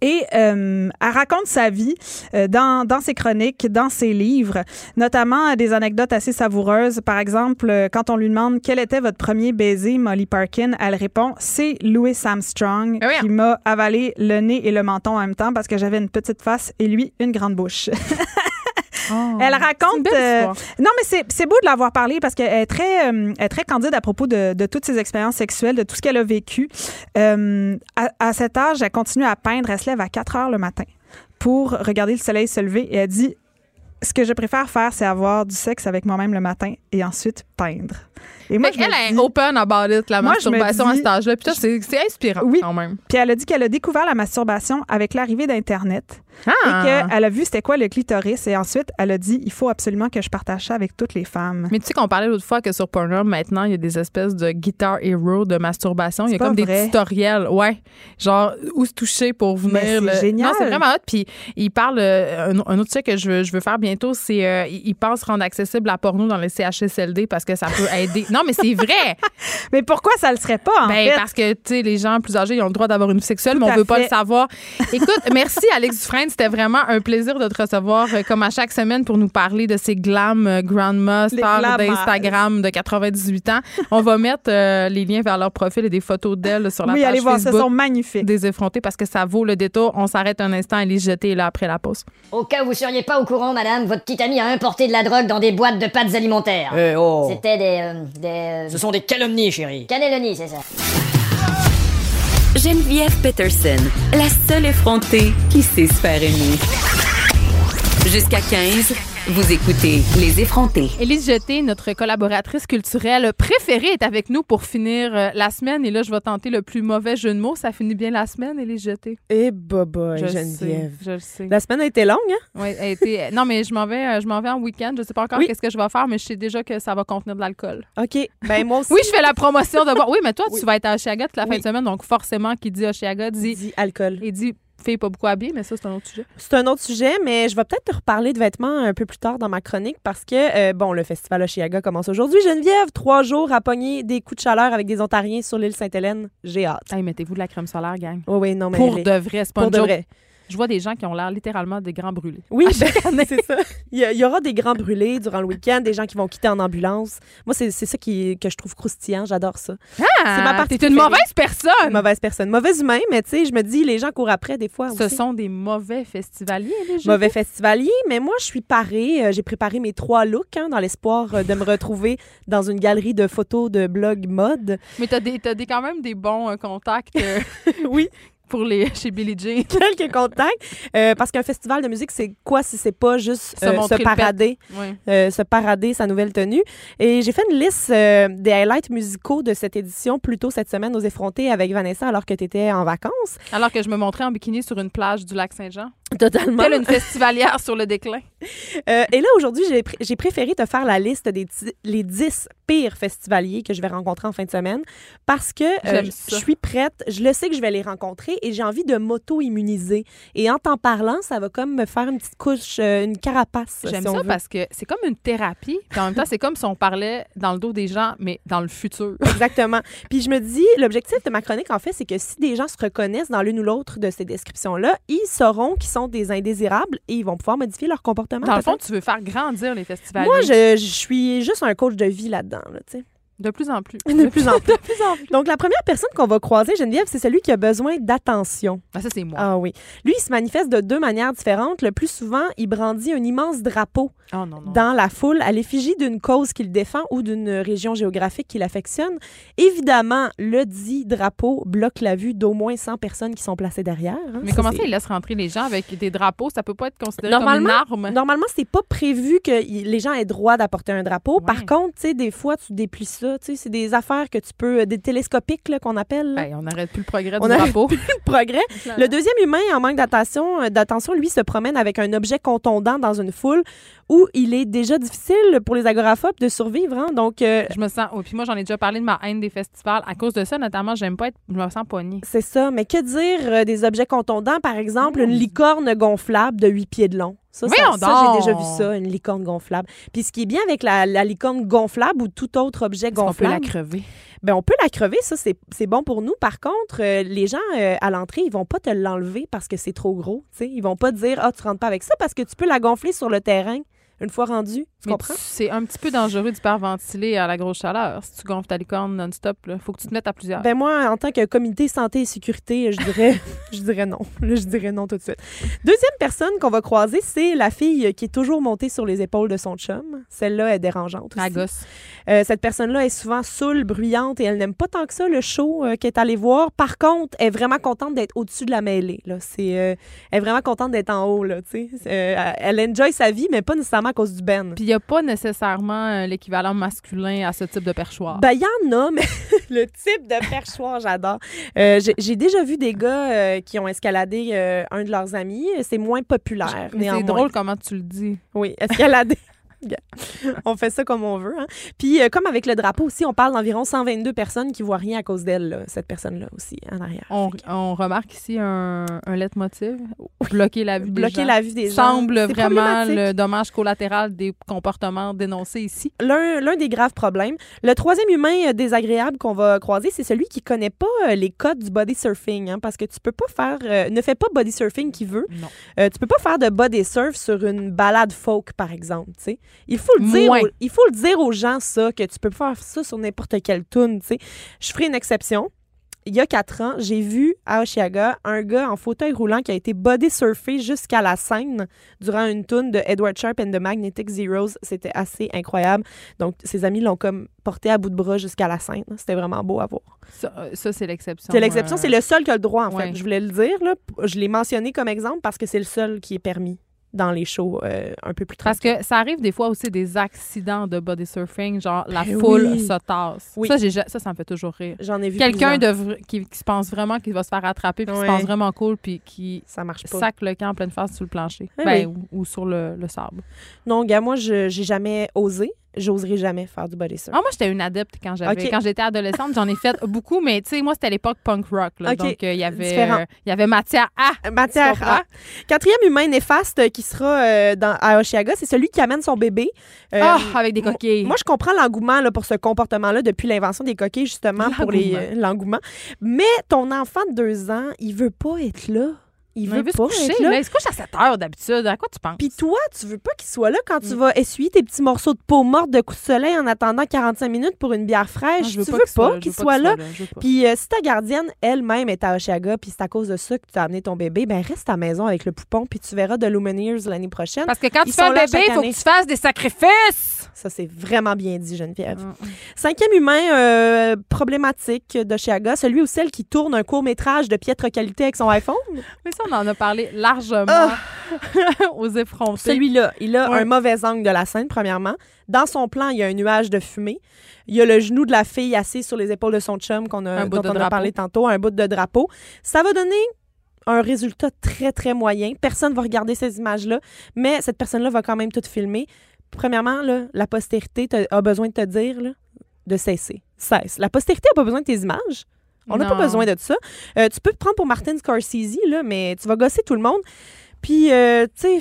[SPEAKER 9] Et euh, elle raconte sa vie euh, dans, dans ses chroniques, dans ses livres, notamment des anecdotes assez savoureuses. Par exemple, euh, quand on lui demande quel était votre premier baiser, Molly Parkin, elle répond c'est Louis Armstrong
[SPEAKER 1] Ah oui,
[SPEAKER 9] qui m'a avalé le nez et le menton en même temps parce que j'avais une petite face et lui une grande bouche. Elle
[SPEAKER 1] C'est une
[SPEAKER 9] raconte. euh, non, mais c'est- c'est beau de l'avoir parlé parce qu'elle est très, euh, elle est très candide à propos de, de toutes ses expériences sexuelles, de tout ce qu'elle a vécu. Euh, à, à cet âge, elle continue à peindre. Elle se lève à 4 heures le matin pour regarder le soleil se lever et elle dit Ce que je préfère faire, c'est avoir du sexe avec moi-même le matin et ensuite peindre. Et moi, me dis-
[SPEAKER 1] est open about it, la
[SPEAKER 9] Moi,
[SPEAKER 1] masturbation à cet âge-là. Puis c'est inspirant
[SPEAKER 9] Oui.
[SPEAKER 1] quand même.
[SPEAKER 9] Puis elle a dit qu'elle a découvert la masturbation avec l'arrivée d'Internet
[SPEAKER 1] Ah!
[SPEAKER 9] et qu'elle a vu c'était quoi le clitoris. Et ensuite, elle a dit il faut absolument que je partage ça avec toutes les femmes.
[SPEAKER 1] Mais tu sais qu'on parlait l'autre fois que sur Pornhub, maintenant, il y a des espèces de guitar hero de masturbation. Il y a comme des tutoriels, ouais. Genre, où se toucher pour venir.
[SPEAKER 9] C'est
[SPEAKER 1] le-
[SPEAKER 9] génial.
[SPEAKER 1] Non, c'est vraiment hot. Puis, il parle, euh, un, un autre truc que je veux, je veux faire bientôt, c'est, euh, il pense rendre accessible la porno dans les CHSLD parce que ça peut aider. non, mais c'est vrai.
[SPEAKER 9] Mais pourquoi ça le serait pas, en
[SPEAKER 1] Ben,
[SPEAKER 9] fait?
[SPEAKER 1] parce que, tu sais, les gens plus âgés, ils ont le droit d'avoir une vie sexuelle,
[SPEAKER 9] Tout
[SPEAKER 1] mais on
[SPEAKER 9] à
[SPEAKER 1] veut pas le savoir. Écoute, merci, Alex Dufresne. C'était vraiment un plaisir de te recevoir, euh, comme à chaque semaine, pour nous parler de ces glam euh, grandma stars d'Instagram de 98 ans. On va mettre euh, les liens vers leur profil et des photos d'elles sur la
[SPEAKER 9] oui,
[SPEAKER 1] page
[SPEAKER 9] allez voir, ça
[SPEAKER 1] Facebook
[SPEAKER 9] sont magnifiques.
[SPEAKER 1] des effrontés parce que ça vaut le détour. On s'arrête un instant et les jeter là après la pause.
[SPEAKER 10] Au cas où vous seriez pas au courant, madame, votre petite amie a importé de la drogue dans des boîtes de pâtes alimentaires.
[SPEAKER 11] Eh oh
[SPEAKER 10] C'était des... euh, des...
[SPEAKER 11] Ce sont des calomnies, chérie.
[SPEAKER 10] Cannelloni, c'est ça.
[SPEAKER 3] Geneviève Peterson, la seule effrontée qui sait se faire aimer. Jusqu'à 15, vous écoutez Les effrontés.
[SPEAKER 1] Élise Jeté, notre collaboratrice culturelle préférée, est avec nous pour finir euh, la semaine. Et là, je vais tenter le plus mauvais jeu de mots. Ça finit bien la semaine, Élise Jeté?
[SPEAKER 12] Eh, boboy,
[SPEAKER 1] Je
[SPEAKER 12] Geneviève.
[SPEAKER 1] sais, je le sais.
[SPEAKER 12] La semaine a été longue, hein?
[SPEAKER 1] Ouais, elle a été- Non, mais je m'en vais, euh, je m'en vais en week-end. Je sais pas encore
[SPEAKER 12] Oui.
[SPEAKER 1] qu'est-ce que je vais faire, mais je sais déjà que ça va contenir de l'alcool.
[SPEAKER 12] OK. Ben, moi aussi.
[SPEAKER 1] Oui, je fais la promotion de boire. Oui, mais toi,
[SPEAKER 12] Oui.
[SPEAKER 1] tu vas être à Oshiaga toute la fin
[SPEAKER 12] Oui.
[SPEAKER 1] de semaine, donc forcément, qui dit Oshiaga dit,
[SPEAKER 12] dit alcool.
[SPEAKER 1] il dit fille pas beaucoup habillée, mais ça, c'est un autre sujet.
[SPEAKER 12] C'est un autre sujet, mais je vais peut-être te reparler de vêtements un peu plus tard dans ma chronique parce que, euh, bon, le festival Oshiaga commence aujourd'hui. Geneviève, trois jours à pogner des coups de chaleur avec des Ontariens sur l'île Sainte-Hélène. J'ai hâte.
[SPEAKER 1] Hey, mettez-vous de la crème solaire, gang.
[SPEAKER 12] Oui, oui, non, mais.
[SPEAKER 1] Pour
[SPEAKER 12] les-
[SPEAKER 1] de vrai, c'est pas
[SPEAKER 12] Pour de vrai.
[SPEAKER 1] Je vois des gens qui ont l'air littéralement des grands brûlés.
[SPEAKER 12] Oui, ben, c'est ça. Il y, aura des grands brûlés durant le week-end, des gens qui vont quitter en ambulance. Moi, c'est ça qui, que je trouve croustillant. J'adore ça.
[SPEAKER 1] Ah,
[SPEAKER 12] c'est ma partie
[SPEAKER 1] T'es une mauvaise personne.
[SPEAKER 12] Mauvaise personne. Mauvais humain, mais tu sais, je me dis, les gens courent après des fois.
[SPEAKER 1] Ce
[SPEAKER 12] aussi.
[SPEAKER 1] sont des mauvais festivaliers, les gens.
[SPEAKER 12] Mauvais festivalier, mais moi, je suis parée. Euh, J'ai préparé mes trois looks hein, dans l'espoir euh, de me retrouver dans une galerie de photos de blog mode.
[SPEAKER 1] Mais t'as des, des, quand même des bons euh, contacts euh,
[SPEAKER 12] Oui,
[SPEAKER 1] pour les, chez Billie Jean.
[SPEAKER 12] quelques contacts. Euh, parce qu'un festival de musique, c'est quoi si c'est pas juste
[SPEAKER 1] Se
[SPEAKER 12] euh, se parader, euh, se parader sa nouvelle tenue. Et j'ai fait une liste euh, des highlights musicaux de cette édition plus tôt cette semaine aux effrontés avec Vanessa alors que tu étais en vacances.
[SPEAKER 1] Alors que je me montrais en bikini sur une plage du lac Saint-Jean.
[SPEAKER 12] Totalement.
[SPEAKER 1] Telle une festivalière sur le déclin.
[SPEAKER 12] Euh, et là, aujourd'hui, j'ai pr- préféré te faire la liste des les 10 pires festivaliers que je vais rencontrer en fin de semaine parce que euh, je suis prête. Je le sais que je vais les rencontrer et j'ai envie de m'auto-immuniser. Et en t'en parlant, ça va comme me faire une petite couche, euh, une carapace.
[SPEAKER 1] J'aime
[SPEAKER 12] si
[SPEAKER 1] ça
[SPEAKER 12] veut.
[SPEAKER 1] parce que c'est comme une thérapie. Puis en même temps, c'est comme si on parlait dans le dos des gens, mais dans le futur.
[SPEAKER 12] Exactement. Puis je me dis, l'objectif de ma chronique, en fait, c'est que si des gens se reconnaissent dans l'une ou l'autre de ces descriptions-là, ils sauront qu'ils sont des indésirables et ils vont pouvoir modifier leur comportement.
[SPEAKER 1] Dans le fond, tu veux faire grandir les festivaliers.
[SPEAKER 12] moi, je, je suis juste un coach de vie là-dedans. Là, tu sais.
[SPEAKER 1] De plus en plus.
[SPEAKER 12] De plus en plus.
[SPEAKER 1] De plus en plus.
[SPEAKER 12] Donc, la première personne qu'on va croiser, Geneviève, c'est celui qui a besoin d'attention.
[SPEAKER 1] Ah, ça, c'est moi.
[SPEAKER 12] Ah oui. Lui, il se manifeste de deux manières différentes. Le plus souvent, il brandit un immense drapeau
[SPEAKER 1] Oh non, non.
[SPEAKER 12] dans la foule à l'effigie d'une cause qu'il défend ou d'une région géographique qu'il affectionne. Évidemment, le dit drapeau bloque la vue d'au moins 100 personnes qui sont placées derrière. hein.
[SPEAKER 1] Mais
[SPEAKER 12] Ça,
[SPEAKER 1] comment ça, ils laissent rentrer les gens avec des drapeaux? Ça peut pas être considéré
[SPEAKER 12] Normalement-
[SPEAKER 1] comme une arme.
[SPEAKER 12] Normalement, c'est pas prévu que les gens aient droit d'apporter un drapeau.
[SPEAKER 1] Ouais.
[SPEAKER 12] Par contre, tu sais, des fois, tu déplies ça. C'est des affaires que tu peux, des télescopiques qu'on appelle.
[SPEAKER 1] Hey, on n'arrête plus le progrès
[SPEAKER 12] On
[SPEAKER 1] du drapeau.
[SPEAKER 12] le progrès. Le deuxième humain en manque d'attention, euh, d'attention, lui, se promène avec un objet contondant dans une foule où il est déjà difficile pour les agoraphobes de survivre. hein. Donc, euh,
[SPEAKER 1] Je me sens. oh, puis moi, j'en ai déjà parlé de ma haine des festivals. À cause de ça, notamment, j'aime pas être. Je me sens poignée.
[SPEAKER 12] c'est ça. Mais que dire euh, des objets contondants? Par exemple, une
[SPEAKER 1] Mm.
[SPEAKER 12] licorne gonflable de 8 pieds de long. Ça, ça, ça, j'ai déjà vu ça, une licorne gonflable. Puis ce qui est bien avec la, la licorne gonflable ou tout autre objet
[SPEAKER 1] Est-ce qu'on peut
[SPEAKER 12] gonflable,
[SPEAKER 1] la crever?
[SPEAKER 12] ben on peut la crever, ça c'est bon pour nous. Par contre, euh, les gens euh, à l'entrée, ils vont pas te l'enlever parce que c'est trop gros, tu sais. Ils vont pas te dire "Ah, tu rentres pas avec ça" parce que tu peux la gonfler sur le terrain une fois rendu. Tu comprends?
[SPEAKER 1] C'est un petit peu dangereux d'hyperventiler à la grosse chaleur. Si tu gonfles ta licorne non-stop, il faut que tu te mettes à plusieurs.
[SPEAKER 12] Ben moi, en tant que comité santé et sécurité, je dirais, je dirais non. Je dirais non tout de suite. Deuxième personne qu'on va croiser, c'est la fille qui est toujours montée sur les épaules de son chum. Celle-là est dérangeante aussi.
[SPEAKER 1] la gosse.
[SPEAKER 12] Euh, cette personne-là est souvent saoule, bruyante et elle n'aime pas tant que ça le show euh, qu'elle est allée voir. Par contre, elle est vraiment contente d'être au-dessus de la mêlée. Là. C'est, euh, elle est vraiment contente d'être en haut. Là. Euh, elle enjoy sa vie, mais pas nécessairement à cause du Ben.
[SPEAKER 1] Puis a pas nécessairement euh, l'équivalent masculin à ce type de perchoir.
[SPEAKER 12] Ben, il y en a, mais le type de perchoir, j'adore. Euh, j'ai- déjà vu des gars euh, qui ont escaladé euh, un de leurs amis. C'est moins populaire.
[SPEAKER 1] C'est drôle comment tu le dis.
[SPEAKER 12] Oui, escalader. on fait ça comme on veut. Hein? Puis, euh, comme avec le drapeau aussi, on parle d'environ 122 personnes qui voient rien à cause d'elle, cette personne-là aussi, en arrière.
[SPEAKER 1] On,
[SPEAKER 12] Fait que
[SPEAKER 1] on remarque ici un, un leitmotiv. Bloquer la vue des
[SPEAKER 12] bloquer
[SPEAKER 1] gens.
[SPEAKER 12] la vue des gens.
[SPEAKER 1] semble vraiment le dommage collatéral des comportements dénoncés ici.
[SPEAKER 12] L'un des graves problèmes. Le troisième humain euh, désagréable qu'on va croiser, c'est celui qui connaît pas euh, les codes du body surfing, hein, parce que tu peux pas faire, euh, ne fais pas body surfing qui veut.
[SPEAKER 1] Non.
[SPEAKER 12] Euh, tu peux pas faire de body surf sur une balade folk, par exemple. tu sais. Il faut le dire, aux, il faut le dire aux gens ça que tu peux faire ça sur n'importe quelle tune. tu sais. Je ferai une exception. Il y a quatre ans, j'ai vu à Oshiaga un gars en fauteuil roulant qui a été body surfé jusqu'à la scène durant une tune de Edward Sharp and the Magnetic Zeros. C'était assez incroyable. Donc, ses amis l'ont comme porté à bout de bras jusqu'à la scène. C'était vraiment beau à voir.
[SPEAKER 1] Ça, euh, ça, c'est l'exception.
[SPEAKER 12] C'est l'exception,
[SPEAKER 1] Euh,
[SPEAKER 12] c'est le seul qui a le droit, en
[SPEAKER 1] ouais.
[SPEAKER 12] fait. Je voulais le dire, là. Je l'ai mentionné comme exemple parce que c'est le seul qui est permis dans les shows euh, un peu plus
[SPEAKER 1] Parce
[SPEAKER 12] tranquilles.
[SPEAKER 1] que ça arrive des fois aussi des accidents de body surfing, genre la
[SPEAKER 12] Ben
[SPEAKER 1] foule
[SPEAKER 12] oui.
[SPEAKER 1] se tasse.
[SPEAKER 12] Oui.
[SPEAKER 1] Ça, ça, ça me fait toujours rire.
[SPEAKER 12] J'en ai vu
[SPEAKER 1] Quelqu'un qui, qui se pense vraiment qu'il va se faire attraper, puis qui se pense vraiment cool, puis qui
[SPEAKER 12] Ça marche pas.
[SPEAKER 1] sac le camp en pleine face sur le plancher.
[SPEAKER 12] Oui,
[SPEAKER 1] Ben,
[SPEAKER 12] oui.
[SPEAKER 1] ou, ou sur le, le sable.
[SPEAKER 12] Non, gars, moi, je j'ai jamais osé. J'oserai jamais faire du body surf.
[SPEAKER 1] Ah, moi, j'étais une adepte quand j'avais quand j'étais adolescente. J'en ai fait beaucoup, mais tu sais, moi, c'était l'époque punk rock. là. Donc, euh, il y avait euh, y avait matière à.
[SPEAKER 12] Matière
[SPEAKER 1] Tu comprends?
[SPEAKER 12] à. Quatrième humain néfaste euh, qui sera euh, dans, à Oshiaga, c'est celui qui amène son bébé. Euh,
[SPEAKER 1] Ah, avec des coquilles.
[SPEAKER 12] Moi, je comprends l'engouement là, pour ce comportement-là depuis l'invention des coquilles, justement, pour les
[SPEAKER 1] L'engouement.
[SPEAKER 12] euh, l'engouement. Mais ton enfant de deux ans, il veut pas être là. Il veut,
[SPEAKER 1] il veut se
[SPEAKER 12] pas
[SPEAKER 1] coucher.
[SPEAKER 12] être là.
[SPEAKER 1] là. Il se couche à 7 heures d'habitude. À quoi tu penses?
[SPEAKER 12] Puis toi, tu veux pas qu'il soit là quand tu
[SPEAKER 1] Mm.
[SPEAKER 12] vas essuyer tes petits morceaux de peau morte de coups de soleil en attendant 45 minutes pour une bière fraîche.
[SPEAKER 1] je
[SPEAKER 12] tu veux pas qu'il
[SPEAKER 1] veux
[SPEAKER 12] soit là.
[SPEAKER 1] veux pas.
[SPEAKER 12] Puis euh, si ta gardienne elle-même est à Oshiaga, puis c'est à cause de ça que tu as amené ton bébé, ben reste à la maison avec le poupon, puis tu verras de Lumineers l'année prochaine.
[SPEAKER 1] Parce que quand
[SPEAKER 12] Ils
[SPEAKER 1] tu fais un bébé, il faut que tu fasses des sacrifices.
[SPEAKER 12] Ça, c'est vraiment bien dit, Geneviève.
[SPEAKER 1] Mm.
[SPEAKER 12] Cinquième humain euh, problématique d'Oshiaga, celui ou celle qui tourne un court-métrage de piètre qualité avec son iPhone.
[SPEAKER 1] Mais ça, on en a parlé largement
[SPEAKER 12] Ah!
[SPEAKER 1] aux effrontés.
[SPEAKER 12] Celui-là, il a
[SPEAKER 1] Ouais.
[SPEAKER 12] un mauvais angle de la scène, premièrement. Dans son plan, il y a un nuage de fumée. Il y a le genou de la fille assis sur les épaules de son chum qu'on a, dont on a parlé tantôt, un bout de drapeau. Ça va donner un résultat très, très moyen. Personne va regarder ces images-là, mais cette personne-là va quand même tout filmer. Premièrement, là, la postérité a besoin de te dire là, de cesser. Cesse. La postérité n'a pas besoin de tes images. On n'a pas besoin de ça. Euh, tu peux te prendre pour Martin Scorsese, là, mais tu vas gosser tout le monde. Puis, euh, tu sais,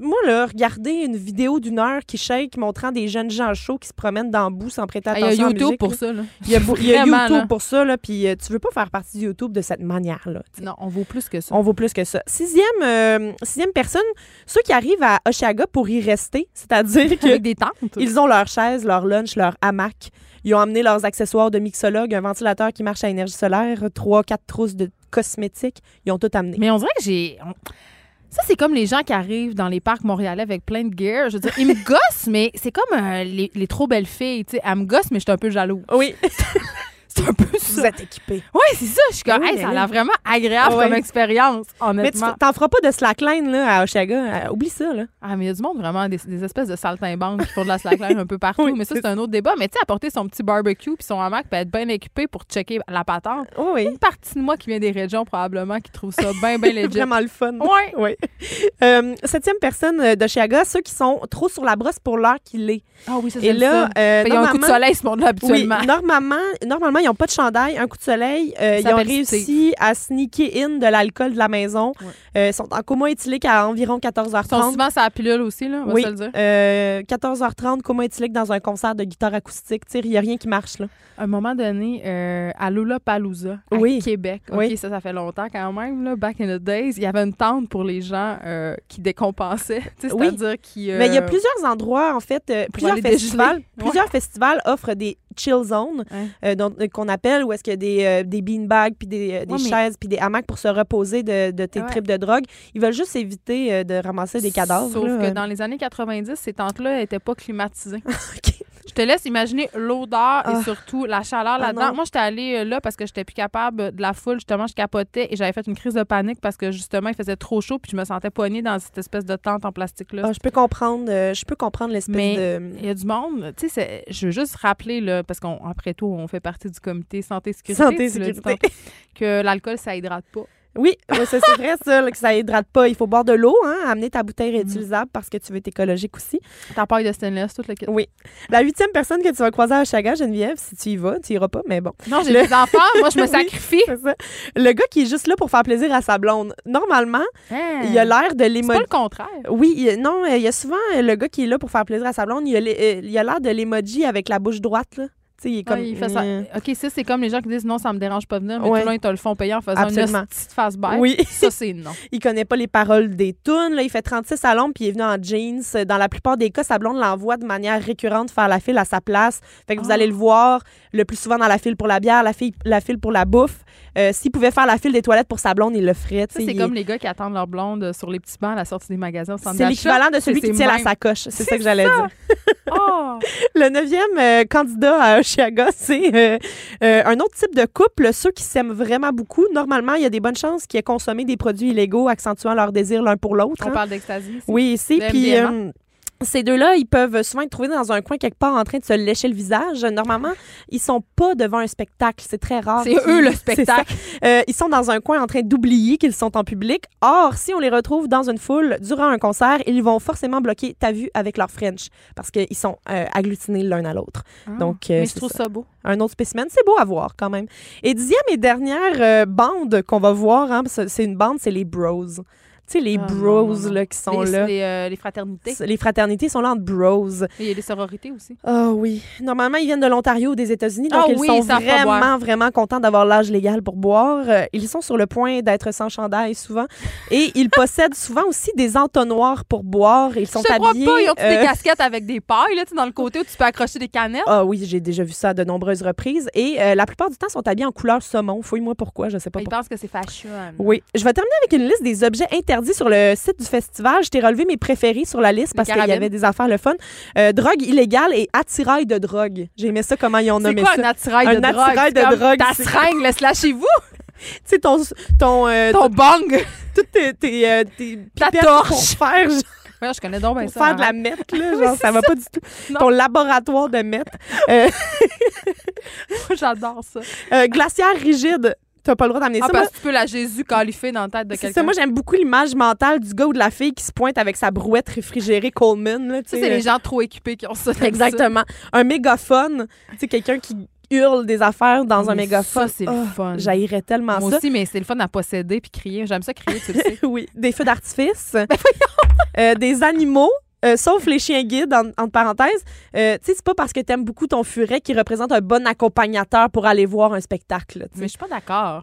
[SPEAKER 12] moi, là, regarder une vidéo d'une heure qui shake montrant des jeunes gens chauds qui se promènent dans le bout sans prêter
[SPEAKER 1] Ah, Il y
[SPEAKER 12] attention
[SPEAKER 1] a YouTube
[SPEAKER 12] musique,
[SPEAKER 1] pour
[SPEAKER 12] là.
[SPEAKER 1] ça. Là.
[SPEAKER 12] Il y a, beau- il y a
[SPEAKER 1] Vraiment,
[SPEAKER 12] YouTube
[SPEAKER 1] là.
[SPEAKER 12] pour ça, là, puis euh, tu veux pas faire partie de YouTube de cette manière-là.
[SPEAKER 1] Non, on vaut plus que ça.
[SPEAKER 12] On vaut plus que ça. Sixième, euh, sixième personne, ceux qui arrivent à Oshiaga pour y rester, c'est-à-dire que
[SPEAKER 1] Avec des tentes.
[SPEAKER 12] ils ont leur chaise, leur lunch, leur hamac. Ils ont amené leurs accessoires de mixologue, un ventilateur qui marche à énergie solaire, trois, quatre trousses de cosmétiques. Ils ont tout amené.
[SPEAKER 1] Mais on dirait que j'ai. Ça, c'est comme les gens qui arrivent dans les parcs montréalais avec plein de gear. Je veux dire, ils me gossent, mais c'est comme euh, les, les trop belles filles. Tu sais, elles me gossent, mais je suis un peu jaloux.
[SPEAKER 12] Oui,
[SPEAKER 1] C'est un peu
[SPEAKER 12] vous
[SPEAKER 1] ça.
[SPEAKER 12] êtes équipés.
[SPEAKER 1] Oui, c'est ça. Je suis comme,
[SPEAKER 12] Oui,
[SPEAKER 1] hey, ça a l'air vraiment agréable
[SPEAKER 12] Ouais.
[SPEAKER 1] comme expérience,
[SPEAKER 12] Mais tu
[SPEAKER 1] honnêtement.
[SPEAKER 12] t'en feras pas de slackline là, à Oshiaga. Euh, oublie ça. Là.
[SPEAKER 1] Ah, mais il y a du monde vraiment, des, des espèces de saltimbanques qui font de la slackline un peu partout.
[SPEAKER 12] Oui,
[SPEAKER 1] mais ça,
[SPEAKER 12] c'est
[SPEAKER 1] c'est un autre débat. Mais tu sais, apporter son petit barbecue puis son hamac puis être bien équipé pour checker la patente.
[SPEAKER 12] Oui, oui.
[SPEAKER 1] Une partie de moi qui vient des régions, probablement, qui trouve ça bien, bien legit.
[SPEAKER 12] Vraiment le fun.
[SPEAKER 1] Ouais.
[SPEAKER 12] Oui. Euh, septième personne euh, d'Oshiaga, ceux qui sont trop sur la brosse pour l'heure qu'il est.
[SPEAKER 1] Ah oui, ça,
[SPEAKER 12] Et
[SPEAKER 1] j'aime
[SPEAKER 12] là,
[SPEAKER 1] ça.
[SPEAKER 12] euh,
[SPEAKER 1] Il y a un coup de
[SPEAKER 12] normalement-
[SPEAKER 1] soleil, ce monde-là,
[SPEAKER 12] Oui,
[SPEAKER 1] habituellement.
[SPEAKER 12] normalement, normalement, ils ils ont pas de chandail, un coup de soleil. Euh, ils ont réussi à sneaker in de l'alcool de la maison. Euh, ils sont en coma éthylique à environ
[SPEAKER 1] Ils sont
[SPEAKER 12] 14h30.
[SPEAKER 1] souvent sur la pilule aussi, là, on va
[SPEAKER 12] Oui,
[SPEAKER 1] se le dire.
[SPEAKER 12] euh, 14h30, coma éthylique dans un concert de guitare acoustique. Il n'y a rien qui marche, là.
[SPEAKER 1] À un moment donné, euh, à Lollapalooza, à
[SPEAKER 12] Oui.
[SPEAKER 1] Québec, OK,
[SPEAKER 12] Oui.
[SPEAKER 1] ça, ça fait longtemps quand même, là, back in the days, il y avait une tente pour les gens euh, qui décompensaient, c'est-à-dire qui...
[SPEAKER 12] Mais il y a
[SPEAKER 1] euh,
[SPEAKER 12] plusieurs endroits, en fait, euh, plusieurs
[SPEAKER 1] dégeler.
[SPEAKER 12] festivals,
[SPEAKER 1] Ouais.
[SPEAKER 12] plusieurs festivals offrent des chill
[SPEAKER 1] Ouais.
[SPEAKER 12] euh, euh, qu'on appelle où est-ce qu'il y a des, euh, des beanbags puis des, des
[SPEAKER 1] Ouais,
[SPEAKER 12] chaises puis des hamacs pour se reposer de, de tes
[SPEAKER 1] Ouais.
[SPEAKER 12] tripes de drogue. Ils veulent juste éviter de ramasser des cadavres.
[SPEAKER 1] Sauf
[SPEAKER 12] là.
[SPEAKER 1] que dans les années 90, ces tentes-là n'étaient pas climatisées. Je te laisse imaginer l'odeur
[SPEAKER 12] Ah.
[SPEAKER 1] et surtout la chaleur
[SPEAKER 12] Ah
[SPEAKER 1] là-dedans. Moi, j'étais allée euh, là parce que j'étais plus capable de la foule. Justement, je capotais et j'avais fait une crise de panique parce que justement, il faisait trop chaud puis je me sentais poignée dans cette espèce de tente en plastique-là.
[SPEAKER 12] Ah, je peux comprendre, euh, je peux comprendre l'espèce
[SPEAKER 1] Mais
[SPEAKER 12] de.
[SPEAKER 1] il y a du monde, tu sais, je veux juste rappeler, là, parce qu'après tout, on fait partie du comité santé-sécurité.
[SPEAKER 12] Santé,
[SPEAKER 1] l'as dit
[SPEAKER 12] sécurité.
[SPEAKER 1] que l'alcool, ça hydrate pas.
[SPEAKER 12] Oui, ouais, ça, c'est vrai ça, que ça hydrate pas. Il faut boire de l'eau, hein, amener ta bouteille réutilisable parce que tu veux être écologique aussi.
[SPEAKER 1] Ta paille de stainless, tout le kit.
[SPEAKER 12] Oui. La huitième personne que tu vas croiser à Chaga, Geneviève, si tu y vas, tu iras pas, mais bon.
[SPEAKER 1] Non, j'ai
[SPEAKER 12] Le-
[SPEAKER 1] des enfants, moi, je me sacrifie.
[SPEAKER 12] Ça. Le gars qui est juste là pour faire plaisir à sa blonde. Normalement,
[SPEAKER 1] Hein?
[SPEAKER 12] il a l'air de
[SPEAKER 1] C'est pas
[SPEAKER 12] l'émoji.
[SPEAKER 1] le contraire.
[SPEAKER 12] Oui, il- non, il y a souvent euh, le gars qui est là pour faire plaisir à sa blonde. Il a, euh, il a l'air de l'emoji avec la bouche droite, là. Il est comme.
[SPEAKER 1] Ouais, il fait ça.
[SPEAKER 12] Euh,
[SPEAKER 1] OK, ça, c'est comme les gens qui disent non, ça me dérange pas de venir, mais
[SPEAKER 12] Ouais.
[SPEAKER 1] tout le long, ils te le font payer en faisant
[SPEAKER 12] Absolument.
[SPEAKER 1] une petite face bête.
[SPEAKER 12] Oui.
[SPEAKER 1] Ça, c'est non.
[SPEAKER 12] Il connaît pas les paroles des tunes. Là. Il fait 36 à l'ombre puis il est venu en jeans. Dans la plupart des cas, sa blonde l'envoie de manière récurrente faire la file à sa place. Fait que vous
[SPEAKER 1] Ah.
[SPEAKER 12] allez le voir le plus souvent dans la file pour la bière, la, file, la file pour la bouffe. Euh, S'il pouvait faire la file des toilettes pour sa blonde, il le ferait.
[SPEAKER 1] Ça, c'est
[SPEAKER 12] il-
[SPEAKER 1] comme les gars qui attendent leur blonde euh, sur les petits bancs à la sortie des magasins
[SPEAKER 12] C'est l'équivalent de celui qui tient la sacoche. C'est ça que j'allais dire.
[SPEAKER 1] Oh!
[SPEAKER 12] Le neuvième euh, candidat à Oshiaga, c'est euh, un autre type de couple, ceux qui s'aiment vraiment beaucoup. Normalement, il y a des bonnes chances qu'ils aient consommé des produits illégaux accentuant leur désir l'un pour l'autre.
[SPEAKER 1] On
[SPEAKER 12] hein.
[SPEAKER 1] parle d'ecstasy. ici.
[SPEAKER 12] Oui, ici. Puis ces deux-là, ils peuvent souvent être trouvés dans un coin quelque part en train de se lécher le visage. Normalement, ils sont pas devant un spectacle. C'est très rare.
[SPEAKER 1] C'est eux le spectacle.
[SPEAKER 12] Euh, ils sont dans un coin en train d'oublier qu'ils sont en public. Or, si on les retrouve dans une foule durant un concert, ils vont forcément bloquer ta vue avec leur French parce qu'ils sont euh, agglutinés l'un à l'autre.
[SPEAKER 1] Ah.
[SPEAKER 12] Donc, euh,
[SPEAKER 1] mais je trouve
[SPEAKER 12] ça.
[SPEAKER 1] ça beau.
[SPEAKER 12] Un autre spécimen, c'est beau à voir quand même. Et dixième et dernière bande qu'on va voir, hein, c'est une bande, c'est les bros. Sais, les
[SPEAKER 1] Ah,
[SPEAKER 12] bros
[SPEAKER 1] non, non.
[SPEAKER 12] Là, qui sont
[SPEAKER 1] les,
[SPEAKER 12] là.
[SPEAKER 1] Les, euh, les fraternités.
[SPEAKER 12] Les fraternités sont là entre bros.
[SPEAKER 1] Et il y a des sororités aussi.
[SPEAKER 12] Ah oui. Normalement, ils viennent de l'Ontario ou des États-Unis, donc
[SPEAKER 1] Ah
[SPEAKER 12] ils
[SPEAKER 1] oui,
[SPEAKER 12] sont vraiment, vraiment contents d'avoir l'âge légal pour boire. Euh, ils sont sur le point d'être sans chandail souvent. Et ils possèdent souvent aussi des entonnoirs pour boire. Ils sont
[SPEAKER 1] je te crois
[SPEAKER 12] habillés.
[SPEAKER 1] pas, ils ont
[SPEAKER 12] euh,
[SPEAKER 1] des casquettes avec des pailles là, dans le côté où tu peux accrocher des canettes.
[SPEAKER 12] Ah oui, j'ai déjà vu ça à de nombreuses reprises. Et euh, la plupart du temps, ils sont habillés en couleur saumon. Fouille-moi pourquoi, je sais pas
[SPEAKER 1] Ils pensent que c'est fashion.
[SPEAKER 12] Oui. Je vais terminer avec une liste des objets interdits sur le site du festival. Je t'ai relevé mes préférés sur la liste parce qu'il y avait des affaires le fun. Euh, drogue illégale et attirail de drogue. J'ai aimé ça comment ils ont
[SPEAKER 1] C'est
[SPEAKER 12] nommé
[SPEAKER 1] quoi
[SPEAKER 12] ça.
[SPEAKER 1] un attirail
[SPEAKER 12] Un
[SPEAKER 1] de drogue?
[SPEAKER 12] attirail de drogue,
[SPEAKER 1] Ta seringue, laisse-la chez vous.
[SPEAKER 12] Tu sais, ton, ton, euh,
[SPEAKER 1] Ton bang.
[SPEAKER 12] toutes tes, tes, euh, tes
[SPEAKER 1] Ta torche.
[SPEAKER 12] pour faire, genre,
[SPEAKER 1] Ouais, je connais donc bien
[SPEAKER 12] pour
[SPEAKER 1] ça.
[SPEAKER 12] faire de la
[SPEAKER 1] arrête.
[SPEAKER 12] meth, là, genre, ça va pas du tout.
[SPEAKER 1] Non.
[SPEAKER 12] Ton laboratoire de meth. Euh,
[SPEAKER 1] J'adore ça.
[SPEAKER 12] euh, glaciaire rigide. T'as pas le droit d'amener
[SPEAKER 1] Ah,
[SPEAKER 12] ça. Moi,
[SPEAKER 1] parce que tu peux la Jésus califée dans la tête de
[SPEAKER 12] c'est
[SPEAKER 1] quelqu'un.
[SPEAKER 12] moi j'aime beaucoup l'image mentale du gars ou de la fille qui se pointe avec sa brouette réfrigérée Coleman. Là, tu sais,
[SPEAKER 1] c'est les gens trop équipés qui ont ça.
[SPEAKER 12] Exactement. Un mégaphone. Tu sais, quelqu'un qui hurle des affaires dans un mégaphone.
[SPEAKER 1] Ça, c'est le
[SPEAKER 12] Oh,
[SPEAKER 1] fun.
[SPEAKER 12] J'haïrais tellement
[SPEAKER 1] Moi
[SPEAKER 12] ça.
[SPEAKER 1] aussi, mais c'est le fun à posséder puis crier. J'aime ça crier, tu le sais.
[SPEAKER 12] oui, des feux d'artifice, Euh, des animaux. Euh, sauf les chiens guides, en- entre parenthèses. Euh, tu sais, c'est pas parce que t'aimes beaucoup ton furet qui représente un bon accompagnateur pour aller voir un spectacle.
[SPEAKER 1] Mais je suis pas d'accord.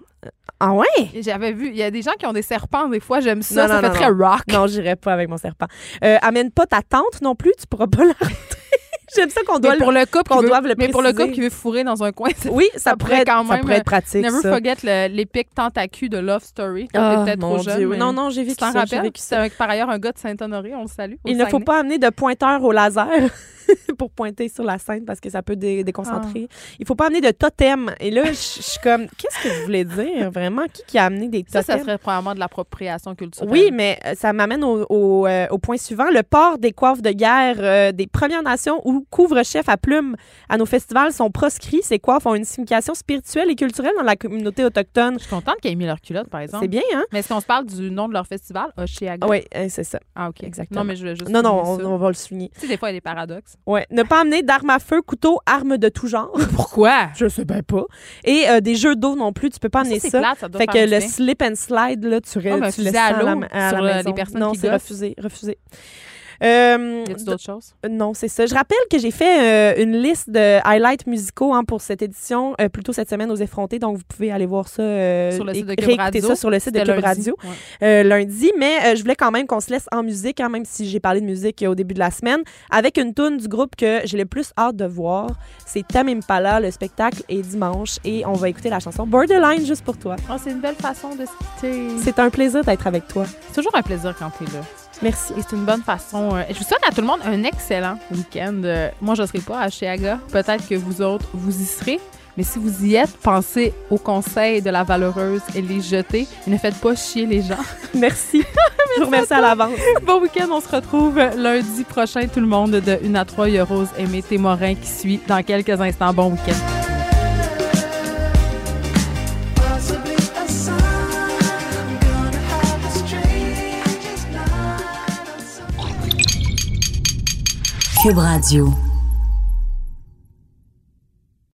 [SPEAKER 12] Ah ouais?
[SPEAKER 1] J'avais vu, il y a des gens qui ont des serpents des fois, j'aime ça,
[SPEAKER 12] Non,
[SPEAKER 1] ça
[SPEAKER 12] non,
[SPEAKER 1] fait
[SPEAKER 12] non,
[SPEAKER 1] très rock.
[SPEAKER 12] Non, j'irai pas avec mon serpent. Euh, amène pas ta tante non plus, tu pourras pas la. J'aime ça qu'on doit
[SPEAKER 1] mais pour le couple
[SPEAKER 12] qu'on doive le
[SPEAKER 1] mais pour le couple qui veut fourrer dans un coin, c'est
[SPEAKER 12] Oui, ça,
[SPEAKER 1] ça
[SPEAKER 12] pourrait être,
[SPEAKER 1] quand
[SPEAKER 12] ça
[SPEAKER 1] même,
[SPEAKER 12] pourrait être pratique.
[SPEAKER 1] Never
[SPEAKER 12] ça.
[SPEAKER 1] forget l'épique tentacule de Love Story. Toi,
[SPEAKER 12] Ah,
[SPEAKER 1] t'es peut-être
[SPEAKER 12] mon
[SPEAKER 1] trop jeune.
[SPEAKER 12] Dieu.
[SPEAKER 1] mais
[SPEAKER 12] Non, non, j'ai
[SPEAKER 1] Tu
[SPEAKER 12] vécu
[SPEAKER 1] t'en
[SPEAKER 12] ça.
[SPEAKER 1] rappelles? C'est
[SPEAKER 12] ça.
[SPEAKER 1] avec par ailleurs un gars de Saint-Honoré, on le salue.
[SPEAKER 12] Il ne faut pas amener de pointeur au laser pour pointer sur la scène parce que ça peut dé- déconcentrer. Il faut pas amener de totem. Et là, je suis comme, qu'est-ce que vous voulez dire vraiment? Qui, qui a amené des
[SPEAKER 1] Ça,
[SPEAKER 12] totems?
[SPEAKER 1] ça serait probablement de l'appropriation culturelle.
[SPEAKER 12] Oui, mais euh, ça m'amène au, au, euh, au point suivant. Le port des coiffes de guerre euh, des Premières Nations ou couvre-chef à plumes à nos festivals sont proscrits. Ces coiffes ont une signification spirituelle et culturelle dans la communauté autochtone.
[SPEAKER 1] Je suis contente qu'ils aient mis leur culotte, par exemple.
[SPEAKER 12] C'est bien, hein?
[SPEAKER 1] Mais est-ce qu'on se parle du nom de leur festival? Oshiaga.
[SPEAKER 12] Oui, c'est ça.
[SPEAKER 1] Ah, OK.
[SPEAKER 12] Exactement.
[SPEAKER 1] Non, mais je veux juste.
[SPEAKER 12] Non, non, on,
[SPEAKER 1] ça.
[SPEAKER 12] on va le souligner.
[SPEAKER 1] Tu sais, des fois, il y a des paradoxes.
[SPEAKER 12] Ouais. Ne pas amener d'armes à feu, couteau, armes de tout genre.
[SPEAKER 1] Pourquoi?
[SPEAKER 12] Je sais bien pas. Et euh, des jeux d'eau non plus, tu peux pas amener ça.
[SPEAKER 1] plate, ça doit
[SPEAKER 12] fait que le
[SPEAKER 1] bien.
[SPEAKER 12] slip and slide, là, tu,
[SPEAKER 1] un
[SPEAKER 12] tu laisses
[SPEAKER 1] à
[SPEAKER 12] la à
[SPEAKER 1] sur,
[SPEAKER 12] la
[SPEAKER 1] euh,
[SPEAKER 12] maison.
[SPEAKER 1] les personnes
[SPEAKER 12] Non, c'est refusé, refusé. Euh,
[SPEAKER 1] Y a-tu d'autres choses?
[SPEAKER 12] non, c'est ça. Je rappelle que j'ai fait euh, une liste de highlights musicaux hein, pour cette édition, euh, plutôt cette semaine aux effrontés. Donc, vous pouvez aller voir ça euh,
[SPEAKER 1] Sur le
[SPEAKER 12] et
[SPEAKER 1] site de Cube Radio.
[SPEAKER 12] ça sur le site de Cube
[SPEAKER 1] lundi.
[SPEAKER 12] Radio
[SPEAKER 1] Ouais.
[SPEAKER 12] euh, lundi. Mais euh, je voulais quand même qu'on se laisse en musique, hein, même si j'ai parlé de musique euh, au début de la semaine, avec une tune du groupe que j'ai le plus hâte de voir. C'est Tam Impala. Le spectacle est dimanche et on va écouter la chanson Borderline juste pour toi.
[SPEAKER 1] Oh, c'est une belle façon de se quitter.
[SPEAKER 12] C'est un plaisir d'être avec toi.
[SPEAKER 1] C'est toujours un plaisir quand t'es là.
[SPEAKER 12] Merci.
[SPEAKER 1] Et c'est une bonne façon. euh, je vous souhaite à tout le monde un excellent week-end. Euh, moi, je ne serai pas à Chiaga. Peut-être que vous autres, vous y serez. Mais si vous y êtes, pensez aux conseils de la valeureuse et les jeter. Et ne faites pas chier les gens.
[SPEAKER 12] Merci. je vous remercie à l'avance.
[SPEAKER 1] bon week-end. On se retrouve lundi prochain, tout le monde, de 1 à 3. Il y a Rose Témorin qui suit dans quelques instants. Bon week-end.
[SPEAKER 3] Cube Radio.